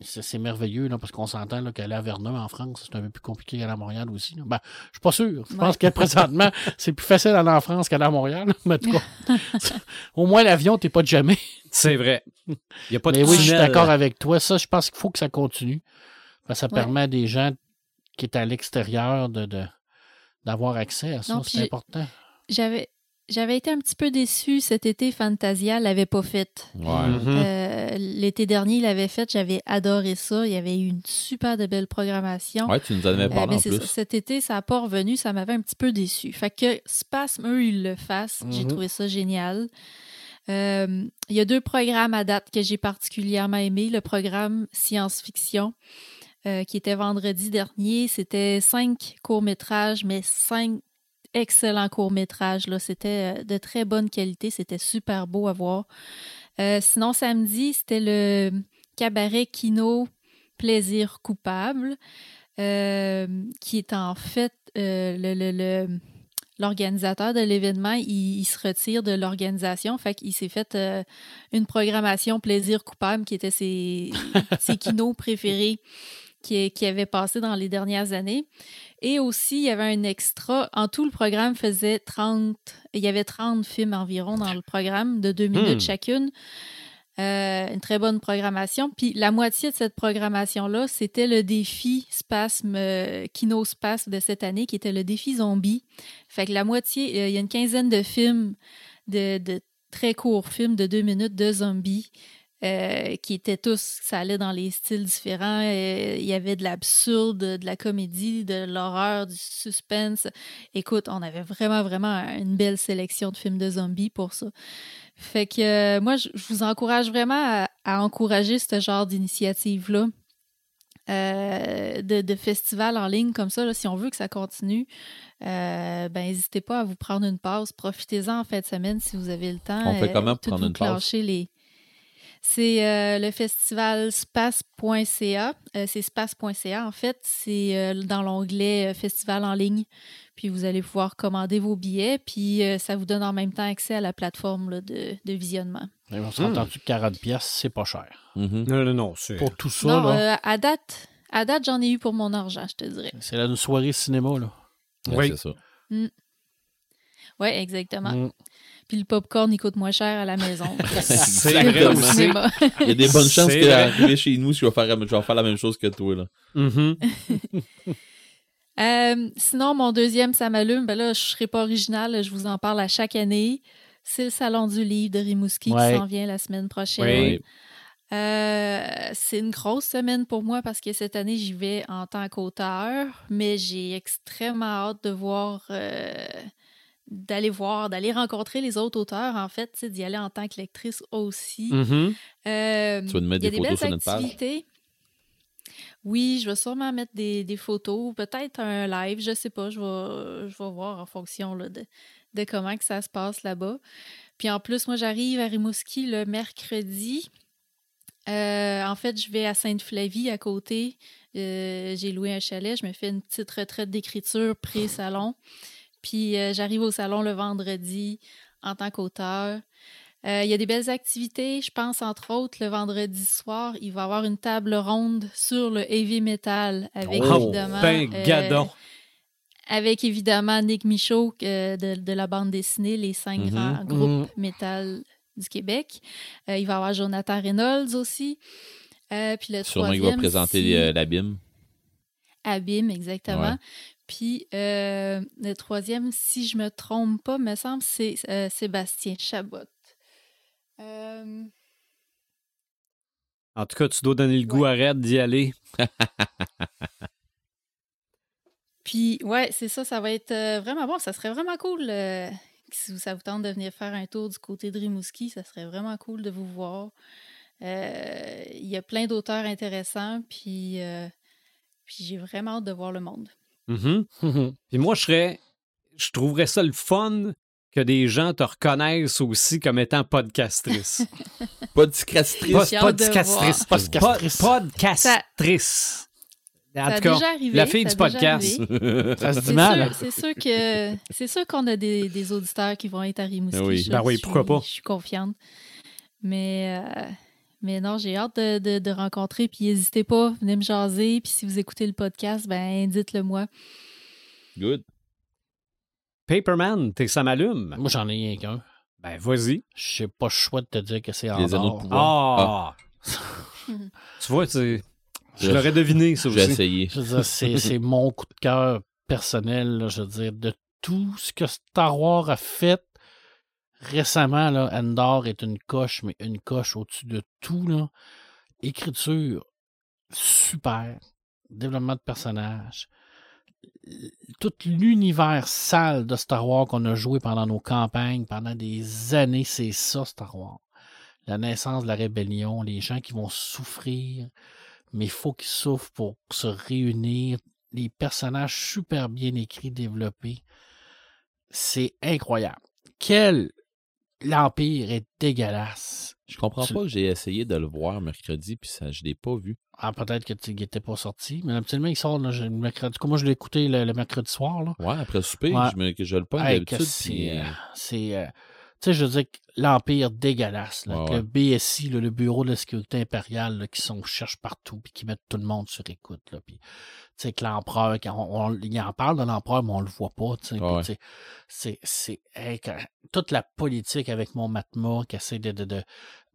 c'est c'est merveilleux, là, parce qu'on s'entend là, qu'aller à Vernon, en France, c'est un peu plus compliqué qu'aller à Montréal aussi. là. Ben, je suis pas sûr. Je pense que présentement, c'est plus facile d'aller en France qu'aller à Montréal. Mais en tout cas, au moins, l'avion, t'es pas de jamais. C'est vrai. Il n'y a pas de Mais oui, je suis d'accord avec toi. Ça, je pense qu'il faut que ça continue. Parce que ça Ouais. permet à des gens qui est à l'extérieur de, de- d'avoir accès à ça. C'est important. J'avais j'avais été un petit peu déçue cet été. Fantasia l'avait pas fait. Ouais. Mhm. Euh, L'été dernier, il l'avait fait. J'avais adoré ça. Il y avait eu une super de belle programmation. Ouais, tu nous en avais Euh, parlé mais en c'est plus. ça, cet été, ça n'a pas revenu. Ça m'avait un petit peu déçu. Fait que Spasme, eux, ils le fassent. J'ai Mhm. trouvé ça génial. Euh, Il y a deux programmes à date que j'ai particulièrement aimés. Le programme science-fiction, euh, qui était vendredi dernier. C'était cinq courts-métrages, mais cinq excellents courts-métrages. là. C'était euh, de très bonne qualité. C'était super beau à voir. Euh, sinon, samedi, c'était le cabaret Kino Plaisir coupable, euh, qui est en fait euh, le- le, l'organisateur de l'événement, il, il se retire de l'organisation. Fait qu'il s'est fait une programmation plaisir coupable qui était ses, ses kinos préférés qui, qui avait passé dans les dernières années. Et aussi, il y avait un extra. En tout, le programme faisait 30... Il y avait 30 films environ dans le programme, de deux minutes Hmm. chacune. Euh, une très bonne programmation. Puis la moitié de cette programmation-là, c'était le défi Spasme, euh, Kino Spasme de cette année, qui était le défi zombie. Fait que la moitié, euh, il y a une quinzaine de films, de, de très courts films de deux minutes de zombies. Euh, qui étaient tous, ça allait dans les styles différents. Euh, Il y avait de l'absurde, de la comédie, de l'horreur, du suspense. Écoute, on avait vraiment, vraiment une belle sélection de films de zombies pour ça. Fait que euh, moi, je vous encourage vraiment à, à encourager ce genre d'initiative-là. euh, de, de festivals en ligne comme ça, là, si on veut que ça continue, euh, ben n'hésitez pas à vous prendre une pause. Profitez-en en fin de semaine si vous avez le temps. On fait comment pour prendre une pause? les... C'est euh, le festival space.ca. Euh, c'est space.ca, en fait. C'est euh, dans l'onglet euh, Festival en ligne. Puis vous allez pouvoir commander vos billets. Puis euh, ça vous donne en même temps accès à la plateforme là, de, de visionnement. Mais on s'est entendu que 40 pièces, c'est pas cher. Mhm. Non, non, non. C'est... Pour tout ça, non, là, euh, à date, à date j'en ai eu pour mon argent, je te dirais. c'est la soirée cinéma, là. Ouais, Oui. C'est ça. Oui, exactement. Puis le popcorn, il coûte moins cher à la maison. C'est. Il y a des bonnes chances C'est que vrai. arriver chez nous, je vais faire, je vais faire la même chose que toi. Là. Mhm. Euh, sinon, mon deuxième, ça m'allume. Ben là, je ne serai pas original, je vous en parle à chaque année. C'est le Salon du livre de Rimouski Ouais. qui s'en vient la semaine prochaine. Oui. Euh, c'est une grosse semaine pour moi parce que cette année, j'y vais en tant qu'auteur, mais j'ai extrêmement hâte de voir, euh, d'aller voir, d'aller rencontrer les autres auteurs, en fait, d'y aller en tant que lectrice aussi. Mhm. Euh, Tu vas nous mettre il y a des des photos belles sur notre page? activités. Oui, je vais sûrement mettre des, des photos, peut-être un live, je sais pas, je vais, je vais voir en fonction là, de, de comment que ça se passe là-bas. Puis en plus, moi, j'arrive à Rimouski le mercredi. Euh, en fait, je vais à Sainte-Flavie à côté. Euh, J'ai loué un chalet. Je me fais une petite retraite d'écriture pré-salon. Puis euh, j'arrive au salon le vendredi en tant qu'auteur. Euh, Il y a des belles activités. Je pense, entre autres, le vendredi soir, il va y avoir une table ronde sur le heavy metal avec Oh, évidemment. ben, euh, gadon. avec évidemment Nick Michaud de, de la bande dessinée Les cinq Mhm. grands groupes métal du Québec. Il va y avoir Jonathan Reynolds aussi. Puis le Sûrement qu'il va présenter l'abîme. Abîme, exactement. Ouais. Puis euh, le troisième, si je me trompe pas, me semble, c'est euh, Sébastien Chabot. Euh, En tout cas, tu dois donner le goût à Red d'y aller. Puis, ouais, c'est ça, ça va être vraiment bon. Ça serait vraiment cool si ça vous tente de venir faire un tour du côté de Rimouski. Ça serait vraiment cool de vous voir. Il y a plein d'auteurs intéressants, puis, puis j'ai vraiment hâte de voir le monde. Mhm. Puis moi, je serais. Je trouverais ça le fun que des gens te reconnaissent aussi comme étant podcastrice. Podcastrice. voir. Pod- Podcastrice. Podcastrice. En ça tout cas, déjà arrivé. la fille ça du podcast. Ça se dit C'est mal. sûr, c'est sûr que c'est sûr qu'on a des, des auditeurs qui vont être à Rimouski. Ben oui. Ben oui, pourquoi suis- pas. Je suis confiante. Mais, euh, mais non, j'ai hâte de, de- de rencontrer. Puis n'hésitez pas, venez me jaser. Puis si vous écoutez le podcast, ben dites-le moi. Good. Paperman, t'es ça m'allume. Moi, j'en ai rien qu'un. Ben, vas-y. Je sais pas le choix de te dire que c'est en Les anneaux de pouvoir. Ah! tu vois, tu- je l'aurais deviné, ça J'ai aussi. essayé. Je veux dire, c'est, c'est mon coup de cœur personnel, là, je veux dire, de tout ce que Star Wars a fait récemment, là, Endor est une coche, mais une coche au-dessus de tout, là. Écriture, super. Développement de personnages. Tout l'univers sale de Star Wars qu'on a joué pendant nos campagnes, pendant des années, c'est ça, Star Wars. La naissance de la rébellion, les gens qui vont souffrir, mais il faut qu'ils souffrent pour se réunir. Les personnages super bien écrits, développés. C'est incroyable. Quel l'Empire est dégueulasse. Je comprends Tu- pas que j'ai essayé de le voir mercredi, puis ça, je l'ai pas vu. Ah, peut-être que tu n'étais pas sorti, mais absolument, il sort là, le mercredi. Moi, je l'ai écouté le, le mercredi soir. Là. Ouais, après le souper, Ouais. je, me, que je le Hey, que d'habitude. c'est. euh, euh, euh, tu sais, je veux dire, que l'Empire dégueulasse. là, Ouais, Le BSI, là, le Bureau de la sécurité impériale, là, qui sont, cherchent partout, puis qui mettent tout le monde sur écoute. Là, puis, tu sais, que l'empereur, quand on, on- il en parle de l'empereur, mais on le voit pas. tu sais, Ouais. sais, C'est, c'est, hey, toute la politique avec mon Matma qui essaie de, de, de,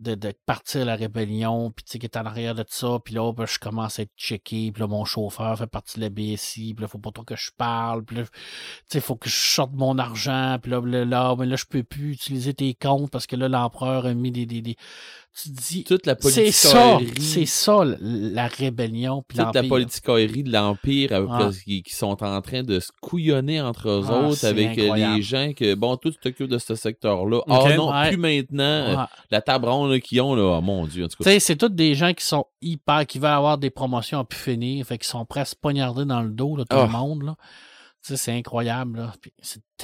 de, de partir la rébellion, puis tu sais, qui est en arrière de ça, puis là, ben, je commence à être checké, puis là, mon chauffeur fait partie de la BSI, puis là, faut pas trop que je parle, puis là, tu sais, faut que je sorte mon argent, puis là, là, là, ben là, je peux plus utiliser tes comptes parce que là, l'empereur a mis des, des, des... Tu dis, Toute la c'est ça, politique c'est ça, la rébellion, toute la politicaillerie de l'Empire Ouais. le- qui, qui sont en train de se couillonner entre eux Ah, autres avec euh, incroyable. les gens que, bon, tout t'occupes de ce secteur-là. Ok. Ah non, Ouais. plus maintenant. euh, Ouais. La table ronde qu'ils ont, là, oh, mon Dieu, Tu sais, c'est tous des gens qui sont hyper, qui veulent avoir des promotions à pu finir, fait qu'ils sont prêts à se poignarder dans le dos, là, tout Ah. le monde, là. Tu sais, c'est incroyable, là. Puis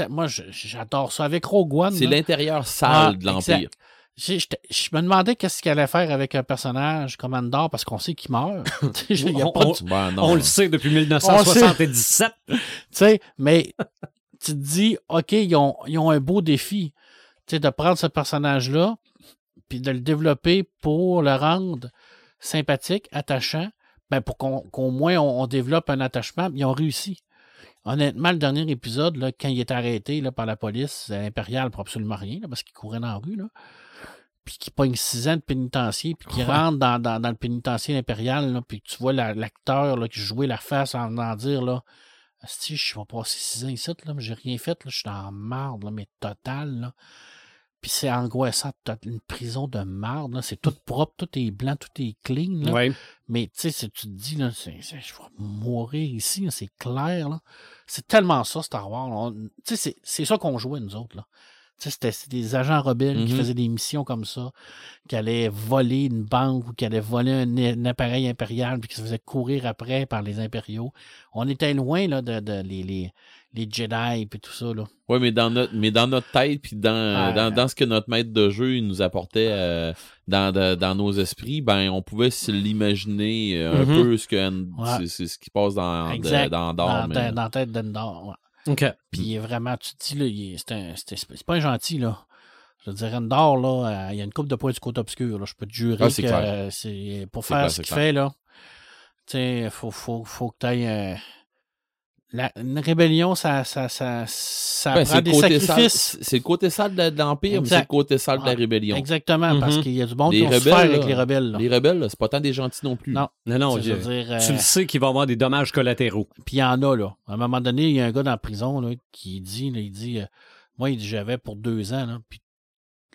moi, j'adore ça. Avec Rogue One, C'est l'intérieur sale Ah, de l'Empire. Je me demandais qu'est-ce qu'il allait faire avec un personnage comme Andor, parce qu'on sait qu'il meurt. Y a On- pas de- on- tu Ben, non, On le sait depuis 1977. sais, mais tu te dis, OK, ils ont, ils ont un beau défi, de prendre ce personnage-là, puis de le développer pour le rendre sympathique, attachant, ben pour qu'au moins on, on développe un attachement. Ils ont réussi. Honnêtement, le dernier épisode, là, quand il est arrêté là, par la police impériale pour absolument rien, là, parce qu'il courait dans la rue, là, puis qu'il pogne six ans de pénitencier, puis Ouais. rentre dans, dans, dans le pénitencier impérial, là, puis tu vois la- l'acteur qui jouait la face en venant dire là, si je vais passer six ans ici, là, mais j'ai rien fait, là, je suis en marde, là, mais total. Là. Puis c'est angoissant, une prison de marde, là, c'est tout propre, tout est blanc, tout est clean. Là. Ouais. Mais tu sais, si tu te dis, là, je vais mourir ici, c'est clair. là. C'est tellement ça, Star Wars. Tu sais, c'est- c'est ça qu'on jouait, nous autres. Là. C'était des agents rebelles qui Mhm. faisaient des missions comme ça, qui allaient voler une banque ou qui allaient voler un, un appareil impérial puis qui se faisaient courir après par les impériaux. On était loin là, de, de les, les, les Jedi et tout ça. Ouais, mais dans notre, mais dans notre tête, puis dans, dans, dans ce que notre maître de jeu il nous apportait euh, dans, de- dans nos esprits, ben on pouvait se l'imaginer euh, un Mhm. peu ce que Ouais. c'est- ce qui passe dans, de- dans mais- dans la tête d'Endor. ouais. OK. Puis il est vraiment, tu te dis, là, c'est pas un gentil, là. Je veux dire, Endor, là, euh, il y a une coupe de points du côté obscur, là. Je peux te jurer Ah, que euh, c'est pour faire clair, ce qu'il fait, là. Tu sais, faut, faut, faut que tu ailles. Une rébellion, ça, ça, ça, ça Ben, prend des sacrifices. c'est le côté sale de, de l'Empire, mais c'est le côté sale de la rébellion. Exactement, parce Mhm. qu'il y a du monde Les qui ont rebelles, avec là, les rebelles. Là. Les rebelles, là, c'est pas tant des gentils non plus. Non. Non, non, je dire, tu euh, le sais qu'il va y avoir des dommages collatéraux. Puis il y en a, là. À un moment donné, il y a un gars dans la prison là, qui dit, là, il dit, euh, moi, il dit, j'avais pour deux ans, là, puis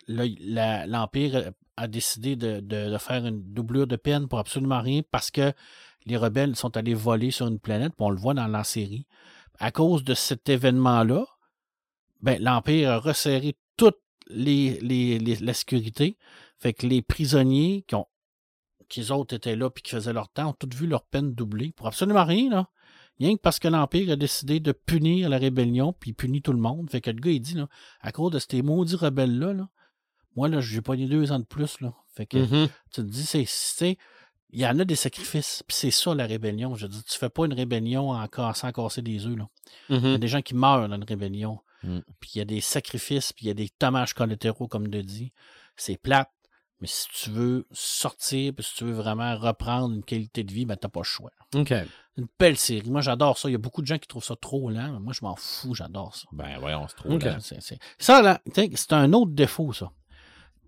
là, la- l'Empire a décidé de, de- de faire une doublure de peine pour absolument rien parce que les rebelles sont allés voler sur une planète, puis on le voit dans la série. À cause de cet événement-là, ben, l'Empire a resserré toute les, les- les- la sécurité. Fait que les prisonniers qui ont qui eux autres étaient là puis qui faisaient leur temps ont toutes vu leur peine doublée pour absolument rien, là. Rien que parce que l'Empire a décidé de punir la rébellion, puis il punit tout le monde. Fait que le gars, il dit, là, à cause de ces maudits rebelles-là, là, moi, là, j'ai pas deux ans de plus, là. Fait que, Mhm. tu te dis, c'est, il y en a des sacrifices, puis c'est ça, la rébellion. Je dis, tu fais pas une rébellion en, sans casser des œufs, là. Il y a Mhm. des gens qui meurent dans une rébellion. Mm. Puis il y a des sacrifices, puis il y a des dommages collatéraux, comme de dit. C'est plate. Mais si tu veux sortir, puis si tu veux vraiment reprendre une qualité de vie, ben t'as pas le choix. OK. Une belle série. Moi, j'adore ça. Il y a beaucoup de gens qui trouvent ça trop lent. mais moi, je m'en fous. J'adore ça. Ben voyons, c'est trop Ok. lent. C'est- c'est- Ça, là, c'est un autre défaut, ça.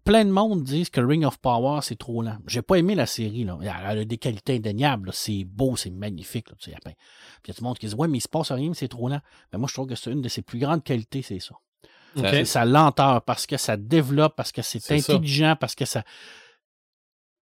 Plein de monde disent que Ring of Power, c'est trop lent. J'ai pas aimé la série. Là. Elle a des qualités indéniables. C'est beau, c'est magnifique. Là, tu sais, Puis il y a tout le monde qui dit Ouais, mais il se passe rien, mais c'est trop lent. Mais moi, je trouve que c'est une de ses plus grandes qualités, c'est ça. OK. C'est sa lenteur, parce que ça développe, parce que c'est ça. intelligent, parce que ça.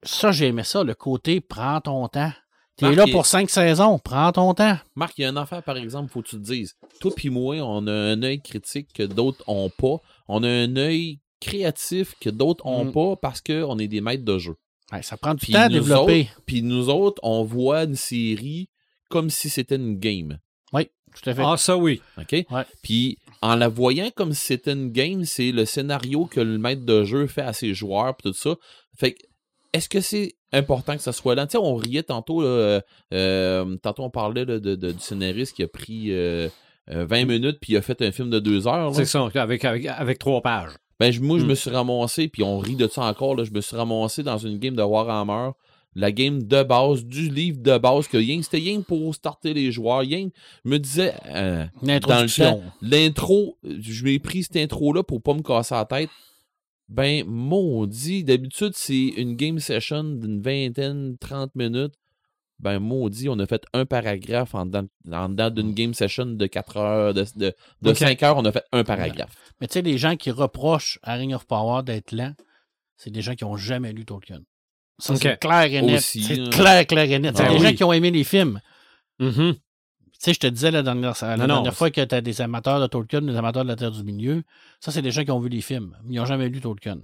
Ça, j'ai aimé ça, le côté prends ton temps. T'es là pour cinq saisons, prends ton temps. Marc, il y a une affaire, par exemple, faut que tu te dises. Toi puis moi, on a un œil critique que d'autres ont pas. On a un œil créatif que d'autres ont Mm. pas parce qu'on est des maîtres de jeu. Ouais, ça prend du temps à développer. Puis nous autres, on voit une série comme si c'était une game. Oui, tout à fait. Ah, ça oui. OK? Ouais. Puis en la voyant comme si c'était une game, c'est le scénario que le maître de jeu fait à ses joueurs puis tout ça. Fait que, est-ce que c'est important que ça soit lent? Tu sais, on riait tantôt, là, euh, euh, tantôt on parlait là, de, de- du scénariste qui a pris euh, euh, 20 minutes puis il a fait un film de deux heures. là. C'est ça, avec, avec, avec trois pages. Ben, je- moi, je Hmm. me suis ramassé, puis on rit de ça encore, là, je me suis ramassé dans une game de Warhammer, la game de base, du livre de base, que rien, c'était rien pour starter les joueurs. Je me disais, euh, dans le temps, l'intro, je m'ai pris cette intro-là pour pas me casser la tête. Ben, maudit, d'habitude, c'est une game session d'une vingtaine, 30 minutes. Ben, maudit, on a fait un paragraphe en dedans, en dedans d'une game session de 4 heures, de, de, de Ok. 5 heures, on a fait un paragraphe. Mais tu sais, les gens qui reprochent à Ring of Power d'être lent, c'est des gens qui n'ont jamais lu Tolkien. C'est clair et net. C'est hein. clair, clair et net. C'est Ah des oui. gens qui ont aimé les films. Mhm. Tu sais, je te disais la dernière, la Non, non, dernière fois que tu as des amateurs de Tolkien, des amateurs de la Terre du Milieu. Ça, c'est des gens qui ont vu les films. mais Ils n'ont jamais lu Tolkien.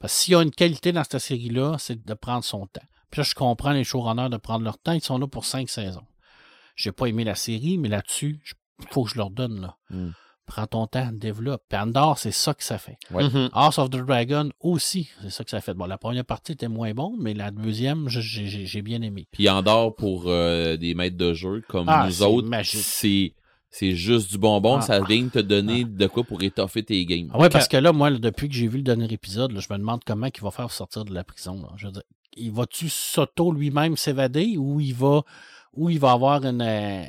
Parce que s'il y a une qualité dans cette série-là, c'est de prendre son temps. Puis là, je comprends les showrunners de prendre leur temps. Ils sont là pour cinq saisons. J'ai pas aimé la série, mais là-dessus, il faut que je leur donne. Là. Mm. Prends ton temps, développe. Puis Andor, c'est ça que ça fait. Ouais. Mhm. House of the Dragon aussi, c'est ça que ça fait. Bon, la première partie était moins bonne, mais la deuxième, j'ai bien aimé. Puis en dehors pour euh, des maîtres de jeu comme Ah, nous autres, magique. c'est c'est juste du bonbon. Ah. ça vient te donner de quoi pour étoffer tes games. Ah ouais, parce que là, moi, là, depuis que j'ai vu le dernier épisode, là, je me demande comment il va faire sortir de la prison. là. Je veux dire, il va-tu s'auto lui-même s'évader ou il va ou il va avoir une, euh,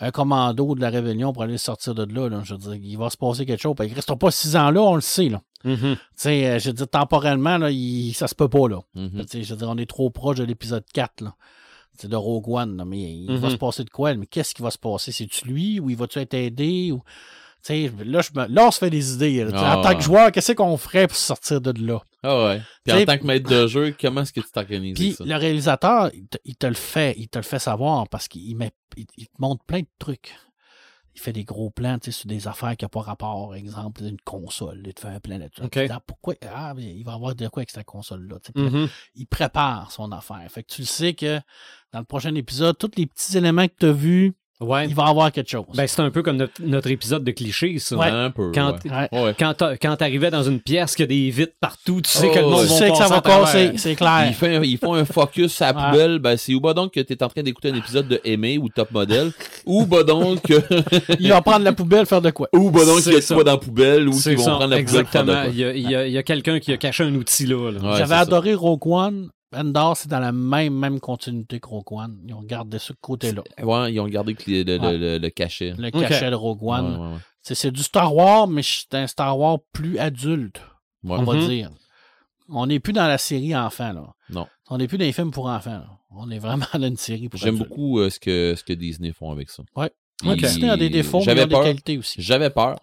un commando de la rébellion pour aller sortir de là, là? Je veux dire, il va se passer quelque chose. Puis Il ne restera pas six ans là, on le sait. Là. Mhm. Tu sais, euh, je veux dire, temporellement, là, il, ça se peut pas. Là. Mhm. Tu sais, Je veux dire, on est trop proche de l'épisode 4. Là. C'est de Rogue One, là, mais il va Mhm. se passer de quoi? Mais qu'est-ce qui va se passer? C'est-tu lui ou il va-tu être aidé? Ou... Là, je me- là, on se fait des idées. Ah, en tant que joueur, qu'est-ce qu'on ferait pour sortir de là? Ah ouais. Puis T'sais- en tant que maître de jeu, comment est-ce que tu t'organises Puis ça? le réalisateur, il te, il te le fait, il te le fait savoir parce qu'il met, il te montre plein de trucs. Il fait des gros plans tu sais, sur des affaires qui n'ont pas rapport, exemple, une console. Il te fait un plan là-dessus. Ok. Tu dis, Ah, pourquoi? Ah, il va avoir de quoi avec cette console-là. Mhm. il prépare son affaire. Fait que tu le sais que dans le prochain épisode, tous les petits éléments que tu as vus, Ouais. il va avoir quelque chose. Ben, c'est un peu comme notre, notre épisode de cliché, ça. Ouais. Un peu. Quand- ouais. Ouais. Ouais. Quand t'a- quand t'arrivais dans une pièce qu'il y a des vitres partout, tu sais Oh, que le monde tu sais que ça passer va casser, c'est clair. Ils, font un, ils font un focus à la poubelle. Ben, c'est ou bah donc que tu es en train d'écouter un épisode de Aimé ou Top Model, ou bah donc que, Il va prendre la poubelle, faire de quoi? ou bah donc qu'il y a quoi dans la poubelle, ou qu'ils vont ça, prendre la poubelle pour faire de exactement. Il y a, y y quelqu'un qui a caché un outil là. là. J'avais adoré Rogue One. Endor, c'est dans la même, même continuité que Rogue One. Ils ont gardé ce côté-là. Ouais, ils ont gardé le, le, Ouais. le- le cachet. Le cachet de Rogue One. Ouais, ouais, ouais. C'est- C'est du Star Wars, mais c'est un Star Wars plus adulte, Ouais. on va dire. On n'est plus dans la série enfant, là. Non. On n'est plus dans les films pour enfants, là. On est vraiment dans une série pour J'aime beaucoup euh, ce, que, ce que Disney font avec ça. Ouais. Ouais, Disney a des défauts, mais J'avais ont des peur. qualités aussi. J'avais peur.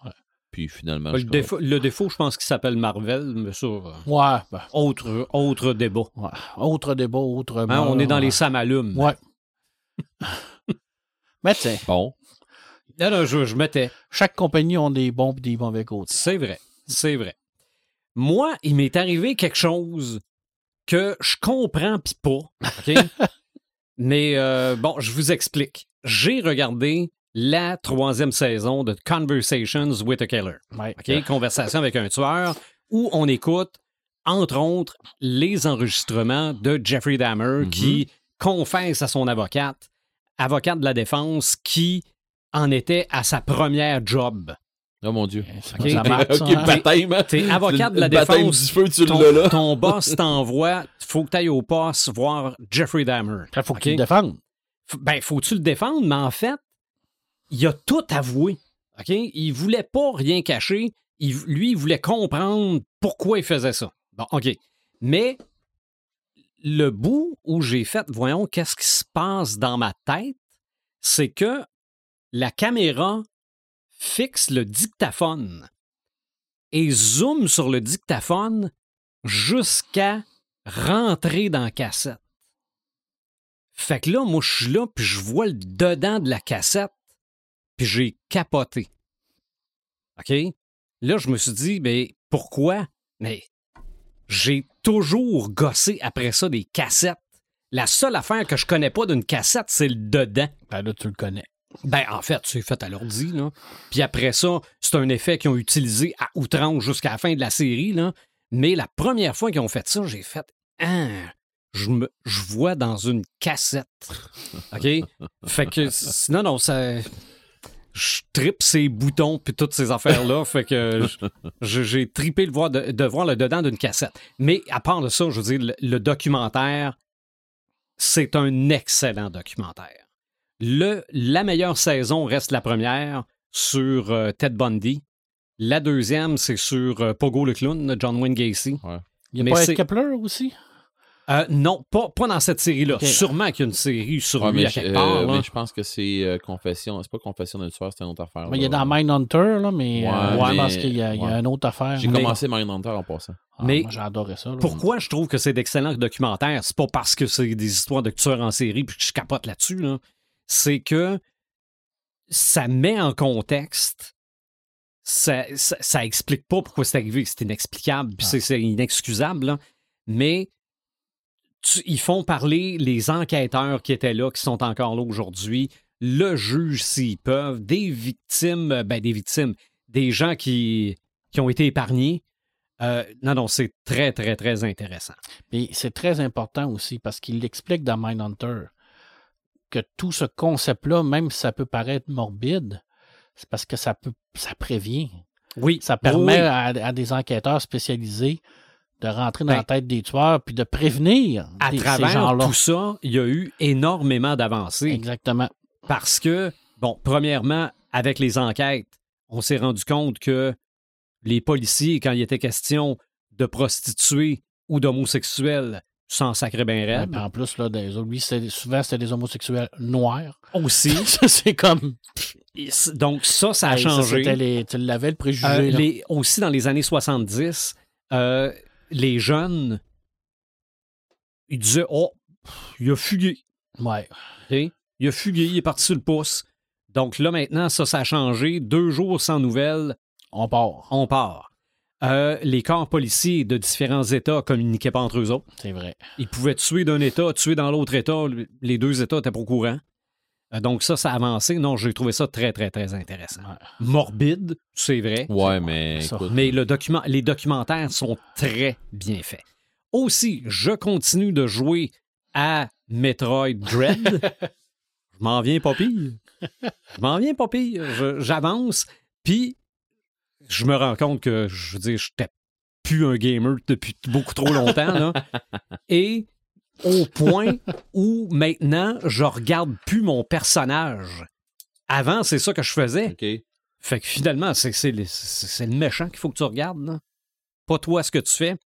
Puis finalement, Le je suis défaut, le défaut, je pense qu'il s'appelle Marvel, mais ça, euh, Ouais, ben, autre, autre débat. ouais. Autre débat, autre... Hein, on est dans ouais. les samalumes. Ouais. mais tiens, Bon. Là, là, je, je mettais. chaque compagnie a des bons et des mauvais côtés. C'est vrai. C'est vrai. Moi, il m'est arrivé quelque chose que je comprends pis pas. OK? Mais euh, bon, je vous explique. J'ai regardé la troisième saison de Conversations with a Killer. Ouais. Conversation avec un tueur, où on écoute, entre autres, les enregistrements de Jeffrey Dahmer Mhm. qui confesse à son avocate, avocate de la défense, qui en était à sa première job. Oh mon Dieu. Ça marche, hein? T'es avocat de la défense. du feu, tu Ton, l'as là. ton boss t'envoie, faut que tu ailles au poste voir Jeffrey Dahmer. Il faut OK? qu'ils le défendent. F- Ben, faut-tu le défendre, mais en fait, il a tout avoué. OK? Il voulait pas rien cacher. Il, lui, il voulait comprendre pourquoi il faisait ça. Bon, OK. Mais le bout où j'ai fait, voyons, qu'est-ce qui se passe dans ma tête, c'est que la caméra fixe le dictaphone et zoome sur le dictaphone jusqu'à rentrer dans la cassette. Fait que là, moi, je suis là, puis je vois le dedans de la cassette, puis j'ai capoté. OK? Là, je me suis dit, ben, pourquoi? Mais j'ai toujours gossé après ça des cassettes. La seule affaire que je connais pas d'une cassette, c'est le dedans. Ben là, tu le connais. Ben, en fait, c'est fait à l'ordi, là. Puis après ça, c'est un effet qu'ils ont utilisé à outrance jusqu'à la fin de la série, là. Mais la première fois qu'ils ont fait ça, j'ai fait Ah, je me je vois dans une cassette. OK? fait que non, non, ça. Je tripe ces boutons puis toutes ces affaires-là. fait que j'ai tripé le voir de, de voir le dedans d'une cassette. Mais à part de ça, je veux dire, le, le documentaire, c'est un excellent documentaire. Le, la meilleure saison reste la première sur euh, Ted Bundy. La deuxième, c'est sur euh, Pogo le clown, de John Wayne Gacy. Il y a Mais pas Ed Kepler aussi? Euh, non, pas, pas dans cette série-là. Sûrement qu'il y a une série sur Ouais, lui à je, quelque euh, part. là. mais je pense que c'est euh, Confession. C'est pas Confession d'un tueur, c'est une autre affaire. Mais il y a dans Mindhunter, là, mais Ouais, je mais- pense qu'il y a, il y a ouais. une autre affaire. J'ai Mais- commencé Mindhunter en passant. Ah, Mais- moi, j'adorais ça. là. Pourquoi je trouve que c'est d'excellents documentaires? C'est pas parce que c'est des histoires de tueurs en série puis que je capote là-dessus. Là. C'est que ça met en contexte. Ça, ça, ça explique pas pourquoi c'est arrivé. C'est inexplicable, puis Ah. c'est- c'est inexcusable. là. Mais tu- ils font parler les enquêteurs qui étaient là, qui sont encore là aujourd'hui, le juge s'ils peuvent, des victimes, euh, ben des victimes, des gens qui, qui ont été épargnés. Euh, non, non, c'est très, très, très intéressant. Mais c'est très important aussi parce qu'il explique dans Mindhunter que tout ce concept-là, même si ça peut paraître morbide, c'est parce que ça peut ça prévient. Oui, Ça permet oui. à, à des enquêteurs spécialisés de rentrer dans Ben, la tête des tueurs puis de prévenir à des- travers tout ça, il y a eu énormément d'avancées. Exactement. Parce que, bon, premièrement, avec les enquêtes, on s'est rendu compte que les policiers, quand il était question de prostituées ou d'homosexuels, s'en sacraient bien Ouais, raide. puis en plus, là, des, lui, souvent, c'était des homosexuels noirs. Aussi. C'est comme. Donc, ça, ça a changé. les- tu l'avais le préjugé. Euh, les- aussi, dans les années 70, euh, les jeunes, ils disaient Oh, il a fugué. Ouais. Il a fugué, il est parti sur le pouce. Donc là, maintenant, ça, ça a changé. Deux jours sans nouvelles, On part. on part. Euh, les corps policiers de différents États communiquaient pas entre eux autres. C'est vrai. Ils pouvaient tuer d'un État, tuer dans l'autre État. Les deux États étaient pas au courant. Euh, donc ça, ça a avancé. Non, j'ai trouvé ça très, très, très intéressant. Ouais. Morbide, c'est vrai. Ouais, mais Ça. écoute, Mais le document, les documentaires sont très bien faits. Aussi, je continue de jouer à Metroid Dread. je m'en viens pas pire. Je m'en viens pas pire. Je- J'avance, puis je me rends compte que, je veux dire, je n'étais plus un gamer depuis beaucoup trop longtemps. Là. Et au point où maintenant, je regarde plus mon personnage. Avant, c'est ça que je faisais. OK. Fait que finalement, c'est, c'est, le- le méchant qu'il faut que tu regardes, là. Pas toi ce que tu fais.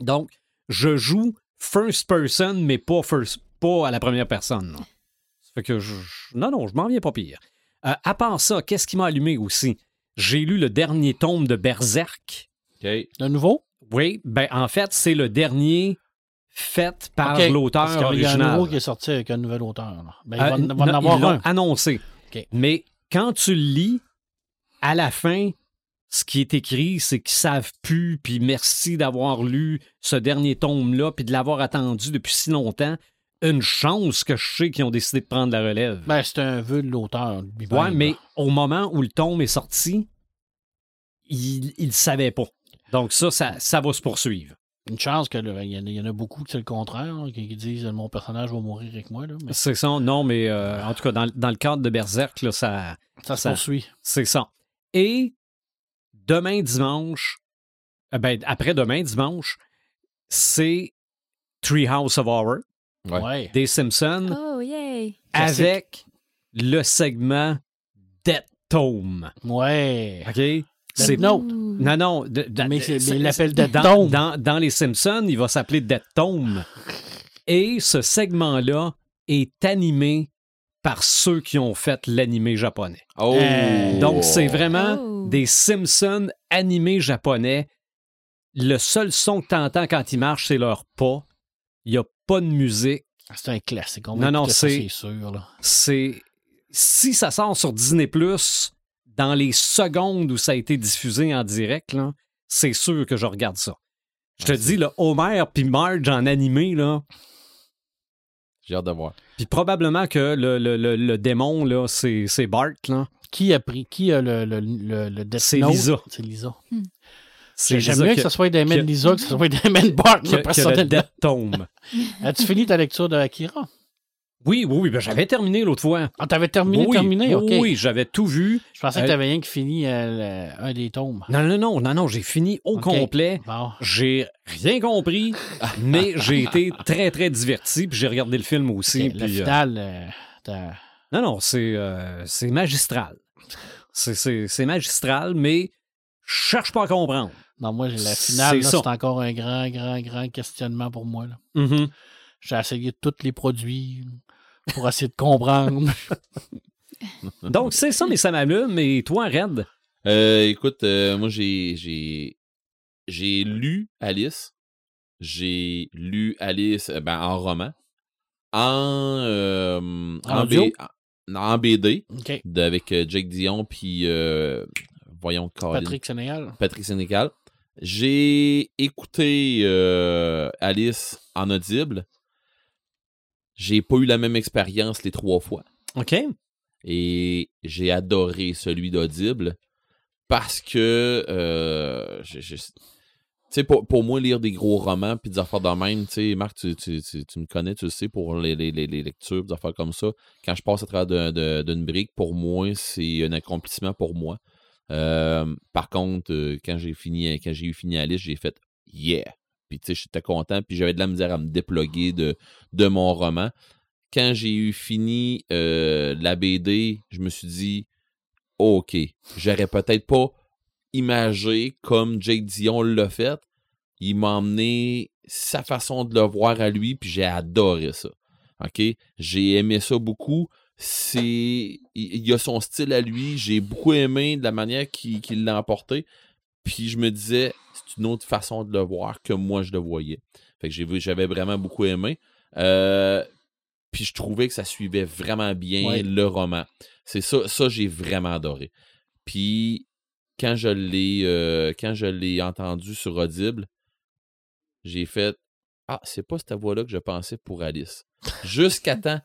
Donc, je joue first person, mais pas, first, pas à la première personne. là. Ça fait que je, je- non, non, je m'en viens pas pire. Euh, à part ça, qu'est-ce qui m'a allumé aussi? J'ai lu le dernier tome de Berserk. OK. De nouveau? Oui, ben en fait, c'est le dernier fait par Ok, Parce l'auteur qu'il y a un original. nouveau qui est sorti avec un nouvel auteur. Ben, il Euh, va, il va en non, avoir ils un. annoncé. Mais quand tu le lis, à la fin, ce qui est écrit, c'est qu'ils savent plus, puis merci d'avoir lu ce dernier tome-là, puis de l'avoir attendu depuis si longtemps. Une chance que je sais qu'ils ont décidé de prendre la relève. Ben, c'est un vœu de l'auteur. ouais, mais au moment où le tome est sorti, il ne savait pas. Donc ça, ça, ça va se poursuivre. Une chance que il y, en a- il y en a beaucoup qui c'est le contraire, là, qui, qui disent mon personnage va mourir avec moi. Là, mais C'est ça, non, mais euh, en tout cas, dans, dans le cadre de Berserk, là, ça, ça se poursuit. C'est ça. Et demain dimanche, euh, ben, après-demain dimanche, c'est Treehouse of Horror Ouais. Des Simpsons Oh, yay! avec le segment Death Tome. Ouais. OK? C'est. Non, non. de- de- Mais de- c'est- mais c'est- il l'appelle Death dans. Dans, dans les Simpsons, il va s'appeler Death Tome. Et ce segment-là est animé par ceux qui ont fait l'animé japonais. Oh! Euh, Donc, c'est vraiment Oh. des Simpsons animés japonais. Le seul son que tu entends quand ils marchent, c'est leur pas. Il n'y a pas de musique. C'est un classique. On Non, va non, c'est- c'est sûr. Là. C'est. Si ça sort sur Disney, dans les secondes où ça a été diffusé en direct, c'est sûr que je regarde ça. Je te Ouais, dis, là, Homer puis Marge en animé, là, J'ai hâte de voir. puis probablement que le, le- le- le démon, là, c'est c'est Bart, là. Qui a pris Qui a le, le, le, le Death C'est? Lisa. C'est Lisa. J'aime Lisa mieux que ce soit Damon que- Lisa que ce soit Damon Bart, qui a- qui a le personnellement. Death Tome. As-tu fini ta lecture de Akira? Oui, oui, oui, ben, j'avais terminé l'autre fois. Ah, t'avais terminé, oui, terminé, ok. oui, j'avais tout vu. Je pensais Euh, que t'avais rien que fini euh, le- un des tomes. Non, non, non, non, non, j'ai fini au complet. Bon. J'ai rien compris, mais j'ai été très, très diverti, puis j'ai regardé le film aussi. Ok, puis, le euh, final, euh, non, non, c'est euh, c'est magistral. C'est- C'est c'est magistral, mais je cherche pas à comprendre. non, moi, la C'est finale, là, ça. c'est encore un grand, grand, grand questionnement pour moi. là. Mhm. J'ai essayé tous les produits pour essayer de comprendre. Donc, c'est ça, mais ça m'allume. Mais toi, Red, Euh, écoute, euh, moi, j'ai, j'ai, j'ai lu Alice. J'ai lu Alice euh, ben, en roman. En, euh, en, audio? B- en- en BD de- avec euh, Jake Dion puis euh, voyons Colin. Patrick Sénégal. Patrick Sénécal. J'ai écouté euh, Alice en audible. J'ai pas eu la même expérience les trois fois. OK? Et j'ai adoré celui d'audible parce que euh, tu sais, pour, pour moi, lire des gros romans puis des affaires de même, tu sais, Marc, tu, tu- tu- tu me connais, tu le sais, pour les, les- les- lectures, des affaires comme ça, quand je passe à travers de- de- d'une brique, pour moi, c'est un accomplissement pour moi. Euh, par contre, euh, quand j'ai fini, quand j'ai eu fini Alice, j'ai fait yeah. Puis tu sais, j'étais content, puis j'avais de la misère à me déploguer de, de mon roman. Quand j'ai eu fini euh, la BD, je me suis dit OK, j'aurais peut-être pas imagé comme Jake Dion l'a fait. Il m'a emmené sa façon de le voir à lui, puis j'ai adoré ça. OK? J'ai aimé ça beaucoup. Il a son style à lui. J'ai beaucoup aimé de la manière qu'il qu'il l'a emporté. Puis je me disais, c'est une autre façon de le voir que moi je le voyais. Fait que j'ai vu- j'avais vraiment beaucoup aimé. Euh, puis je trouvais que ça suivait vraiment bien Ouais. le roman. C'est ça, ça j'ai vraiment adoré. Puis quand je l'ai euh, quand je l'ai entendu sur Audible, j'ai fait Ah, c'est pas cette voix-là que je pensais pour Alice. Jusqu'à temps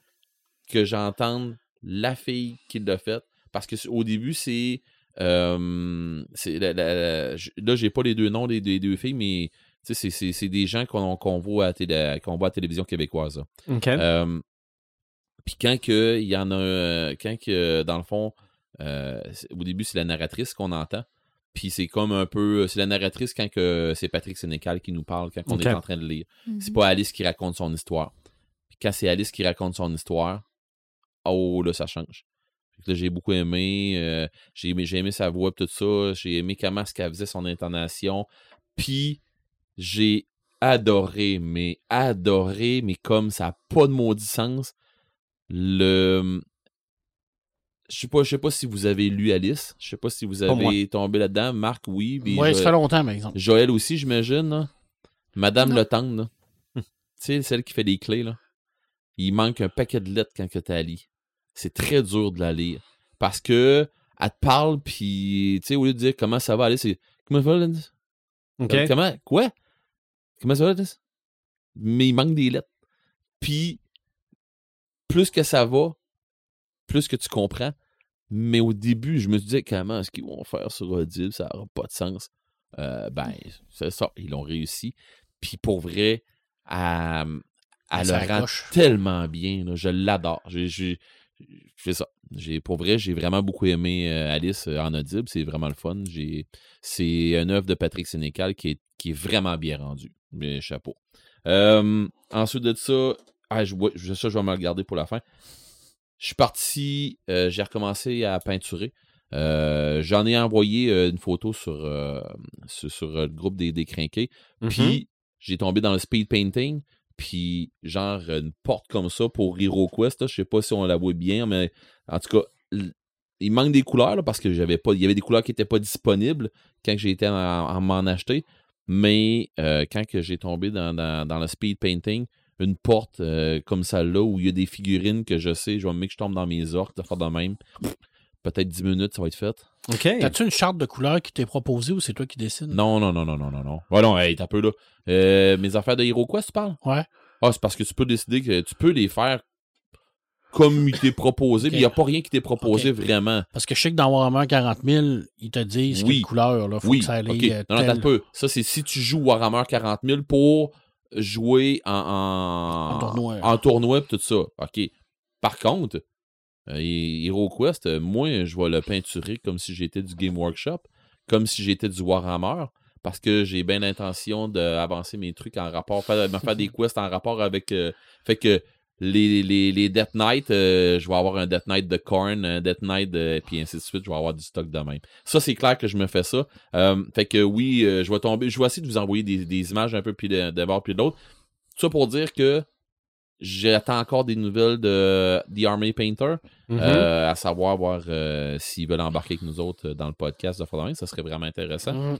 que j'entende la fille qui l'a fait. Parce que au début, c'est. Euh, c'est la- la- la- j- là, j'ai pas les deux noms des, des deux filles, mais c'est- des gens qu'on voit, voit à la télévision québécoise. Euh, Puis quand que il y en a un- quand que dans le fond euh, au début c'est la narratrice qu'on entend. Puis c'est comme un peu c'est la narratrice quand que c'est Patrick Sénécal qui nous parle quand on est en train de lire. Mhm. C'est pas Alice qui raconte son histoire. Puis quand c'est Alice qui raconte son histoire, oh là ça change. Fait que là, j'ai beaucoup aimé, euh, j'ai aimé j'ai aimé sa voix tout ça, j'ai aimé comment ce qu'elle faisait son intonation. Puis j'ai adoré, mais adoré, mais comme ça n'a pas de maudit sens, le. Je sais pas, je sais pas si vous avez lu Alice. Je sais pas si vous avez tombé là-dedans. Marc, oui. Oui, ça fait longtemps, par exemple. Joël aussi, j'imagine. là. Madame. Le Tendre, là. tu sais, celle qui fait les clés, là. Il manque un paquet de lettres quand que tu lire. C'est très dur de la lire. Parce que elle te parle, puis, tu sais, au lieu de dire comment ça va aller, c'est comment ça va? OK. Euh, Comment? Quoi? Comment ça va, Alice? Mais il manque des lettres. Puis, plus que ça va, plus que tu comprends. Mais au début, je me disais, comment est-ce qu'ils vont faire sur Audible? Ça n'aura pas de sens. Euh, ben, c'est ça. Ils l'ont réussi. Puis, pour vrai, elle, le rend tellement bien. là. Je l'adore. J'ai- C'est ça. J'ai, pour vrai, j'ai vraiment beaucoup aimé euh, Alice euh, en audible. C'est vraiment le fun. J'ai, c'est une œuvre de Patrick Sénécal qui est, qui est vraiment bien rendue. Mais chapeau. Euh, ensuite de ça, ah, je, ça, je vais me le garder pour la fin. Je suis parti, euh, j'ai recommencé à peinturer. Euh, j'en ai envoyé une photo sur, sur, sur, le groupe des, des crinqués. Mhm. Puis, j'ai tombé dans le speed painting. Puis, genre, une porte comme ça pour HeroQuest. Je sais pas si on la voit bien, mais en tout cas, il manque des couleurs là, parce que j'avais pas. Il y avait des couleurs qui n'étaient pas disponibles quand j'ai été en m'en acheter. Mais euh, quand j'ai tombé dans, dans- dans le speed painting, une porte euh, comme celle-là où il y a des figurines que je sais, je vais me mettre que je tombe dans mes orques, de faire de même. Peut-être 10 minutes, ça va être fait. OK. T'as-tu une charte de couleurs qui t'est proposée ou c'est toi qui dessines? Non, non, non, non, non, non, non. Ouais, non, hey, t'as peu là. Euh, mes affaires de HeroQuest, tu parles? Ouais. Ah, c'est parce que tu peux décider que tu peux les faire comme il t'est proposé, mais il n'y a pas rien qui t'est proposé vraiment. Parce que je sais que dans Warhammer 40 000, ils te disent Oui. quelle couleur. Là, faut oui, que ça aille euh, Non, non, tel- peu. Ça, c'est si tu joues Warhammer 40 000 pour jouer en, en, En tournoi. en tournoi tout ça. OK. Par contre, euh, Hero Quest, euh, moi, je vais le peinturer comme si j'étais du Game Workshop, comme si j'étais du Warhammer, parce que j'ai bien l'intention d'avancer mes trucs en rapport, faire, me faire des quests en rapport avec. euh, fait que les, les, les Death Knight, euh, je vais avoir un Death Knight de Korn, un Death Knight, de, puis ainsi de suite, je vais avoir du stock de même. Ça, c'est clair que je me fais ça. Euh, fait que oui, je vais tomber, je vais essayer de vous envoyer des, des images un peu puis de l'autre. Tout ça pour dire que j'attends encore des nouvelles de The Army Painter, Mhm. euh, à savoir voir euh, s'ils veulent embarquer avec nous autres dans le podcast de Following, ça serait vraiment intéressant. Mhm.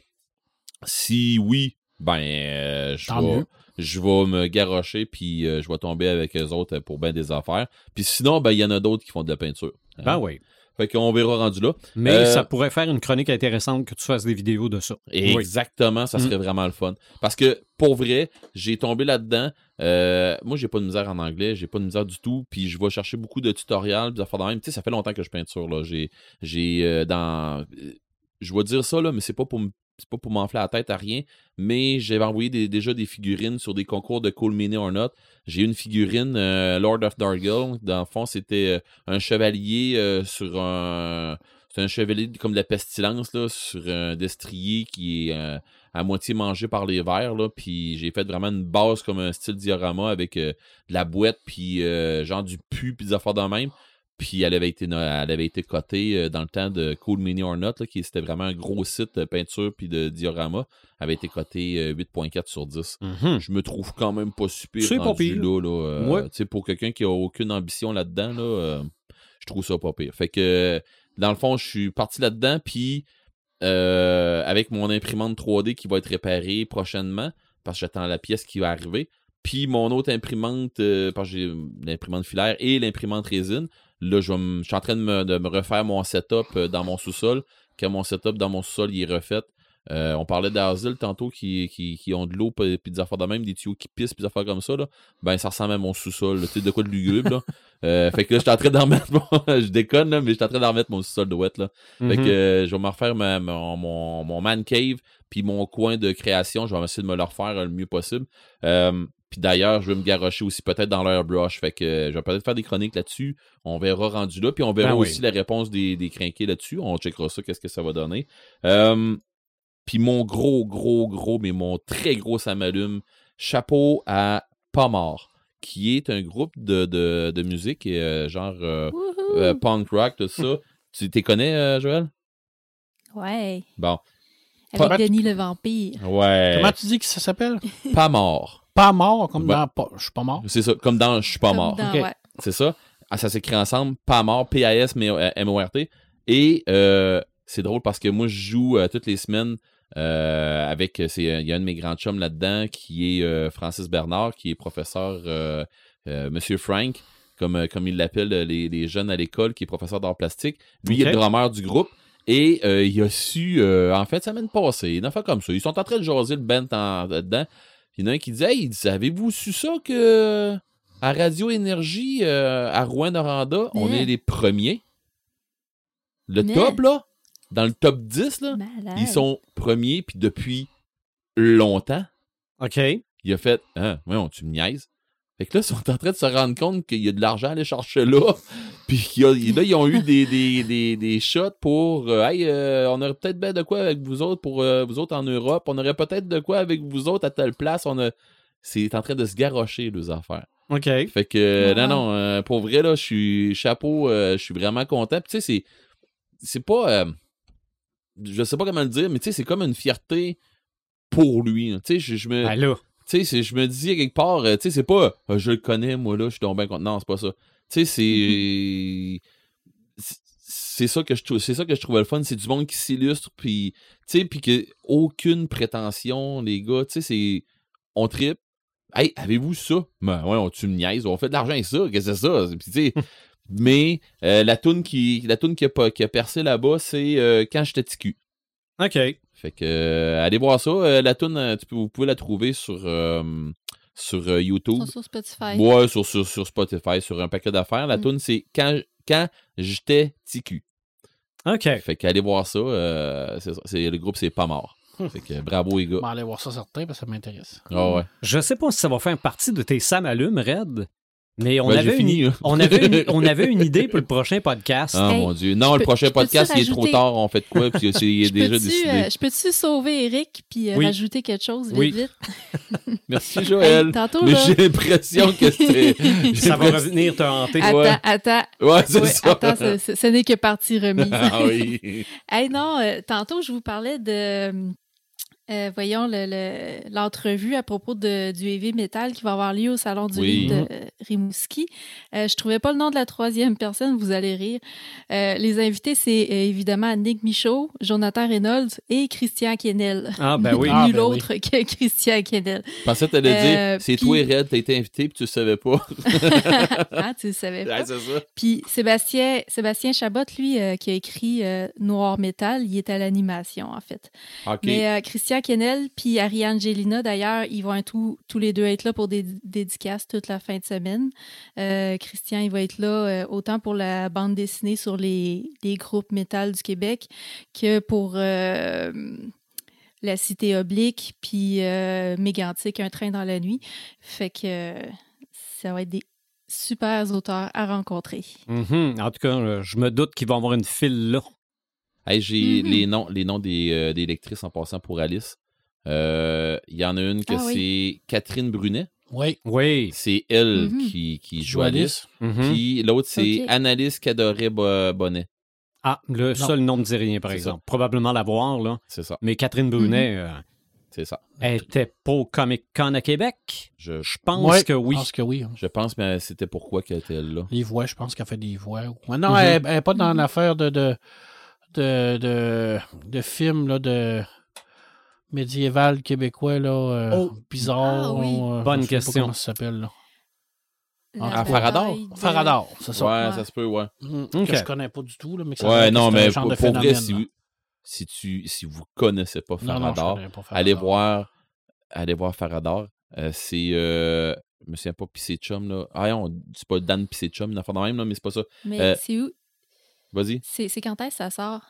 Si oui, ben euh, je vais mieux. je vais me garrocher puis euh, je vais tomber avec eux autres pour bien des affaires. Puis sinon, ben il y en a d'autres qui font de la peinture. Hein? Ben oui. Fait qu'on verra rendu là. Mais Euh, ça pourrait faire une chronique intéressante que tu fasses des vidéos de ça. Oui. Exactement, ça serait vraiment le fun. Parce que pour vrai, j'ai tombé là-dedans. Euh, moi, j'ai pas de misère en anglais, j'ai pas de misère du tout. Puis je vais chercher beaucoup de tutoriels, puis d'affaires de même. Tu sais, ça fait longtemps que je peinture là. J'ai, j'ai euh, dans, euh, je vais dire ça là, mais c'est pas pour c'est pas pour m'enfler la tête à rien, mais j'avais envoyé déjà des figurines sur des concours de Cool Mini or Not. J'ai une figurine Lord of Dargle. Dans le fond, c'était un chevalier sur un. C'est un chevalier comme de la pestilence là, sur un destrier qui est à moitié mangé par les vers. Là, puis j'ai fait vraiment une base comme un style diorama avec euh, de la boîte, puis euh, genre du pu, puis des affaires de même. Puis elle avait été, elle avait été cotée euh, dans le temps de Cool Mini or Not, là, qui c'était vraiment un gros site de peinture puis de diorama. Elle avait été cotée euh, 8.4 sur 10 Mhm. je me trouve quand même pas super C'est pas pire. là. Ouais. pour quelqu'un qui a aucune ambition là-dedans, là, euh, je trouve ça pas pire. Fait que, dans le fond, je suis parti là-dedans, puis euh, avec mon imprimante 3D qui va être réparée prochainement, parce que j'attends la pièce qui va arriver, puis mon autre imprimante, euh, parce que j'ai l'imprimante filaire et l'imprimante résine, là, je, je suis en train de me, refaire mon setup euh, dans mon sous-sol, que mon setup dans mon sous-sol, il est refait. Euh, on parlait d'asile tantôt qui, qui, qui ont de l'eau puis des affaires de même, des tuyaux qui pissent puis des affaires comme ça. Là. Ben ça ressemble à mon sous-sol. Tu sais de quoi de lugubre. Là. Euh, fait que là, je suis en train d'en remettre mon... je déconne, là, mais je suis en train d'en remettre mon sous-sol de wet. Là. Fait Mhm. que euh, je vais me refaire ma- mon, mon, mon man cave puis mon coin de création. Je vais essayer de me le refaire euh, le mieux possible. Euh, puis d'ailleurs, je vais me garrocher aussi peut-être dans l'airbrush. Fait que euh, je vais peut-être faire des chroniques là-dessus. On verra rendu là. Puis on verra Ben oui. aussi la réponse des, des crinqués là-dessus. On checkera ça, qu'est-ce que ça va donner. Euh, puis mon gros, gros, gros, mais mon très gros ça m'allume. Chapeau à Pas mort, qui est un groupe de, de, de musique, euh, genre euh, euh, punk rock, tout ça. tu t'es connais, euh, Joël? Ouais. Bon. Avec Pas- Denis le vampire. Ouais. Comment tu dis que ça s'appelle? Pas mort. Pas mort, comme Ouais. dans pas- Je suis pas mort. C'est ça, comme dans Je suis pas Comme mort. ouais. C'est ça. Ah, ça s'écrit ensemble, pas mort, P-A-S-M-O-R-T. Et euh, c'est drôle parce que moi, je joue euh, toutes les semaines euh, avec. c'est, euh, Il y a un de mes grands chums là-dedans qui est euh, Francis Bernard, qui est professeur, euh, euh, Monsieur Frank, comme, euh, comme il l'appelle euh, les, les jeunes à l'école, qui est professeur d'art plastique. Lui, il est le drummer du groupe. Et euh, il a su, euh, en fait, semaine passée, une affaire comme ça. Ils sont en train de jaser le band en- dedans. Il y en a un qui dit Hey, il dit, avez-vous su ça que à Radio Énergie, euh, à Rouen-Noranda, on est les premiers? Le top, là, dans le top 10, là, ils sont premiers, puis depuis longtemps, OK. il a fait Hein, voyons, tu me niaises. Fait que là, ils sont en train de se rendre compte qu'il y a de l'argent à aller chercher là. Puis qu'il y a- là, ils ont eu des, des, des, des shots pour euh, Hey, euh, on aurait peut-être bien de quoi avec vous autres pour euh, vous autres en Europe. On aurait peut-être de quoi avec vous autres à telle place. On a. C'est en train de se garrocher, les affaires. OK. Fait que, Wow. non, non, euh, pour vrai, là, je suis chapeau, euh, je suis vraiment content. Puis, tu sais, c'est, c'est pas, euh, je sais pas comment le dire, mais tu sais, c'est comme une fierté pour lui. là. Tu sais, je, je me, Ben là. tu sais, je me dis quelque part, euh, tu sais, c'est pas, euh, je le connais, moi, là, je suis bien content. Non, c'est pas ça. Tu sais, c'est, c'est- c'est ça que je trouve, c'est ça que je trouvais le fun, c'est du monde qui s'illustre, puis, tu sais, puis que aucune prétention, les gars, tu sais, c'est, on tripe. Hey, avez-vous ça? Ben, ouais, on, tu me niaises, on fait de l'argent avec ça, qu'est-ce que c'est ça? Puis, tu sais, mais euh, la toune qui, la toune qui a, pas- qui a percé là-bas, c'est euh, Quand j'étais ticu. OK. Fait que euh, allez voir ça. Euh, la tune, vous pouvez la trouver sur, euh, sur euh, YouTube. Sont sur Spotify. Ouais, sur, sur, sur Spotify, sur un paquet d'affaires. La Mm. tune, c'est quand, quand j'étais TQ. OK. Fait qu'allez voir ça. euh, c'est ça. C'est- le groupe, c'est pas mort. Fait que bravo, les gars. Je vais aller voir ça certain parce que ça m'intéresse. Ah ouais. Je sais pas si ça va faire partie de tes Sam allumes, Red, Mais on, Ben, avait fini, une, on, avait une, on avait une idée pour le prochain podcast. Ah Hey, mon Dieu. Non, le peux- prochain podcast, il est trop tard. On fait de quoi? Puis c'est il est Je déjà peux-tu, décidé. euh, je peux-tu sauver Eric puis euh, Oui. rajouter quelque chose vite, Oui. vite? Merci, Joël. Hey, tantôt, Mais là- j'ai l'impression que j'ai Ça va revenir te hanter. Attends, Ouais. attends. Ouais, c'est Ouais, ça. attends, ce, ce- ce n'est que partie remise. ah oui. Hey, non, euh, tantôt, je vous parlais de, euh, voyons, le- le- l'entrevue à propos de, du heavy metal qui va avoir lieu au Salon du Oui. livre de euh, Rimouski. Euh, je trouvais pas le nom de la troisième personne, vous allez rire. Euh, les invités, c'est euh, évidemment Nick Michaud, Jonathan Reynolds et Christian Kennel. Ah, ben oui. Ah, Nul ben oui. autre que Christian Kennel. Je pensais que t'allais Euh, dire, c'est puis- toi et Red, t'as été invité puis tu le savais pas. hein, tu le savais pas? Ouais. Puis Sébastien, Sébastien Chabot, lui, qui a écrit Noir Métal, il est à l'animation, en fait. OK. Mais euh, Kennel puis Ariane Gélina, d'ailleurs, ils vont tous- les deux être là pour des dédicaces toute la fin de semaine. Euh, Christian, il va être là euh, autant pour la bande dessinée sur les, groupes métal du Québec que pour euh, La Cité Oblique puis Mégantic, Un train dans la nuit. Fait que ça va être des super auteurs à rencontrer. Mhm. En tout cas, je me doute qu'ils vont avoir une file là. Hey, j'ai Mhm. les noms, les noms des, euh, des lectrices en passant pour Alice. Euh, Il y en a une que Ah oui. c'est Catherine Brunet. Oui. Oui. C'est elle Mhm. qui, qui joue Alice. Alice. Mhm. Puis l'autre, c'est Ok. Annalise Cadoret Bo- Bonnet. Ah, le seul nom ne dit rien, par C'est exemple. Probablement l'avoir, là. C'est ça. Mais Catherine Brunet, euh, C'est ça. elle était pas au Comic Con à Québec? Je, Je pense Ouais, que oui. Je pense que oui. hein. je pense, mais c'était pourquoi qu'elle était là? Les voix, je pense qu'elle fait des voix. Non, elle n'est pas dans l'affaire de, de, de, de, de films là, de médiéval québécois là, euh, Oh. bizarre. Ah oui. euh, Bonne je sais pas question. comment ça s'appelle. Là. Ah, Farador? bataille de- Farador, c'est ça. Ouais, Ouais. ça se peut, ouais. Mhm, Ok. Que je connais pas du tout. Là, mais que ça Ouais, non, c'est un mais genre pour, de pour vrai, phénomène, si vous, si, tu, si vous connaissez pas Non, non, connais pas allez Farador. voir, allez voir Farador. Euh, c'est, euh, je me souviens pas, Pissé Chum, là. Ah non, c'est pas Dan Pissé Chum, une affaire de même, là, mais c'est pas ça. Mais Euh, c'est où? Vas-y, C'est c'est quand est-ce que ça sort?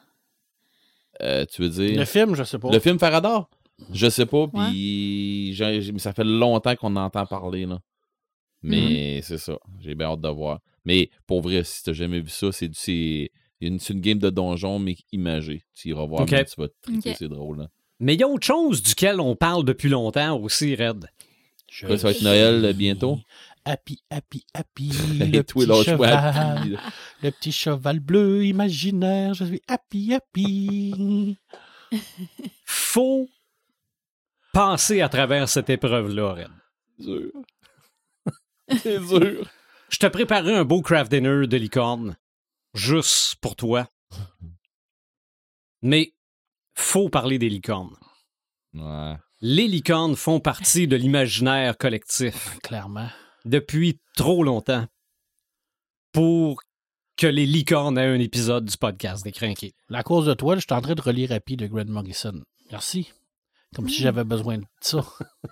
Euh, tu veux dire? Le film, je sais pas. Le film Farador? Je sais pas, puis ça fait longtemps qu'on en entend parler, là. Mais c'est ça, j'ai bien hâte de voir. Mais pour vrai, si t'as jamais vu ça, c'est c'est une, c'est une game de donjon, mais imagée. Tu iras voir, Ok. mais tu vas te triper, Ok. c'est drôle. Là. Mais il y a autre chose duquel on parle depuis longtemps aussi, Red. Je ça va être Noël, euh, bientôt? Happy, happy, happy. Le, petit cheval, le petit cheval bleu imaginaire. Je suis happy, happy. Faut passer à travers cette épreuve-là, Red. dur. c'est dur. Je te préparais un beau craft dinner de licorne, juste pour toi. Mais faut parler des licornes. Ouais. Les licornes font partie de l'imaginaire collectif Clairement. Depuis trop longtemps pour que les licornes aient un épisode du podcast des crinqués. À cause de toi, je suis en train de relire Happy de Grant Morrison. Merci. Comme si j'avais besoin de ça.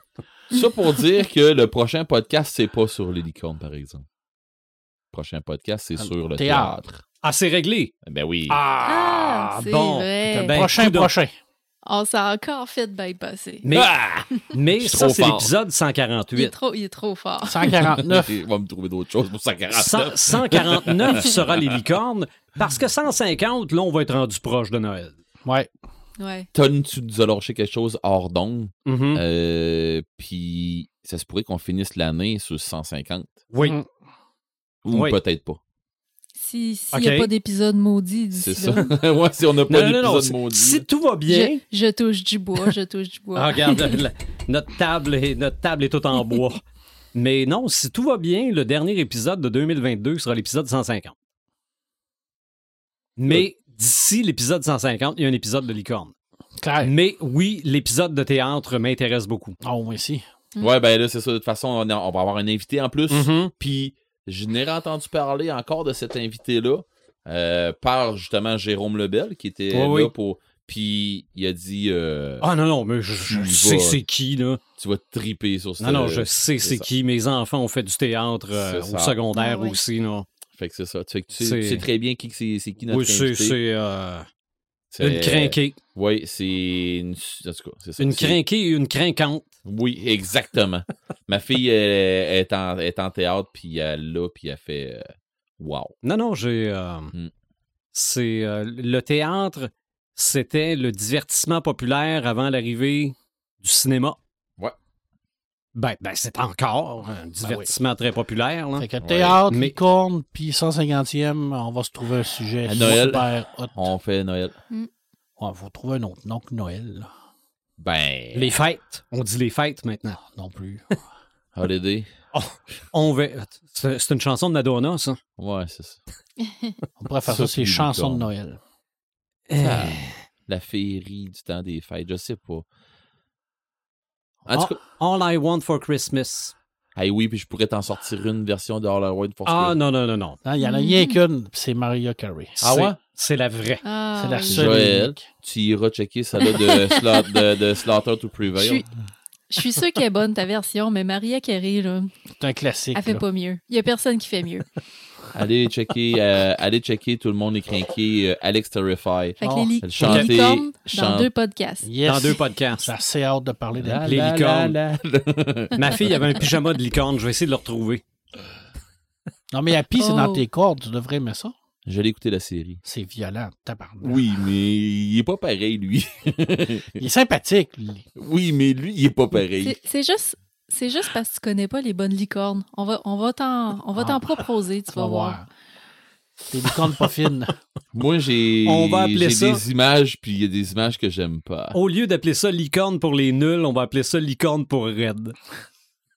Ça pour dire que le prochain podcast, c'est pas sur les licornes, par exemple. Le prochain podcast, c'est Ah, sur le théâtre. théâtre. Ah, c'est réglé. Ben oui. Ah, c'est bon. vrai. Ben, prochain, prochain. On s'est encore fait bypasser. Mais, Ah! mais ça, c'est l'épisode Il est 148. trop, il est trop fort. 149. Il va me trouver d'autres choses pour 149. 100 149 sera les licornes, parce que 150, là, on va être rendu proche de Noël. Ouais. Ouais. Ton, tu nous as lâché quelque chose hors d'onde? Mhm. Euh, Puis ça se pourrait qu'on finisse l'année sur 150. Oui. Mm. Ou Oui. peut-être pas. Si- S'il n'y a pas d'épisode maudit C'est d'ici ça. là. ouais, si on n'a pas d'épisode maudit. Si tout va bien, Je, je touche du bois, je touche du bois. Ah, regarde, la- notre, table est, notre table est toute en bois. Mais non, si tout va bien, le dernier épisode de 2022 sera l'épisode 150. Mais d'ici l'épisode 150, il y a un épisode de licorne. Claire. Mais oui, l'épisode de théâtre m'intéresse beaucoup. Oh, moi aussi. Ouais, ben là, c'est ça. De toute façon, on, a- on va avoir un invité en plus. Mhm. Puis, je n'ai entendu parler encore de cet invité-là euh, par justement Jérôme Lebel, qui était là oui. pour. Puis, il a dit euh, Ah non, non, mais je, sais c'est qui, là. Tu vas triper sur ça. Non, non, je sais c'est c'est qui. Mes enfants ont fait du théâtre euh, C'est au secondaire Ah aussi, là. Fait que c'est ça. Tu sais, que tu sais, C'est- tu sais très bien qui c'est c'est qui notre Oui, c'est... invité. c'est, euh, Une crinquée. Oui, c'est une. En tout cas, c'est ça. Une crinquée et une crinquante. Oui, exactement. Ma fille elle, est, en, est en théâtre, puis elle l'a, puis elle fait. euh, wow. Non, non, j'ai. euh, Hmm. C'est. euh, le théâtre, c'était le divertissement populaire avant l'arrivée du cinéma. Ouais. Ben, ben c'est encore un divertissement très populaire. Là. Fait que théâtre, Mais- licorne, puis 150e, on va se trouver un sujet À Noël. super hot. On fait Noël. Ouais, faut trouver un autre nom que Noël. là. Ben. Les fêtes. On dit les fêtes maintenant. Non plus. Holiday. On va... C'est une chanson de Madonna, ça. Ouais, c'est ça. On pourrait faire Ça, ça, c'est chansons de. Noël. Ah, La féerie du temps des fêtes, je sais pas. En tout cas, All I Want for Christmas. hey, oui, puis je pourrais t'en sortir une version de All I Want for Ah Christmas. non, non, non, non. Non, Il y en a rien qu'une, puis c'est Maria Carey. Ah ouais? C'est la vraie. Ah, c'est la oui. seule. Joël, tu iras checker celle-là de, Sla- de, de Slaughter to Je Prevail. suis, je suis sûre qu'elle est bonne, ta version, mais Maria Carey, là, C'est un classique. elle fait là. pas mieux. Il y a personne qui fait mieux. Allez checker, euh, allez checker, tout le monde est crinqué. euh, Alex Terrify. Fait que Oh, les, les chantait, licornes dans chante. deux podcasts. Yes. Dans deux podcasts. J'ai assez hâte de parler de La, Les la, licornes. la, la. Ma fille avait un pyjama de licorne. Je vais essayer de le retrouver. Non, mais Happy, c'est dans Oh. tes cordes. Tu devrais aimer ça. Je l'ai écouté la série. C'est violent, tabarnak. Oui, mais il est pas pareil, lui. Il est sympathique, lui. oui, mais lui, il est pas pareil. C'est- juste, c'est juste parce que tu connais pas les bonnes licornes. On va, on va t'en, on va Ah. t'en proposer, tu vas voir. Des licornes pas fines. Moi, j'ai On va appeler j'ai ça- des images, puis il y a des images que j'aime pas. Au lieu d'appeler ça licorne pour les nuls, on va appeler ça licorne pour raide.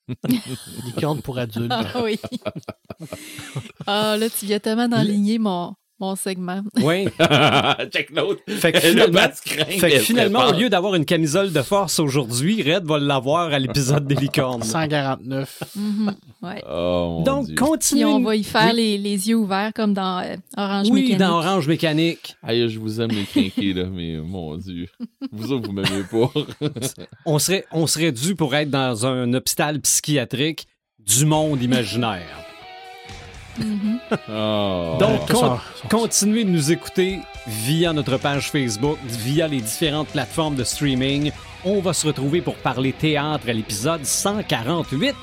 licornes pour adultes. Ah oui. Ah là, tu viens tellement d'enligner mon, mon segment. Oui. Check note. Fait que Le finalement, fait que finalement, au lieu d'avoir une camisole de force aujourd'hui, Red va l'avoir à l'épisode des licornes. 149. Mhm, ouais. Oh, mon Donc, Dieu. continue. Puis on va y faire Oui. les, les yeux ouverts comme dans euh, Orange Oui, Mécanique. dans Orange Mécanique. Aïe, je vous aime les crinqués, là, mais mon Dieu. Vous autres, vous m'aimez pas. On serait, on serait dû pour être dans un hôpital psychiatrique du monde imaginaire. Mhm. Oh. Donc, continuez de nous écouter via notre page Facebook, via les différentes plateformes de streaming. On va se retrouver pour parler théâtre à l'épisode 148.